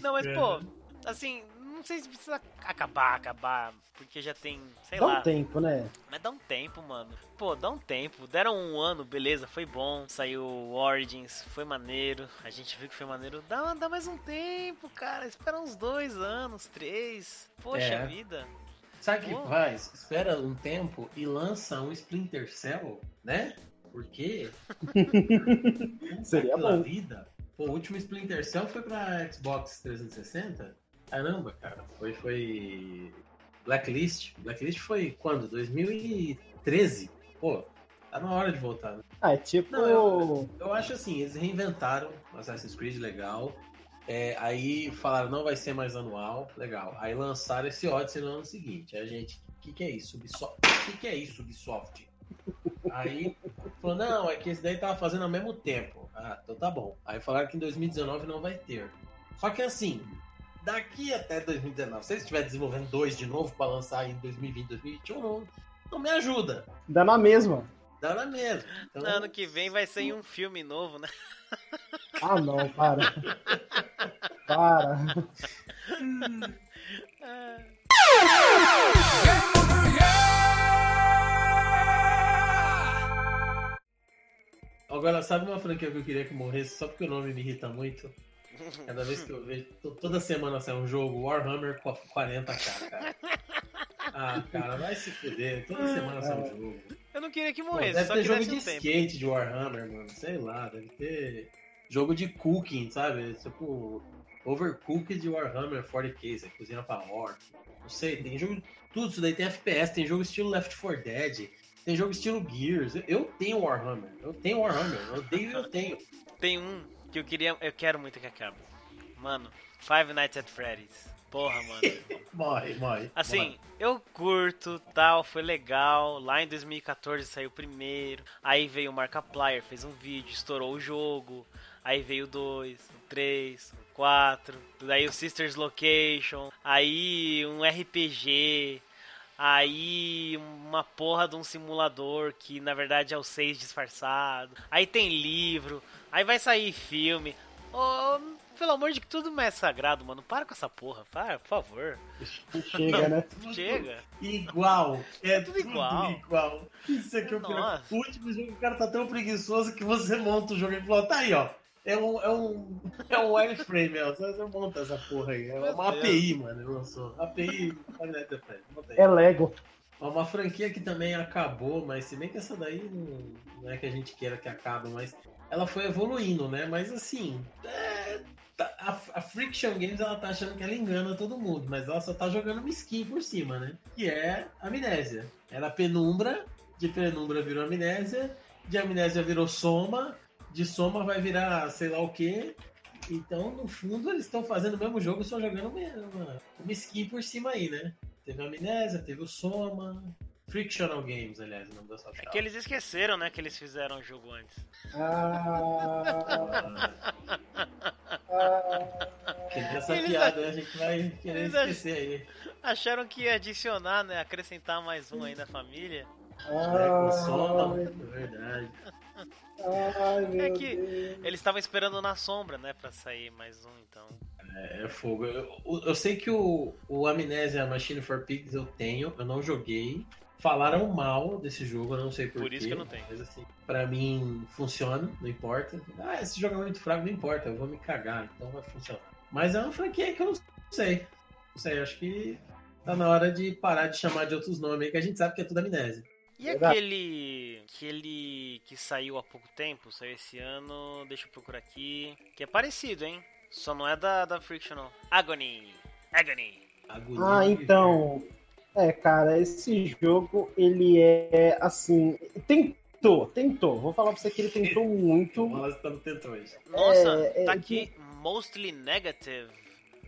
Não, mas pô, assim, não sei se precisa acabar, acabar, porque já tem, sei Dá lá. um tempo, né? Mas dá um tempo, mano. Pô, dá um tempo. Deram um ano, beleza, foi bom. Saiu o Origins, foi maneiro. A gente viu que foi maneiro. Dá, dá mais um tempo, cara. Espera uns dois anos, três. Poxa É. vida. Sabe o que faz? Espera um tempo e lança um Splinter Cell, né? Porque. Seria pela bom. vida. Pô, o último Splinter Cell foi pra Xbox 360? Caramba, cara. Foi. foi... Blacklist. Blacklist foi quando? 2013? Pô, tá na hora de voltar. né? Ah, é tipo. Não, eu- Eu acho assim, eles reinventaram Assassin's Creed, legal. É, aí falaram, não vai ser mais anual, legal. Aí lançaram esse Odyssey no ano seguinte. Aí a gente, o que, que é isso, Ubisoft? O que, que é isso, Ubisoft? Aí falou, não, é que esse daí tava fazendo ao mesmo tempo. Ah, então tá bom. Aí falaram que em 2019 não vai ter. Só que assim, daqui até 2019, se eles estiverem desenvolvendo dois de novo pra lançar em 2020, 2021, não, não me ajuda. Dá na mesma. Dá na mesma. Então, Ano que vem vai sair um filme novo, né? Ah, não, para. para. Agora, sabe uma franquia que eu queria que morresse só porque o nome me irrita muito? Cada vez que eu vejo, to- toda semana sai um jogo Warhammer 40k, cara. Ah, cara, vai se fuder. Toda semana sai um jogo. Eu não queria que Pô, morresse, deve só ter que jogo de um tempo. skate de Warhammer, mano. Sei lá, deve ter jogo de cooking, sabe? Tipo, Overcooked de Warhammer 40k, você cozinha pra orc. Não sei, tem jogo. Tudo isso daí tem FPS, tem jogo estilo Left 4 Dead, tem jogo estilo Gears. Eu tenho Warhammer, eu tenho Warhammer, eu odeio e eu tenho. Tem um que eu queria. Eu quero muito que acabe. Mano, Five Nights at Freddy's. Porra, mano. Morre, morre. Assim, morre. eu curto, tal, foi legal. Lá em 2014 saiu o primeiro. Aí veio o Markiplier, fez um vídeo, estourou o jogo. Aí veio o 2, o 3, o 4. Daí o Sisters Location. Aí um RPG. Aí uma porra de um simulador que na verdade é o 6 disfarçado. Aí tem livro. Aí vai sair filme. Ô, pelo amor de que tudo mais sagrado, mano. Para com essa porra, para, por favor. Chega, né? Chega. Igual. É Tudo tudo igual. igual. Isso aqui é o pior. O último jogo, o cara tá tão preguiçoso que você monta o jogo e fala, tá aí, ó. É um, é um, é um wireframe, ó. Você monta essa porra aí. É Meu uma Deus. API, mano. Eu lançou. API. É Lego. Ó, Uma franquia que também acabou, mas se bem que essa daí não, não é que a gente queira que acabe, mas ela foi evoluindo, né? Mas assim, é, tá- a, a Friction Games ela tá achando que ela engana todo mundo, mas ela só tá jogando uma skin por cima, né? Que é Amnésia. Era Penumbra, de Penumbra virou Amnésia, de Amnésia virou Soma, de Soma vai virar sei lá o que. Então, no fundo, eles estão fazendo o mesmo jogo, só jogando uma, uma, uma skin por cima aí, né? Teve a Amnésia, teve o Soma. Frictional Games, aliás, o nome da sua É que eles esqueceram, né, que eles fizeram o jogo antes. Ah, ah, essa Eles piada? A gente vai querer eles esquecer aí. Acharam que ia adicionar, né, acrescentar mais um aí na família. É, com Soma, ai, é verdade. ai, meu É que- Deus. Eles estavam esperando na sombra, né, pra sair mais um, então. É, é fogo. Eu, eu sei que o, o Amnésia Machine for Pigs eu tenho, eu não joguei. Falaram mal desse jogo, eu não sei porquê. Por isso que eu não tenho. Mas assim, pra mim funciona, não importa. Ah, esse jogo é muito fraco, não importa, eu vou me cagar, então vai funcionar. Mas é uma franquia que eu não sei. Não sei, acho que tá na hora de parar de chamar de outros nomes aí, que a gente sabe que é tudo amnésia. E Verdade. aquele. aquele que saiu há pouco tempo, saiu esse ano, deixa eu procurar aqui. Que é parecido, hein? Só não é da, da Frictional. Agony! Agony! Agonia Ah, então. É, cara, esse jogo, ele é assim. Tentou, tentou. Vou falar pra você que ele tentou muito. Então, elas estão tentões. Nossa, É, é, tá aqui mostly negative.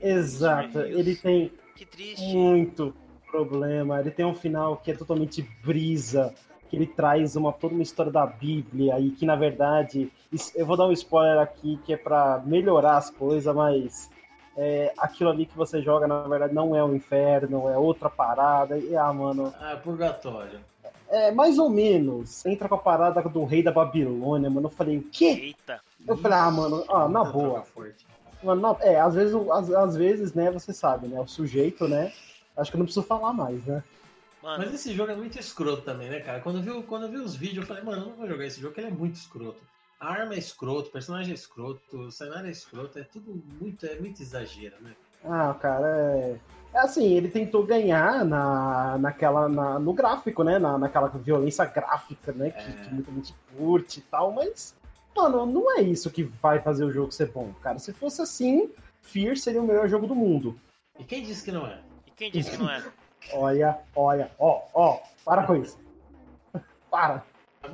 Exato, ele tem Que triste. muito problema. Ele tem um final que é totalmente brisa, que ele traz uma toda uma história da Bíblia e que na verdade, isso- eu vou dar um spoiler aqui que é pra melhorar as coisas, mas é, aquilo ali que você joga na verdade não é o inferno, é outra parada. E ah, mano, Ah, purgatório. é mais ou menos. Entra com a parada do rei da Babilônia, mano. Eu falei, o quê? Eita. Eu falei, ah, mano, ah, na boa. Mano, não, é, às vezes, às, às vezes, né, você sabe, né? O sujeito, né? Acho que eu não preciso falar mais, né? Mano, Mas esse jogo é muito escroto também, né, cara? Quando eu vi, quando eu vi os vídeos, eu falei, mano, eu não vou jogar esse jogo, porque ele é muito escroto. A arma é escroto, o personagem é escroto, o cenário é escroto, é tudo muito, é muito exagero, né? Ah, cara, é. É assim, ele tentou ganhar na, naquela, na, no gráfico, né? Na, naquela violência gráfica, né? Que, É. que muita gente curte e tal, mas, mano, não é isso que vai fazer o jogo ser bom, cara. Se fosse assim, Fear seria o melhor jogo do mundo. E quem disse que não é? e quem disse que não é? Olha, olha, ó, ó, para com isso. Para.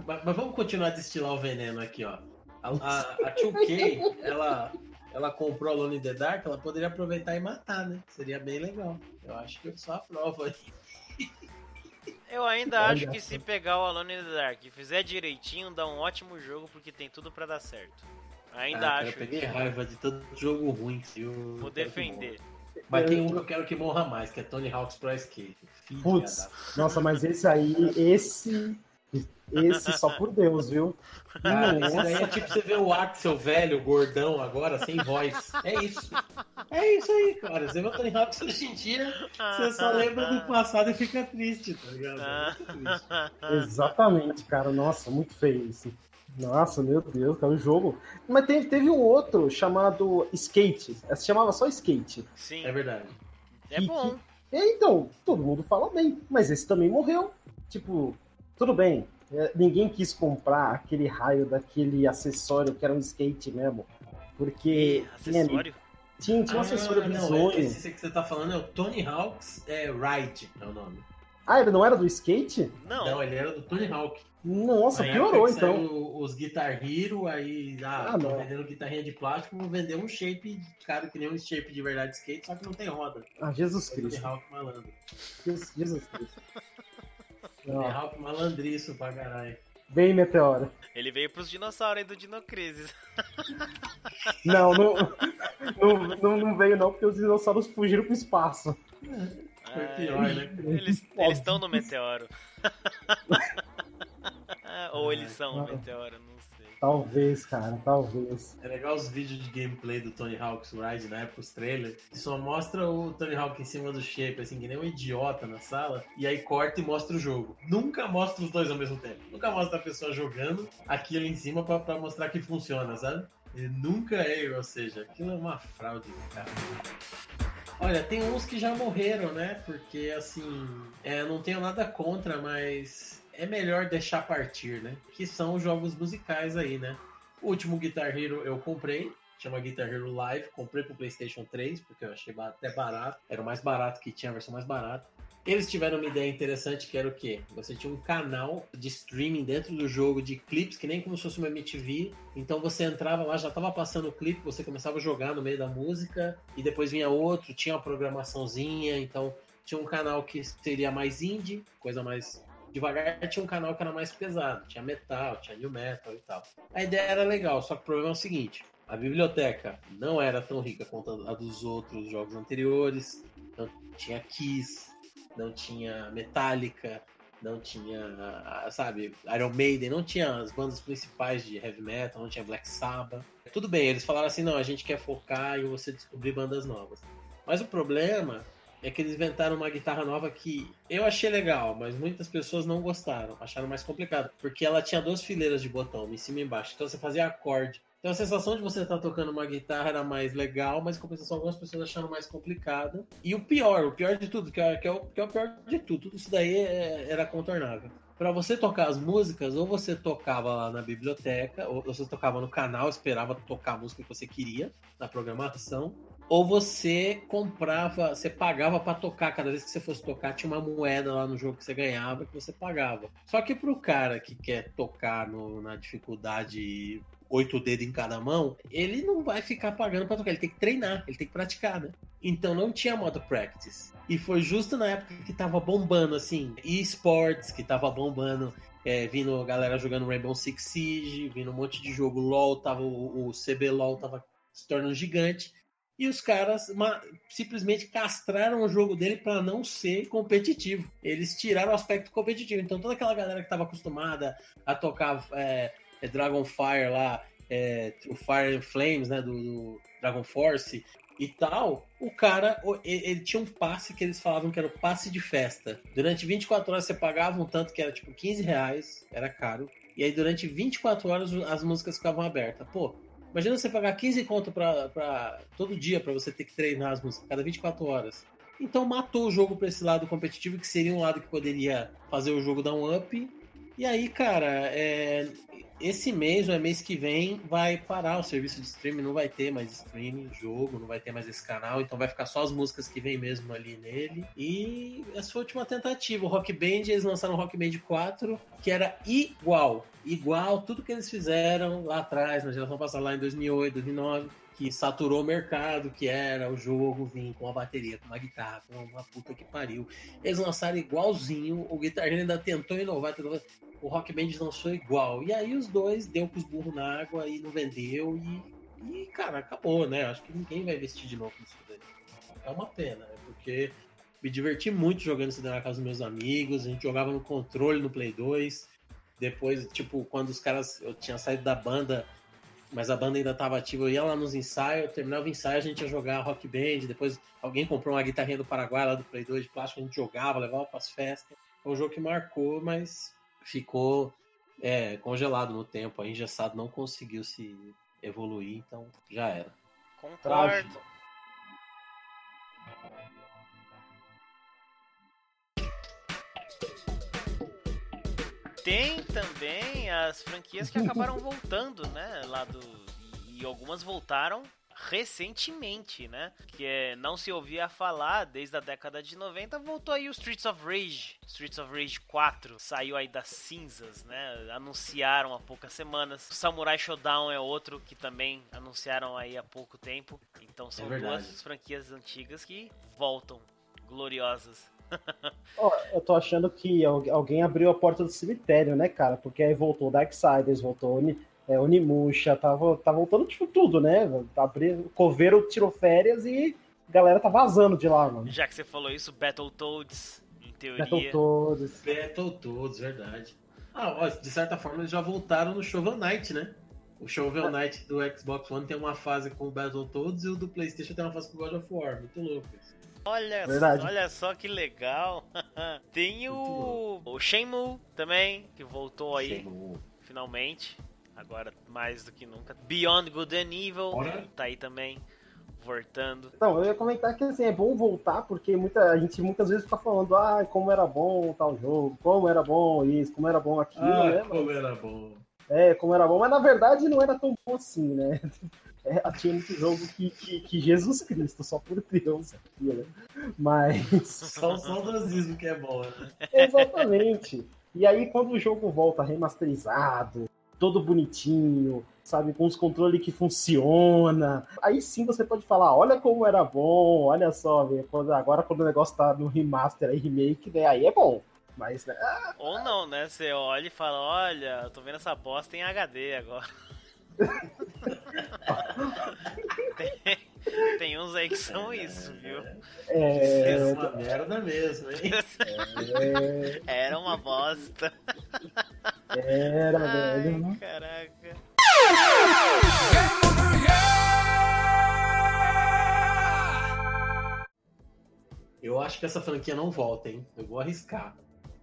Mas, mas vamos continuar a destilar o veneno aqui, ó. A, a, a 2K, ela, ela comprou a Alone in the Dark, ela poderia aproveitar e matar, né? Seria bem legal. Eu acho que eu só aprovo aí. Eu ainda Olha acho que se pegar o Alone in the Dark e fizer direitinho, dá um ótimo jogo, porque tem tudo pra dar certo. Ainda Ah, acho Eu peguei raiva de todo jogo ruim. Eu Vou que defender. Mas tem um que eu quero que morra mais, que é Tony Hawk's Pro Skate. Putz. da- Nossa, mas esse aí, esse. Esse só por Deus, viu? Isso daí é tipo você ver o Axel velho, gordão, agora, sem voz. É isso. É isso aí, cara. Você vê o Tony Hawk's hoje em dia, você só lembra do passado e fica triste, tá ligado? É muito triste. Exatamente, cara. Nossa, muito feio isso. Nossa, meu Deus, cara, o jogo. Mas teve, teve um outro chamado Skate. Se chamava só Skate. Sim, É verdade. é bom. Então, todo mundo fala bem, mas esse também morreu. Tipo, tudo bem, é, ninguém quis comprar aquele raio daquele acessório que era um skate mesmo. Porque. Acessório? Tinha, tinha um Ah, acessório não, bizonho. Esse que você tá falando é o Tony Hawk's é, Ride, é o nome. Ah, ele não era do skate? Não. Não, ele era do Tony Hawk. Nossa, Na piorou então. Os Guitar Hero, aí, ah, Ah, vendendo guitarrinha de plástico, vou vender um shape, cara, que nem um shape de verdade de skate, só que não tem roda. Ah, Jesus Tony Cristo. Hawk malandro. Jesus, Jesus Cristo. Ó, Hawk malandriço pra caralho. bem meteoro. Ele veio pros dinossauros aí do Dinocrisis. Não, não, não, não, não veio não, porque os dinossauros fugiram pro espaço. Foi Ah, pior, né? Eles estão no meteoro. Ou eles são o meteoro, não sei. Talvez, cara, talvez. É legal os vídeos de gameplay do Tony Hawk's Ride na época, os trailers. Só mostra o Tony Hawk em cima do shape, assim, que nem um idiota na sala. E aí corta e mostra o jogo. Nunca mostra os dois ao mesmo tempo. Nunca mostra a pessoa jogando aquilo em cima pra mostrar que funciona, sabe? Ele nunca é, ou seja, aquilo é uma fraude, cara. Olha, tem uns que já morreram, né? Porque, assim, é, não tenho nada contra, mas é melhor deixar partir, né? Que são os jogos musicais aí, né? O último Guitar Hero eu comprei, chama Guitar Hero Live, comprei pro PlayStation 3, porque eu achei até barato, era o mais barato que tinha, a versão mais barata. Eles tiveram uma ideia interessante que era o quê? Você tinha um canal de streaming dentro do jogo de clipes, que nem como se fosse uma MTV. Então você entrava lá, já tava passando o clipe, você começava a jogar no meio da música, e depois vinha outro, tinha uma programaçãozinha, então tinha um canal que seria mais indie, coisa mais devagar, tinha um canal que era mais pesado, tinha metal, tinha new metal e tal. A ideia era legal, só que o problema é o seguinte: a biblioteca não era tão rica quanto a dos outros jogos anteriores, não tinha Kiss, não tinha Metallica, não tinha, sabe, Iron Maiden, não tinha as bandas principais de heavy metal, não tinha Black Sabbath. Tudo bem, eles falaram assim: não, a gente quer focar em você descobrir bandas novas. Mas o problema é que eles inventaram uma guitarra nova que eu achei legal, mas muitas pessoas não gostaram, acharam mais complicado, porque ela tinha duas fileiras de botão, em cima e embaixo, então você fazia acorde. Então a sensação de você estar tocando uma guitarra era mais legal, mas em compensação algumas pessoas acharam mais complicada. E o pior, o pior de tudo, que é, que é, o, que é o pior de tudo, tudo isso daí é- era contornável. Pra você tocar as músicas, ou você tocava lá na biblioteca, ou você tocava no canal, esperava tocar a música que você queria na programação, ou você comprava, você pagava pra tocar. Cada vez que você fosse tocar, tinha uma moeda lá no jogo que você ganhava que você pagava. Só que pro cara que quer tocar no- na dificuldade oito dedos em cada mão, ele não vai ficar pagando pra tocar, ele tem que treinar, ele tem que praticar, né? Então não tinha modo practice. E foi justo na época que tava bombando, assim, esportes, que tava bombando, é, vindo galera jogando Rainbow Six Siege, vindo um monte de jogo LOL, tava o, o CB LOL tava se tornando gigante. E os caras simplesmente castraram o jogo dele para não ser competitivo. Eles tiraram o aspecto competitivo. Então toda aquela galera que estava acostumada a tocar é, é, Dragonfire lá, é, Through Fire and Flames, né, do, do Dragon Force e tal, o cara, o- ele, ele tinha um passe que eles falavam que era o passe de festa. Durante 24 horas você pagava um tanto que era tipo 15 reais, era caro. E aí durante 24 horas as músicas ficavam abertas. Pô, Imagina você pagar 15 conto pra, pra, todo dia pra você ter que treinar as músicas, cada 24 horas. Então matou o jogo pra esse lado competitivo, que seria um lado que poderia fazer o jogo dar um up. E aí, cara, é, esse mês ou é mês que vem vai parar o serviço de streaming, não vai ter mais streaming, jogo, não vai ter mais esse canal, então vai ficar só as músicas que vem mesmo ali nele. E essa foi a última tentativa. O Rock Band, eles lançaram o Rock Band 4, que era igual, igual tudo que eles fizeram lá atrás, na geração passada, lá em 2008, 2009 que saturou o mercado, que era o jogo vir com uma bateria, com uma guitarra, com uma puta que pariu. Eles lançaram igualzinho, o Guitar Hero ainda tentou inovar, tentou o Rock Band lançou igual. E aí os dois deu com os burros na água e não vendeu e, e cara, acabou, né? Acho que ninguém vai investir de novo nisso daí. É uma pena, né? Porque me diverti muito jogando isso na casa dos meus amigos, a gente jogava no controle no Play 2. Depois, tipo, quando os caras. Eu tinha saído da banda, mas a banda ainda tava ativa, eu ia lá nos ensaios, terminava o ensaio, a gente ia jogar rock band, depois alguém comprou uma guitarrinha do Paraguai lá do Play 2 de plástico, a gente jogava, levava pras festas. Foi um jogo que marcou, mas ficou é, congelado no tempo, engessado, não conseguiu se evoluir, então já era. Concordo. Trágico. Tem também as franquias que acabaram voltando, né? Lá do. E algumas voltaram recentemente, né? Que é, não se ouvia falar desde a década de 90, voltou aí o Streets of Rage. Streets of Rage 4 saiu aí das cinzas, né? Anunciaram há poucas semanas. O Samurai Showdown é outro que também anunciaram aí há pouco tempo. Então são É duas franquias antigas que voltam gloriosas. Ó, eu tô achando que al- alguém abriu a porta do cemitério, né, cara? Porque aí voltou Darksiders, voltou Oni, é, Onimusha, tá, tá voltando tipo tudo, né? Abrindo, o coveiro tirou férias e a galera tá vazando de lá, mano. Já que você falou isso, Battletoads, em teoria. Battletoads. Battletoads, verdade. Ah, ó, de certa forma eles já voltaram no Shovel Knight, né? O Shovel Knight do Xbox One tem uma fase com o Battletoads e o do Playstation tem uma fase com o God of War. Muito louco isso. Olha, Verdade. olha só que legal. Tem o, o Shenmue também, que voltou aí Shenmue. finalmente. Agora mais do que nunca. Beyond Good and Evil Ora. tá aí também, voltando. Então, eu ia comentar que assim, é bom voltar, porque muita, a gente muitas vezes fica falando, ah, como era bom tal jogo, como era bom isso, como era bom aquilo, Ah, né? como era bom. É, como era bom, mas na verdade não era tão bom assim, né? É, tinha muito jogo que, que, que Jesus Cristo, só por Deus aqui, né? Mas. Só o saudosismo que é bom, né? Exatamente. E aí, quando o jogo volta remasterizado, todo bonitinho, sabe, com os controles que funciona, aí sim você pode falar, olha como era bom, olha só, quando- agora quando o negócio tá no remaster e remake, né, aí é bom. Mas, né, Ou não, né? Você olha e fala, olha, eu tô vendo essa bosta em HD agora. Tem, tem uns aí que são isso, viu? É é, uma merda mesmo, hein? é, Era uma bosta. era, velho. Ai, caraca. Eu acho que essa franquia não volta, hein? Eu vou arriscar.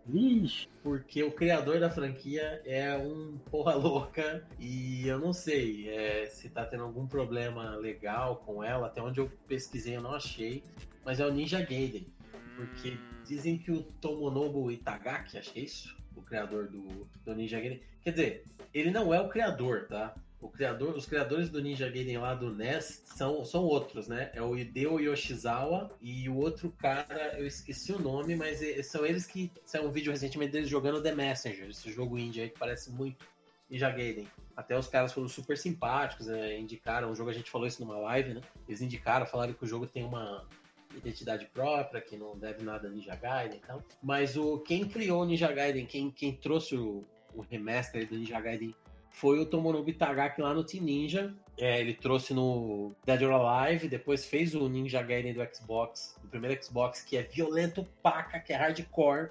Vixe, Porque o criador da franquia é um porra louca e eu não sei é, se tá tendo algum problema legal com ela. Até onde eu pesquisei eu não achei. Mas é o Ninja Gaiden. Porque dizem que o Tomonobu Itagaki, acho que é isso, o criador do, do Ninja Gaiden. Quer dizer, ele não é o criador, tá? Criador, os criadores do Ninja Gaiden lá do NES são, são outros, né? É o Hideo Yoshizawa e o outro cara, eu esqueci o nome, mas são eles que saiu um vídeo recentemente deles jogando The Messenger, esse jogo indie aí que parece muito Ninja Gaiden. Até os caras foram super simpáticos, né? indicaram o jogo, a gente falou isso numa live, né? Eles indicaram, falaram que o jogo tem uma identidade própria, que não deve nada a Ninja Gaiden e tal. Mas o, quem criou o Ninja Gaiden, quem, quem trouxe o, o remaster do Ninja Gaiden foi o Tomonobu Itagaki lá no Team Ninja. É, ele trouxe no Dead or Alive, depois fez o Ninja Gaiden do Xbox, do primeiro Xbox, que é violento paca, que é hardcore,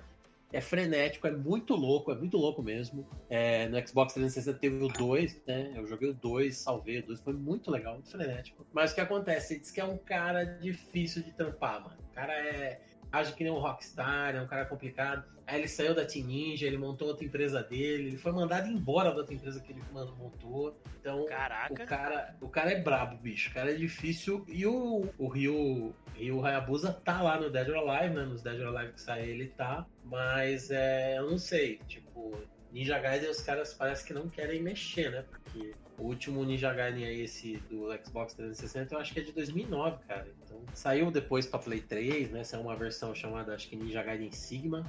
é frenético, é muito louco, é muito louco mesmo. É, no Xbox 360 teve o 2, né? Eu joguei o 2, salvei o 2, foi muito legal, muito frenético. Mas o que acontece? Ele diz que é um cara difícil de tampar, mano. O cara é. age que nem um rockstar, é um cara complicado. Aí ele saiu da Team Ninja, ele montou outra empresa dele, ele foi mandado embora da outra empresa que ele montou. Então, o Caraca. cara, o cara é brabo, bicho. O cara é difícil. E o, o Ryu, Ryu Hayabusa tá lá no Dead or Alive, né? Nos Dead or Alive que sai ele tá. Mas é, eu não sei. Tipo, Ninja Gaiden os caras parece que não querem mexer, né? Porque o último Ninja Gaiden aí, esse do Xbox 360, eu acho que é de 2009, cara. Então saiu depois pra Play 3, né? Saiu uma versão chamada, acho que Ninja Gaiden Sigma.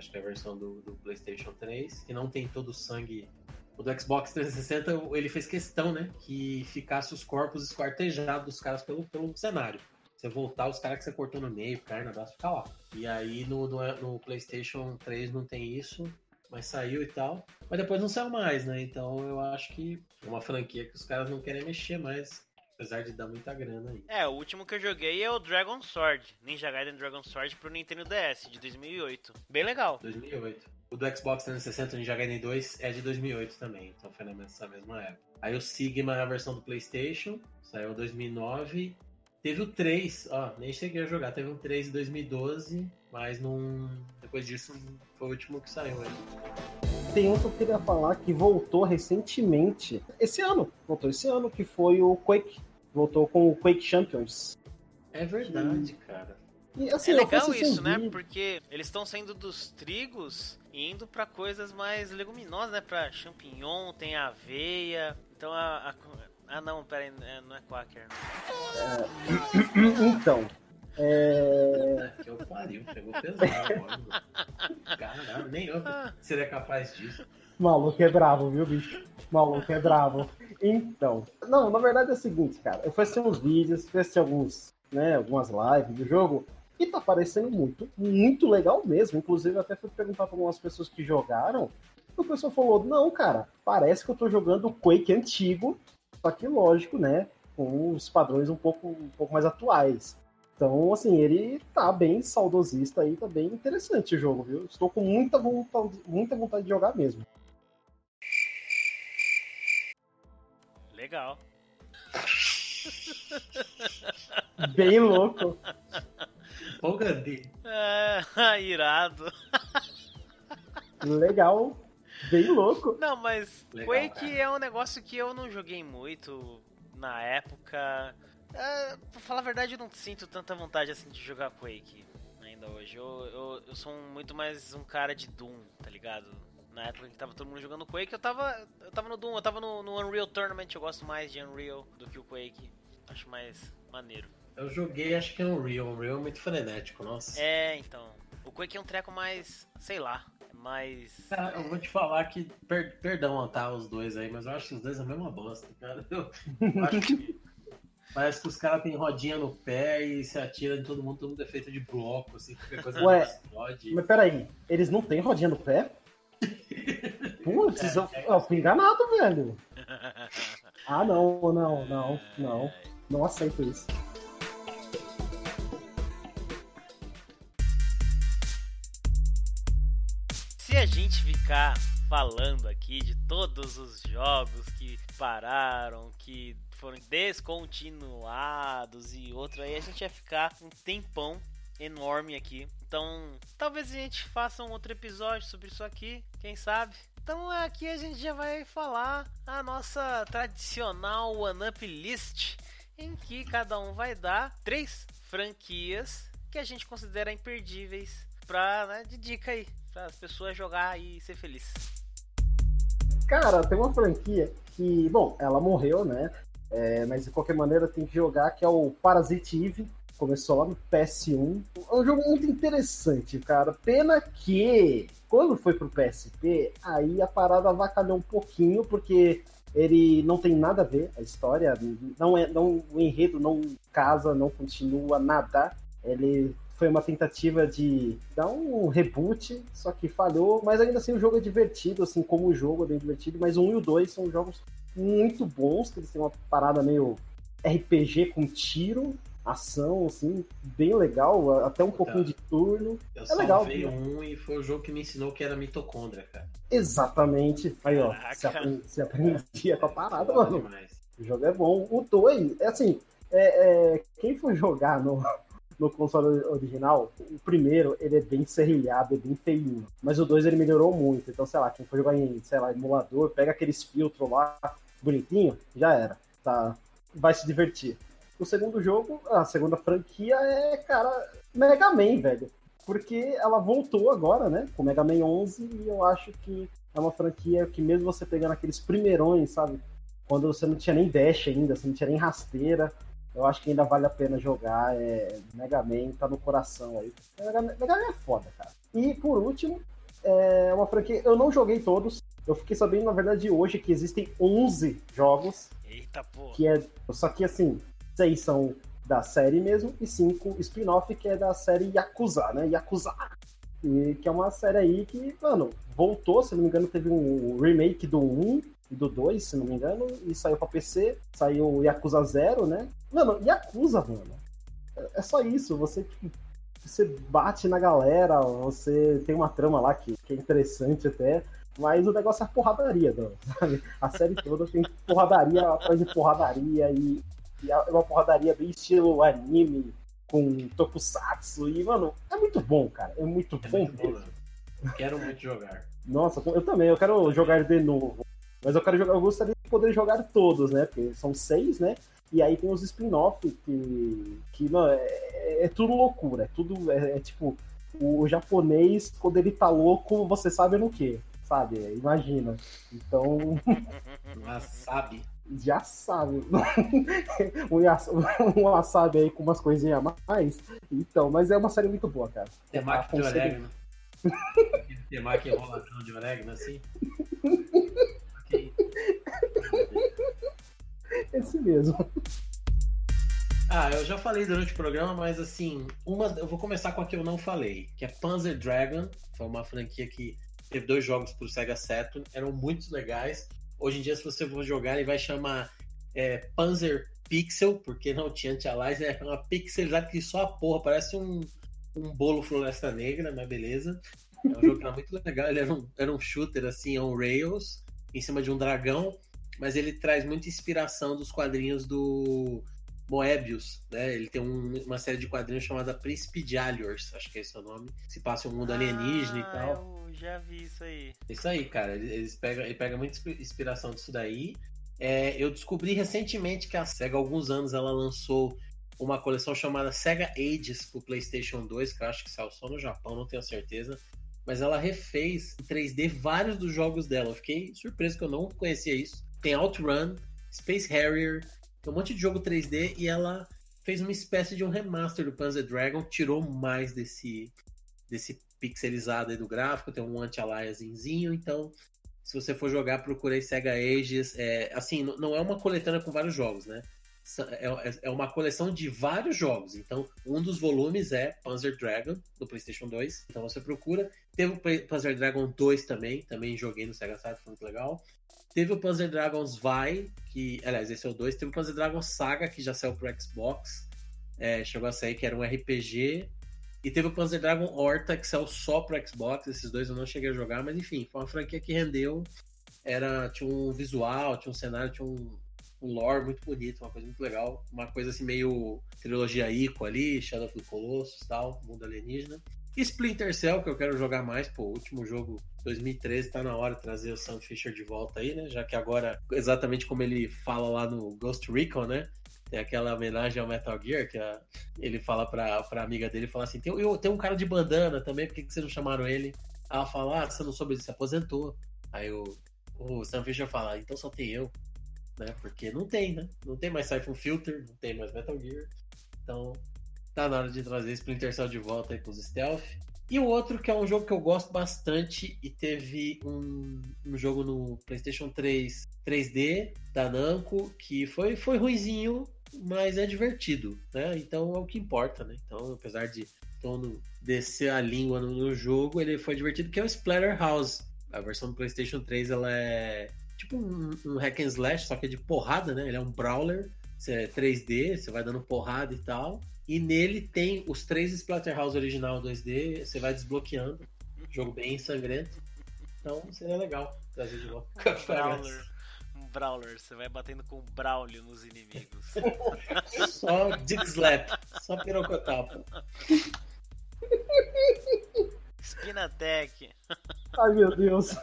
Acho que é a versão do, do PlayStation 3, que não tem todo o sangue o do Xbox 360, ele fez questão, né? Que ficasse os corpos esquartejados dos caras pelo, pelo cenário. Você voltar, os caras que você cortou no meio, perna, braço, fica lá. E aí no, no, no PlayStation 3 não tem isso, mas saiu e tal. Mas depois não saiu mais, né? Então eu acho que é uma franquia que os caras não querem mexer mais, apesar de dar muita grana aí. É, o último que eu joguei é o Dragon Sword, Ninja Gaiden Dragon Sword pro Nintendo DS de 2008. Bem legal. 2008. O do Xbox 360, o Ninja Gaiden 2, é de 2008 também, então foi nessa mesma época. Aí o Sigma é a versão do PlayStation, saiu em 2009. Teve o 3, ó, nem cheguei a jogar, teve um 3 em 2012, mas não. Depois disso foi o último que saiu aí. Tem um que eu queria falar que voltou recentemente, esse ano, voltou esse ano, que foi o Quake. Voltou com o Quake Champions. É verdade, cara. E, assim, é legal isso, né? Porque eles estão saindo dos trigos e indo pra coisas mais leguminosas, né? Pra champignon, tem aveia. Então a. a- ah, não, pera aí, é, não é quaker. Então, é... Que eu pariu, pegou pesado agora. Caralho, nem eu seria capaz disso. Maluco é bravo, viu, bicho? Maluco é bravo. Então, não, na verdade é o seguinte, cara. Eu assistir uns vídeos, assistir alguns, né, algumas lives do jogo e tá parecendo muito, muito legal mesmo. Inclusive, até fui perguntar pra algumas pessoas que jogaram. E o pessoal falou: não, cara, parece que eu tô jogando o Quake antigo, só que lógico, né? Com os padrões um pouco, um pouco mais atuais. Então, assim, ele tá bem saudosista aí, tá bem interessante o jogo, viu? Estou com muita vontade, muita vontade de jogar mesmo. Legal. Bem louco. Empolgadinho. É, irado. Legal. Bem louco. Não, mas Legal, Quake cara. é um negócio que eu não joguei muito na época. É, pra falar a verdade, eu não sinto tanta vontade assim de jogar Quake ainda hoje. Eu, eu, eu sou um- muito mais um cara de Doom, tá ligado? Na época que tava todo mundo jogando Quake, eu tava, eu tava no Doom, eu tava no, no Unreal Tournament, eu gosto mais de Unreal do que o Quake. Acho mais maneiro. Eu joguei, acho que é Unreal. Unreal é muito frenético, nossa. É, então. O Quake é um treco mais. sei lá. Mais. Cara, eu vou te falar que, per- perdão tá, os dois aí, mas eu acho que os dois é a mesma bosta, cara. Eu acho que parece que os caras têm rodinha no pé e se atira em todo mundo, todo mundo é feito de bloco, assim, qualquer coisa Ué, explode. Mas peraí, eles não têm rodinha no pé? Putz, eu, eu fui enganado, velho. Ah, não, não, não, não. Não aceito isso. Se a gente ficar falando aqui de todos os jogos que pararam, que foram descontinuados e outro aí, a gente ia ficar um tempão enorme aqui. Então, talvez a gente faça um outro episódio sobre isso aqui, quem sabe? Então aqui a gente já vai falar a nossa tradicional One Up List, em que cada um vai dar três franquias que a gente considera imperdíveis pra, né, de dica aí, para as pessoas jogar e ser feliz. Cara, tem uma franquia que, bom, ela morreu, né? É, mas de qualquer maneira tem que jogar, que é o Parasite Eve. Começou lá no PS1. É um jogo muito interessante, cara. Pena que quando foi pro PSP, aí a parada avacalhou um pouquinho, porque ele não tem nada a ver, a história, não é, não, o enredo não casa, não continua nada. Ele foi uma tentativa de dar um reboot, só que falhou, mas ainda assim o jogo é divertido, assim como o jogo é bem divertido, mas o 1 e o 2 são jogos muito bons, que eles têm uma parada meio RPG com tiro, ação, assim, bem legal, até um pouquinho de turno. Eu é legal, né? um e foi o jogo que me ensinou que era mitocôndria, cara. Exatamente. Aí, ó, se aprendi, se aprendia com a parada, Foda mano. demais. O jogo é bom. O 2, é assim, é, é, quem for jogar no, no console original, o primeiro, ele é bem serrilhado, é bem feinho. Mas o 2 ele melhorou muito. Então, sei lá, quem for jogar em, sei lá, emulador, pega aqueles filtros lá, bonitinho, já era. Tá, vai se divertir. O segundo jogo, a segunda franquia é, cara, Mega Man, velho. Porque ela voltou agora, né, com Mega Man 11, e eu acho que é uma franquia que mesmo você pegando aqueles primeirões, sabe? Quando você não tinha nem dash ainda, você não tinha nem rasteira, eu acho que ainda vale a pena jogar. É, Mega Man tá no coração aí. Mega, Man- Mega Man é foda, cara. E por último, é uma franquia. Eu não joguei todos. Eu fiquei sabendo, na verdade, hoje que existem 11 jogos. Eita porra. Que é. Só que assim, seis são da série mesmo e cinco spin-off que é da série Yakuza, né? Yakuza. E que é uma série aí que, mano, voltou, se não me engano, teve um remake do 1 e do 2, se não me engano, e saiu pra PC, saiu Yakuza 0, né? Mano, Yakuza, mano. É- só isso, você você bate na galera, você tem uma trama lá que, que é interessante até, mas o negócio é a porradaria, não, sabe? A série toda tem porradaria atrás de porradaria e, e é uma porradaria bem estilo anime, com tokusatsu, e, mano, é muito bom, cara, é muito É bom muito bom, mesmo. né? Quero muito jogar. Nossa, eu também, eu quero jogar de novo. Mas eu quero jogar, eu gostaria de poder jogar todos, né? Porque são seis, né? E aí tem os spin-off que, que não, é, é, tudo loucura. É tudo. É, é, tipo, o japonês, quando ele tá louco, você sabe no que, sabe? Imagina. Então. Já sabe. Já sabe. um wasabi aí com umas coisinhas a mais. Então, mas é uma série muito boa, cara. Temaki de orégano. Temaki enroladão de orégano, assim. Esse mesmo. Ah, eu já falei durante o programa, mas assim, uma, eu vou começar com a que eu não falei, que é Panzer Dragon. Foi uma franquia que teve dois jogos pro Sega Saturn, eram muito legais. Hoje em dia, se você for jogar, ele vai chamar é, Panzer Pixel, porque não tinha Anti-Alias, é uma pixelizada que só a porra, parece um, um bolo Floresta Negra, mas beleza. É um jogo que era muito legal, ele era um, era um shooter assim, on rails, em cima de um dragão, mas ele traz muita inspiração dos quadrinhos do Moebius, né? Ele tem um, uma série de quadrinhos chamada Príncipe de Aliors, acho que é esse o nome. Se passa um mundo alienígena ah, e tal. Eu já vi isso aí. Isso aí, cara. Eles pegam, ele pega muita inspiração disso daí. É, eu descobri recentemente que a SEGA, há alguns anos, ela lançou uma coleção chamada Sega Ages pro PlayStation 2, que eu acho que saiu só no Japão, não tenho certeza. Mas ela refez em 3D vários dos jogos dela. Eu fiquei surpreso que eu não conhecia isso. Tem Outrun, Space Harrier, tem um monte de jogo 3D e ela fez uma espécie de um remaster do Panzer Dragon, tirou mais desse, desse pixelizado aí do gráfico, tem um anti-aliasingzinho, então se você for jogar, procurei Sega Ages. É, assim, não é uma coletânea com vários jogos, né? É, é, é uma coleção de vários jogos. Então, um dos volumes é Panzer Dragon, do PlayStation 2. Então você procura. Teve o Panzer Dragon 2 também, também joguei no Sega Saturn, foi muito legal. Teve o Panzer Dragons Vai, que, aliás, esse é o 2. Teve o Panzer Dragon Saga, que já saiu pro Xbox. É, chegou a sair, que era um RPG. E teve o Panzer Dragon Horta, que saiu só pro Xbox. Esses dois eu não cheguei a jogar, mas enfim, foi uma franquia que rendeu. Era, tinha um visual, tinha um cenário, tinha um, um lore muito bonito, uma coisa muito legal. Uma coisa assim, meio trilogia Ico ali, Shadow of the Colossus tal, mundo alienígena. Splinter Cell, que eu quero jogar mais, pô, último jogo 2013 tá na hora de trazer o Sam Fisher de volta aí, né? Já que agora, exatamente como ele fala lá no Ghost Recon, né? Tem aquela homenagem ao Metal Gear, que a, ele fala pra, pra amiga dele, fala assim, tem, eu, tem um cara de bandana também, por que, que vocês não chamaram ele? Ela fala, ah, você não soube, ele se aposentou. Aí o, o Sam Fisher fala, então só tem eu, né? Porque não tem, né? Não tem mais Siphon Filter, não tem mais Metal Gear. Então, tá na hora de trazer Splinter Cell de volta aí pros stealth. E o outro que é um jogo que eu gosto bastante e teve um, um jogo no PlayStation 3 3D da Namco que foi, foi ruizinho, mas é divertido, né? Então é o que importa, né? Então, apesar de Tono descer a língua no, no, jogo, ele foi divertido, que é o Splatterhouse. A versão do PlayStation 3 ela é tipo um, um hack and slash, só que é de porrada, né? Ele é um brawler, você é 3D, você vai dando porrada e tal. E nele tem os três Splatterhouse original 2D, você vai desbloqueando. Jogo bem sangrento. Então seria legal trazer de volta. Um brawler. Um brawler, você vai batendo com o Braulio nos inimigos. só Dick Slap, só pirocotapa. Spinatec. Ai meu Deus.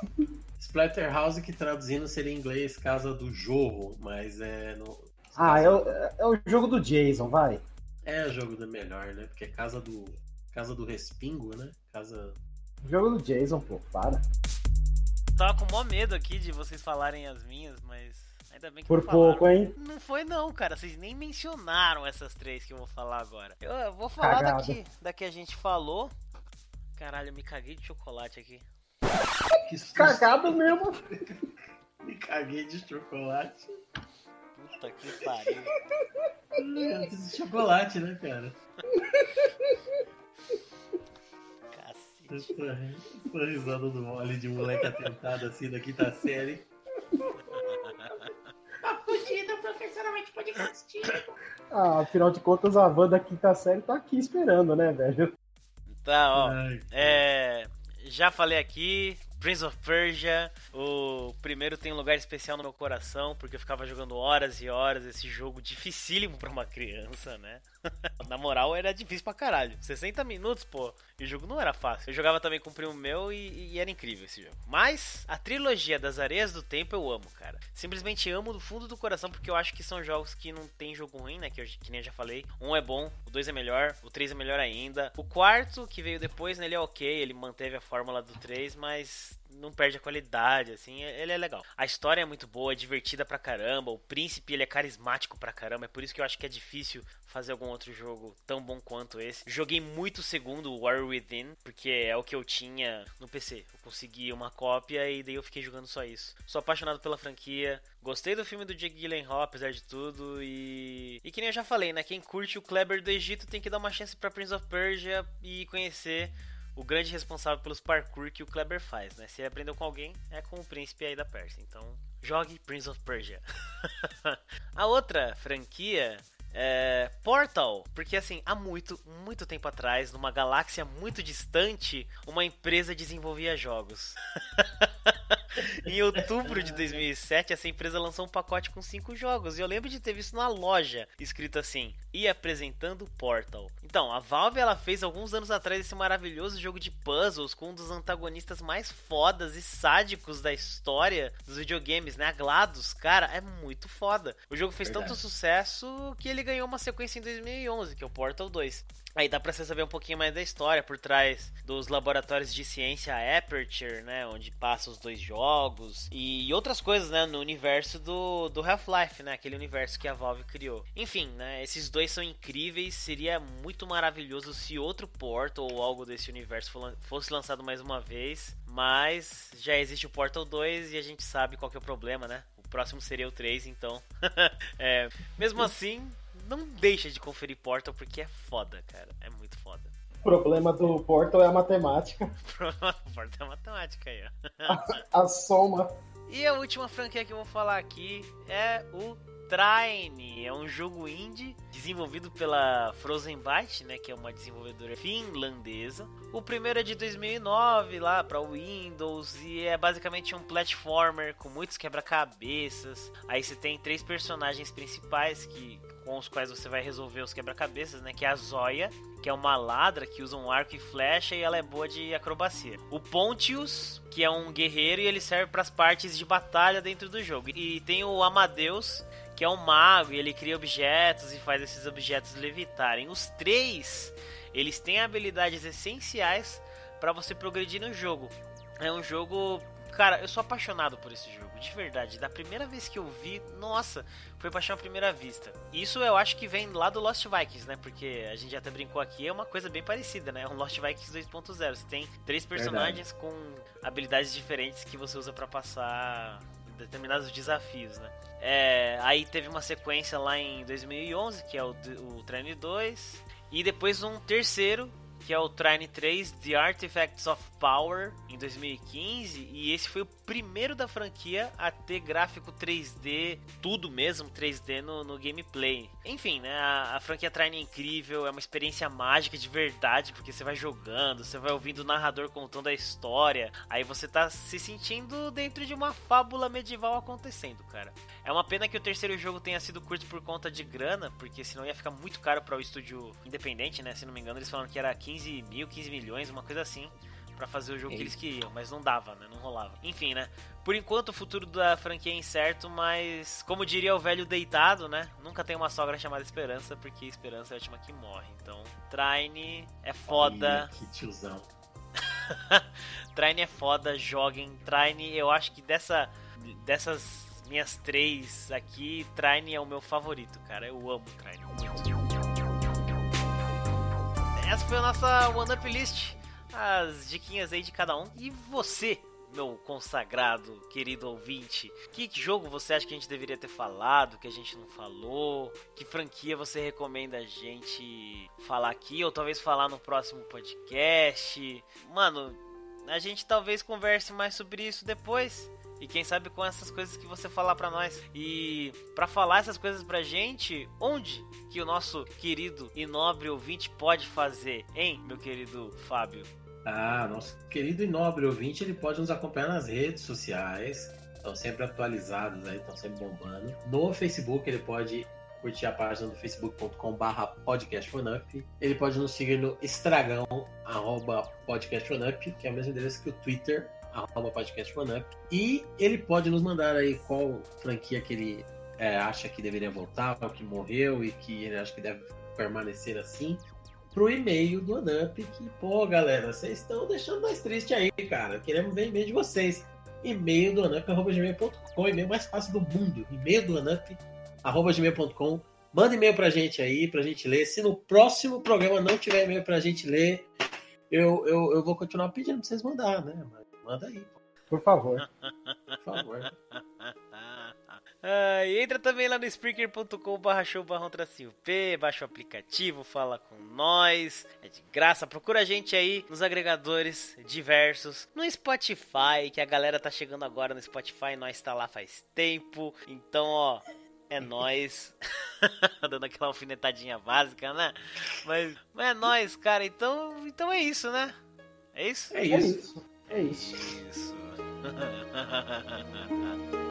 Splatterhouse que traduzindo seria em inglês Casa do Jorro, mas é no. Ah, é o, é o jogo do Jason, vai. É o jogo do melhor, né? Porque é casa do. Casa do respingo, né? Casa. Jogo do Jason, pô, para. Tava com mó medo aqui de vocês falarem as minhas, mas ainda bem que Por pouco, hein? Não foi não, cara. Vocês nem mencionaram essas três que eu vou falar agora. Eu vou falar daqui, daqui a gente falou. Caralho, eu me caguei de chocolate aqui. Que Cagado mesmo. me caguei de chocolate. Puta que pariu. Chocolate, né, cara? Cacete. Essa risada do mole de moleque atentado assim da quinta série. Tá fudida, professora vai te podcast. Ah, afinal de contas, a van da quinta série tá aqui esperando, né, velho? Tá, ó. Ai, é, já falei aqui, Prince of Persia, o primeiro tem um lugar especial no meu coração, porque eu ficava jogando horas e horas esse jogo dificílimo para uma criança, né? Na moral, era difícil pra caralho. 60 minutos, pô, e o jogo não era fácil. Eu jogava também com o primo meu e, e, era incrível esse jogo. Mas a trilogia das Areias do Tempo eu amo, cara. Simplesmente amo do fundo do coração porque eu acho que são jogos que não tem jogo ruim, né? Que, eu, que nem eu já falei. Um é bom, o dois é melhor, o três é melhor ainda. O quarto, que veio depois, né, ele é ok, ele manteve a fórmula do 3, mas não perde a qualidade, assim, ele é legal. A história é muito boa, é divertida pra caramba, o príncipe ele é carismático pra caramba, é por isso que eu acho que é difícil fazer algum outro jogo tão bom quanto esse. Joguei muito o segundo, War Within, porque é o que eu tinha no PC. Eu consegui uma cópia e daí eu fiquei jogando só isso. Sou apaixonado pela franquia, gostei do filme do Jake Gyllenhaal, apesar de tudo, e... E que nem eu já falei, né, quem curte o Kleber do Egito tem que dar uma chance pra Prince of Persia e conhecer o grande responsável pelos parkour que o Kleber faz, né? Se ele aprendeu com alguém, é com o príncipe aí da Pérsia. Então, jogue Prince of Persia. a outra franquia é Portal, porque assim, há muito, muito tempo atrás, numa galáxia muito distante, uma empresa desenvolvia jogos. em outubro de 2007, essa empresa lançou um pacote com cinco jogos. E eu lembro de ter visto na loja escrito assim: e apresentando Portal. Então, a Valve ela fez alguns anos atrás esse maravilhoso jogo de puzzles com um dos antagonistas mais fodas e sádicos da história dos videogames, né? A GLaDOS, cara, é muito foda. O jogo fez Verdade. tanto sucesso que ele ganhou uma sequência em 2011, que é o Portal 2. Aí dá pra você saber um pouquinho mais da história por trás dos laboratórios de ciência Aperture, né? Onde passa os dois jogos e outras coisas, né? No universo do, do Half-Life, né? Aquele universo que a Valve criou. Enfim, né? Esses dois são incríveis. Seria muito maravilhoso se outro Portal ou algo desse universo fosse lançado mais uma vez. Mas já existe o Portal 2 e a gente sabe qual que é o problema, né? O próximo seria o 3, então. é, mesmo assim, não deixa de conferir Portal porque é foda, cara. É muito foda. O problema do Portal é a matemática. o problema do Portal é a matemática aí, ó. a, a soma. E a última franquia que eu vou falar aqui é o Trine é um jogo indie desenvolvido pela Frozen Byte, né, que é uma desenvolvedora finlandesa. O primeiro é de 2009 lá para Windows e é basicamente um platformer com muitos quebra-cabeças. Aí você tem três personagens principais que com os quais você vai resolver os quebra-cabeças, né? Que é a Zoya, que é uma ladra que usa um arco e flecha e ela é boa de acrobacia. O Pontius, que é um guerreiro e ele serve para as partes de batalha dentro do jogo. E tem o Amadeus, que é um mago e ele cria objetos e faz esses objetos levitarem. Os três, eles têm habilidades essenciais para você progredir no jogo. É um jogo Cara, eu sou apaixonado por esse jogo, de verdade. Da primeira vez que eu vi, nossa, foi paixão à primeira vista. Isso eu acho que vem lá do Lost Vikings, né? Porque a gente até brincou aqui, é uma coisa bem parecida, né? É um Lost Vikings 2.0. Você tem três personagens verdade. com habilidades diferentes que você usa para passar determinados desafios, né? É, aí teve uma sequência lá em 2011, que é o, o Train 2, e depois um terceiro que é o Trine 3 The Artifacts of Power em 2015 e esse foi o primeiro da franquia a ter gráfico 3D, tudo mesmo 3D no, no gameplay. Enfim, né, a, a, franquia Trine é incrível, é uma experiência mágica de verdade, porque você vai jogando, você vai ouvindo o narrador contando a história, aí você tá se sentindo dentro de uma fábula medieval acontecendo, cara. É uma pena que o terceiro jogo tenha sido curto por conta de grana, porque senão ia ficar muito caro para o estúdio independente, né? Se não me engano, eles falaram que era 15 mil, 15 milhões, uma coisa assim, para fazer o jogo que eles queriam, mas não dava, né? Não rolava. Enfim, né? Por enquanto o futuro da franquia é incerto, mas como diria o velho deitado, né? Nunca tem uma sogra chamada Esperança, porque Esperança é a última que morre. Então, Trine é foda. que tiozão. Trine é foda, joguem. Trine, eu acho que dessa dessas minhas três aqui, Trine é o meu favorito, cara. Eu amo Trine Essa foi a nossa One Up List. As diquinhas aí de cada um. E você, meu consagrado, querido ouvinte, que jogo você acha que a gente deveria ter falado, que a gente não falou? Que franquia você recomenda a gente falar aqui, ou talvez falar no próximo podcast? Mano, a gente talvez converse mais sobre isso depois. E quem sabe com essas coisas que você falar para nós. E para falar essas coisas pra gente, onde que o nosso querido e nobre ouvinte pode fazer, hein, meu querido Fábio? Ah, nosso querido e nobre ouvinte, ele pode nos acompanhar nas redes sociais. Estão sempre atualizados aí, estão sempre bombando. No Facebook ele pode curtir a página do facebook.com/barra podcastfonup. Ele pode nos seguir no Estragão, arroba podcastfonup, que é o mesmo endereço que o Twitter, arroba podcastfonup. E ele pode nos mandar aí qual franquia que ele é, acha que deveria voltar, ou que morreu e que ele acha que deve permanecer assim pro e-mail do Anup, que, pô, galera, vocês estão deixando nós tristes aí, cara. Queremos ver e-mail de vocês. E-mail do anup.gmail.com, e-mail mais fácil do mundo. E-mail do anup.gmail.com. Manda e-mail pra gente aí, pra gente ler. Se no próximo programa não tiver e-mail pra gente ler, eu, eu, eu vou continuar pedindo pra vocês mandar, né? Manda aí, Por favor. por favor. Ah, e entra também lá no Spreaker.com barra show barra P, baixa o aplicativo, fala com nós, é de graça, procura a gente aí nos agregadores diversos, no Spotify, que a galera tá chegando agora no Spotify, nós tá lá faz tempo, então ó, é nós, dando aquela alfinetadinha básica, né? Mas, mas é nós, cara, então, então é isso, né? É isso? É É isso. É isso. Isso.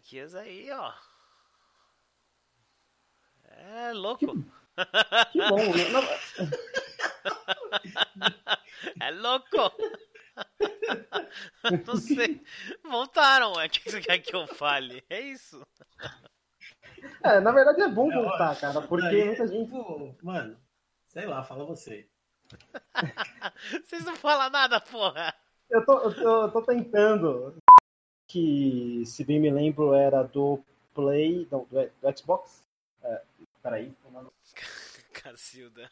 franquias aí, ó. louco. Que bom. né? Não, É louco. Não sei. Voltaram, é. O que você quer que eu fale? É isso. é, na verdade é bom É voltar, cara, porque Daí, muita gente. Mano, sei lá, fala você. Vocês não falam nada, porra. Eu tô, eu tô, eu tô tentando. Que, se bem me lembro, era do Play. Não, do, do Xbox. É, peraí. Cacilda.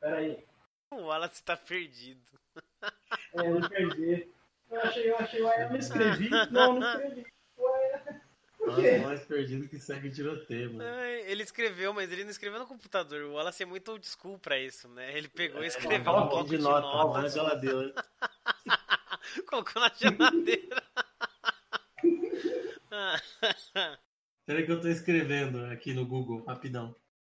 Peraí. O Wallace tá perdido. É, eu perdi. Eu achei, eu achei, ué, eu me inscrevi. Não, não escrevi. Ué, Nossa, mais perdido que segue tiroteio, mano. Ai, Ele escreveu, mas ele não escreveu no computador. O Wallace é muito old school pra isso, né? Ele pegou e escreveu no um bloco de de nota, na notas, geladeira. colocou na geladeira. Peraí que eu tô escrevendo aqui no Google, rapidão.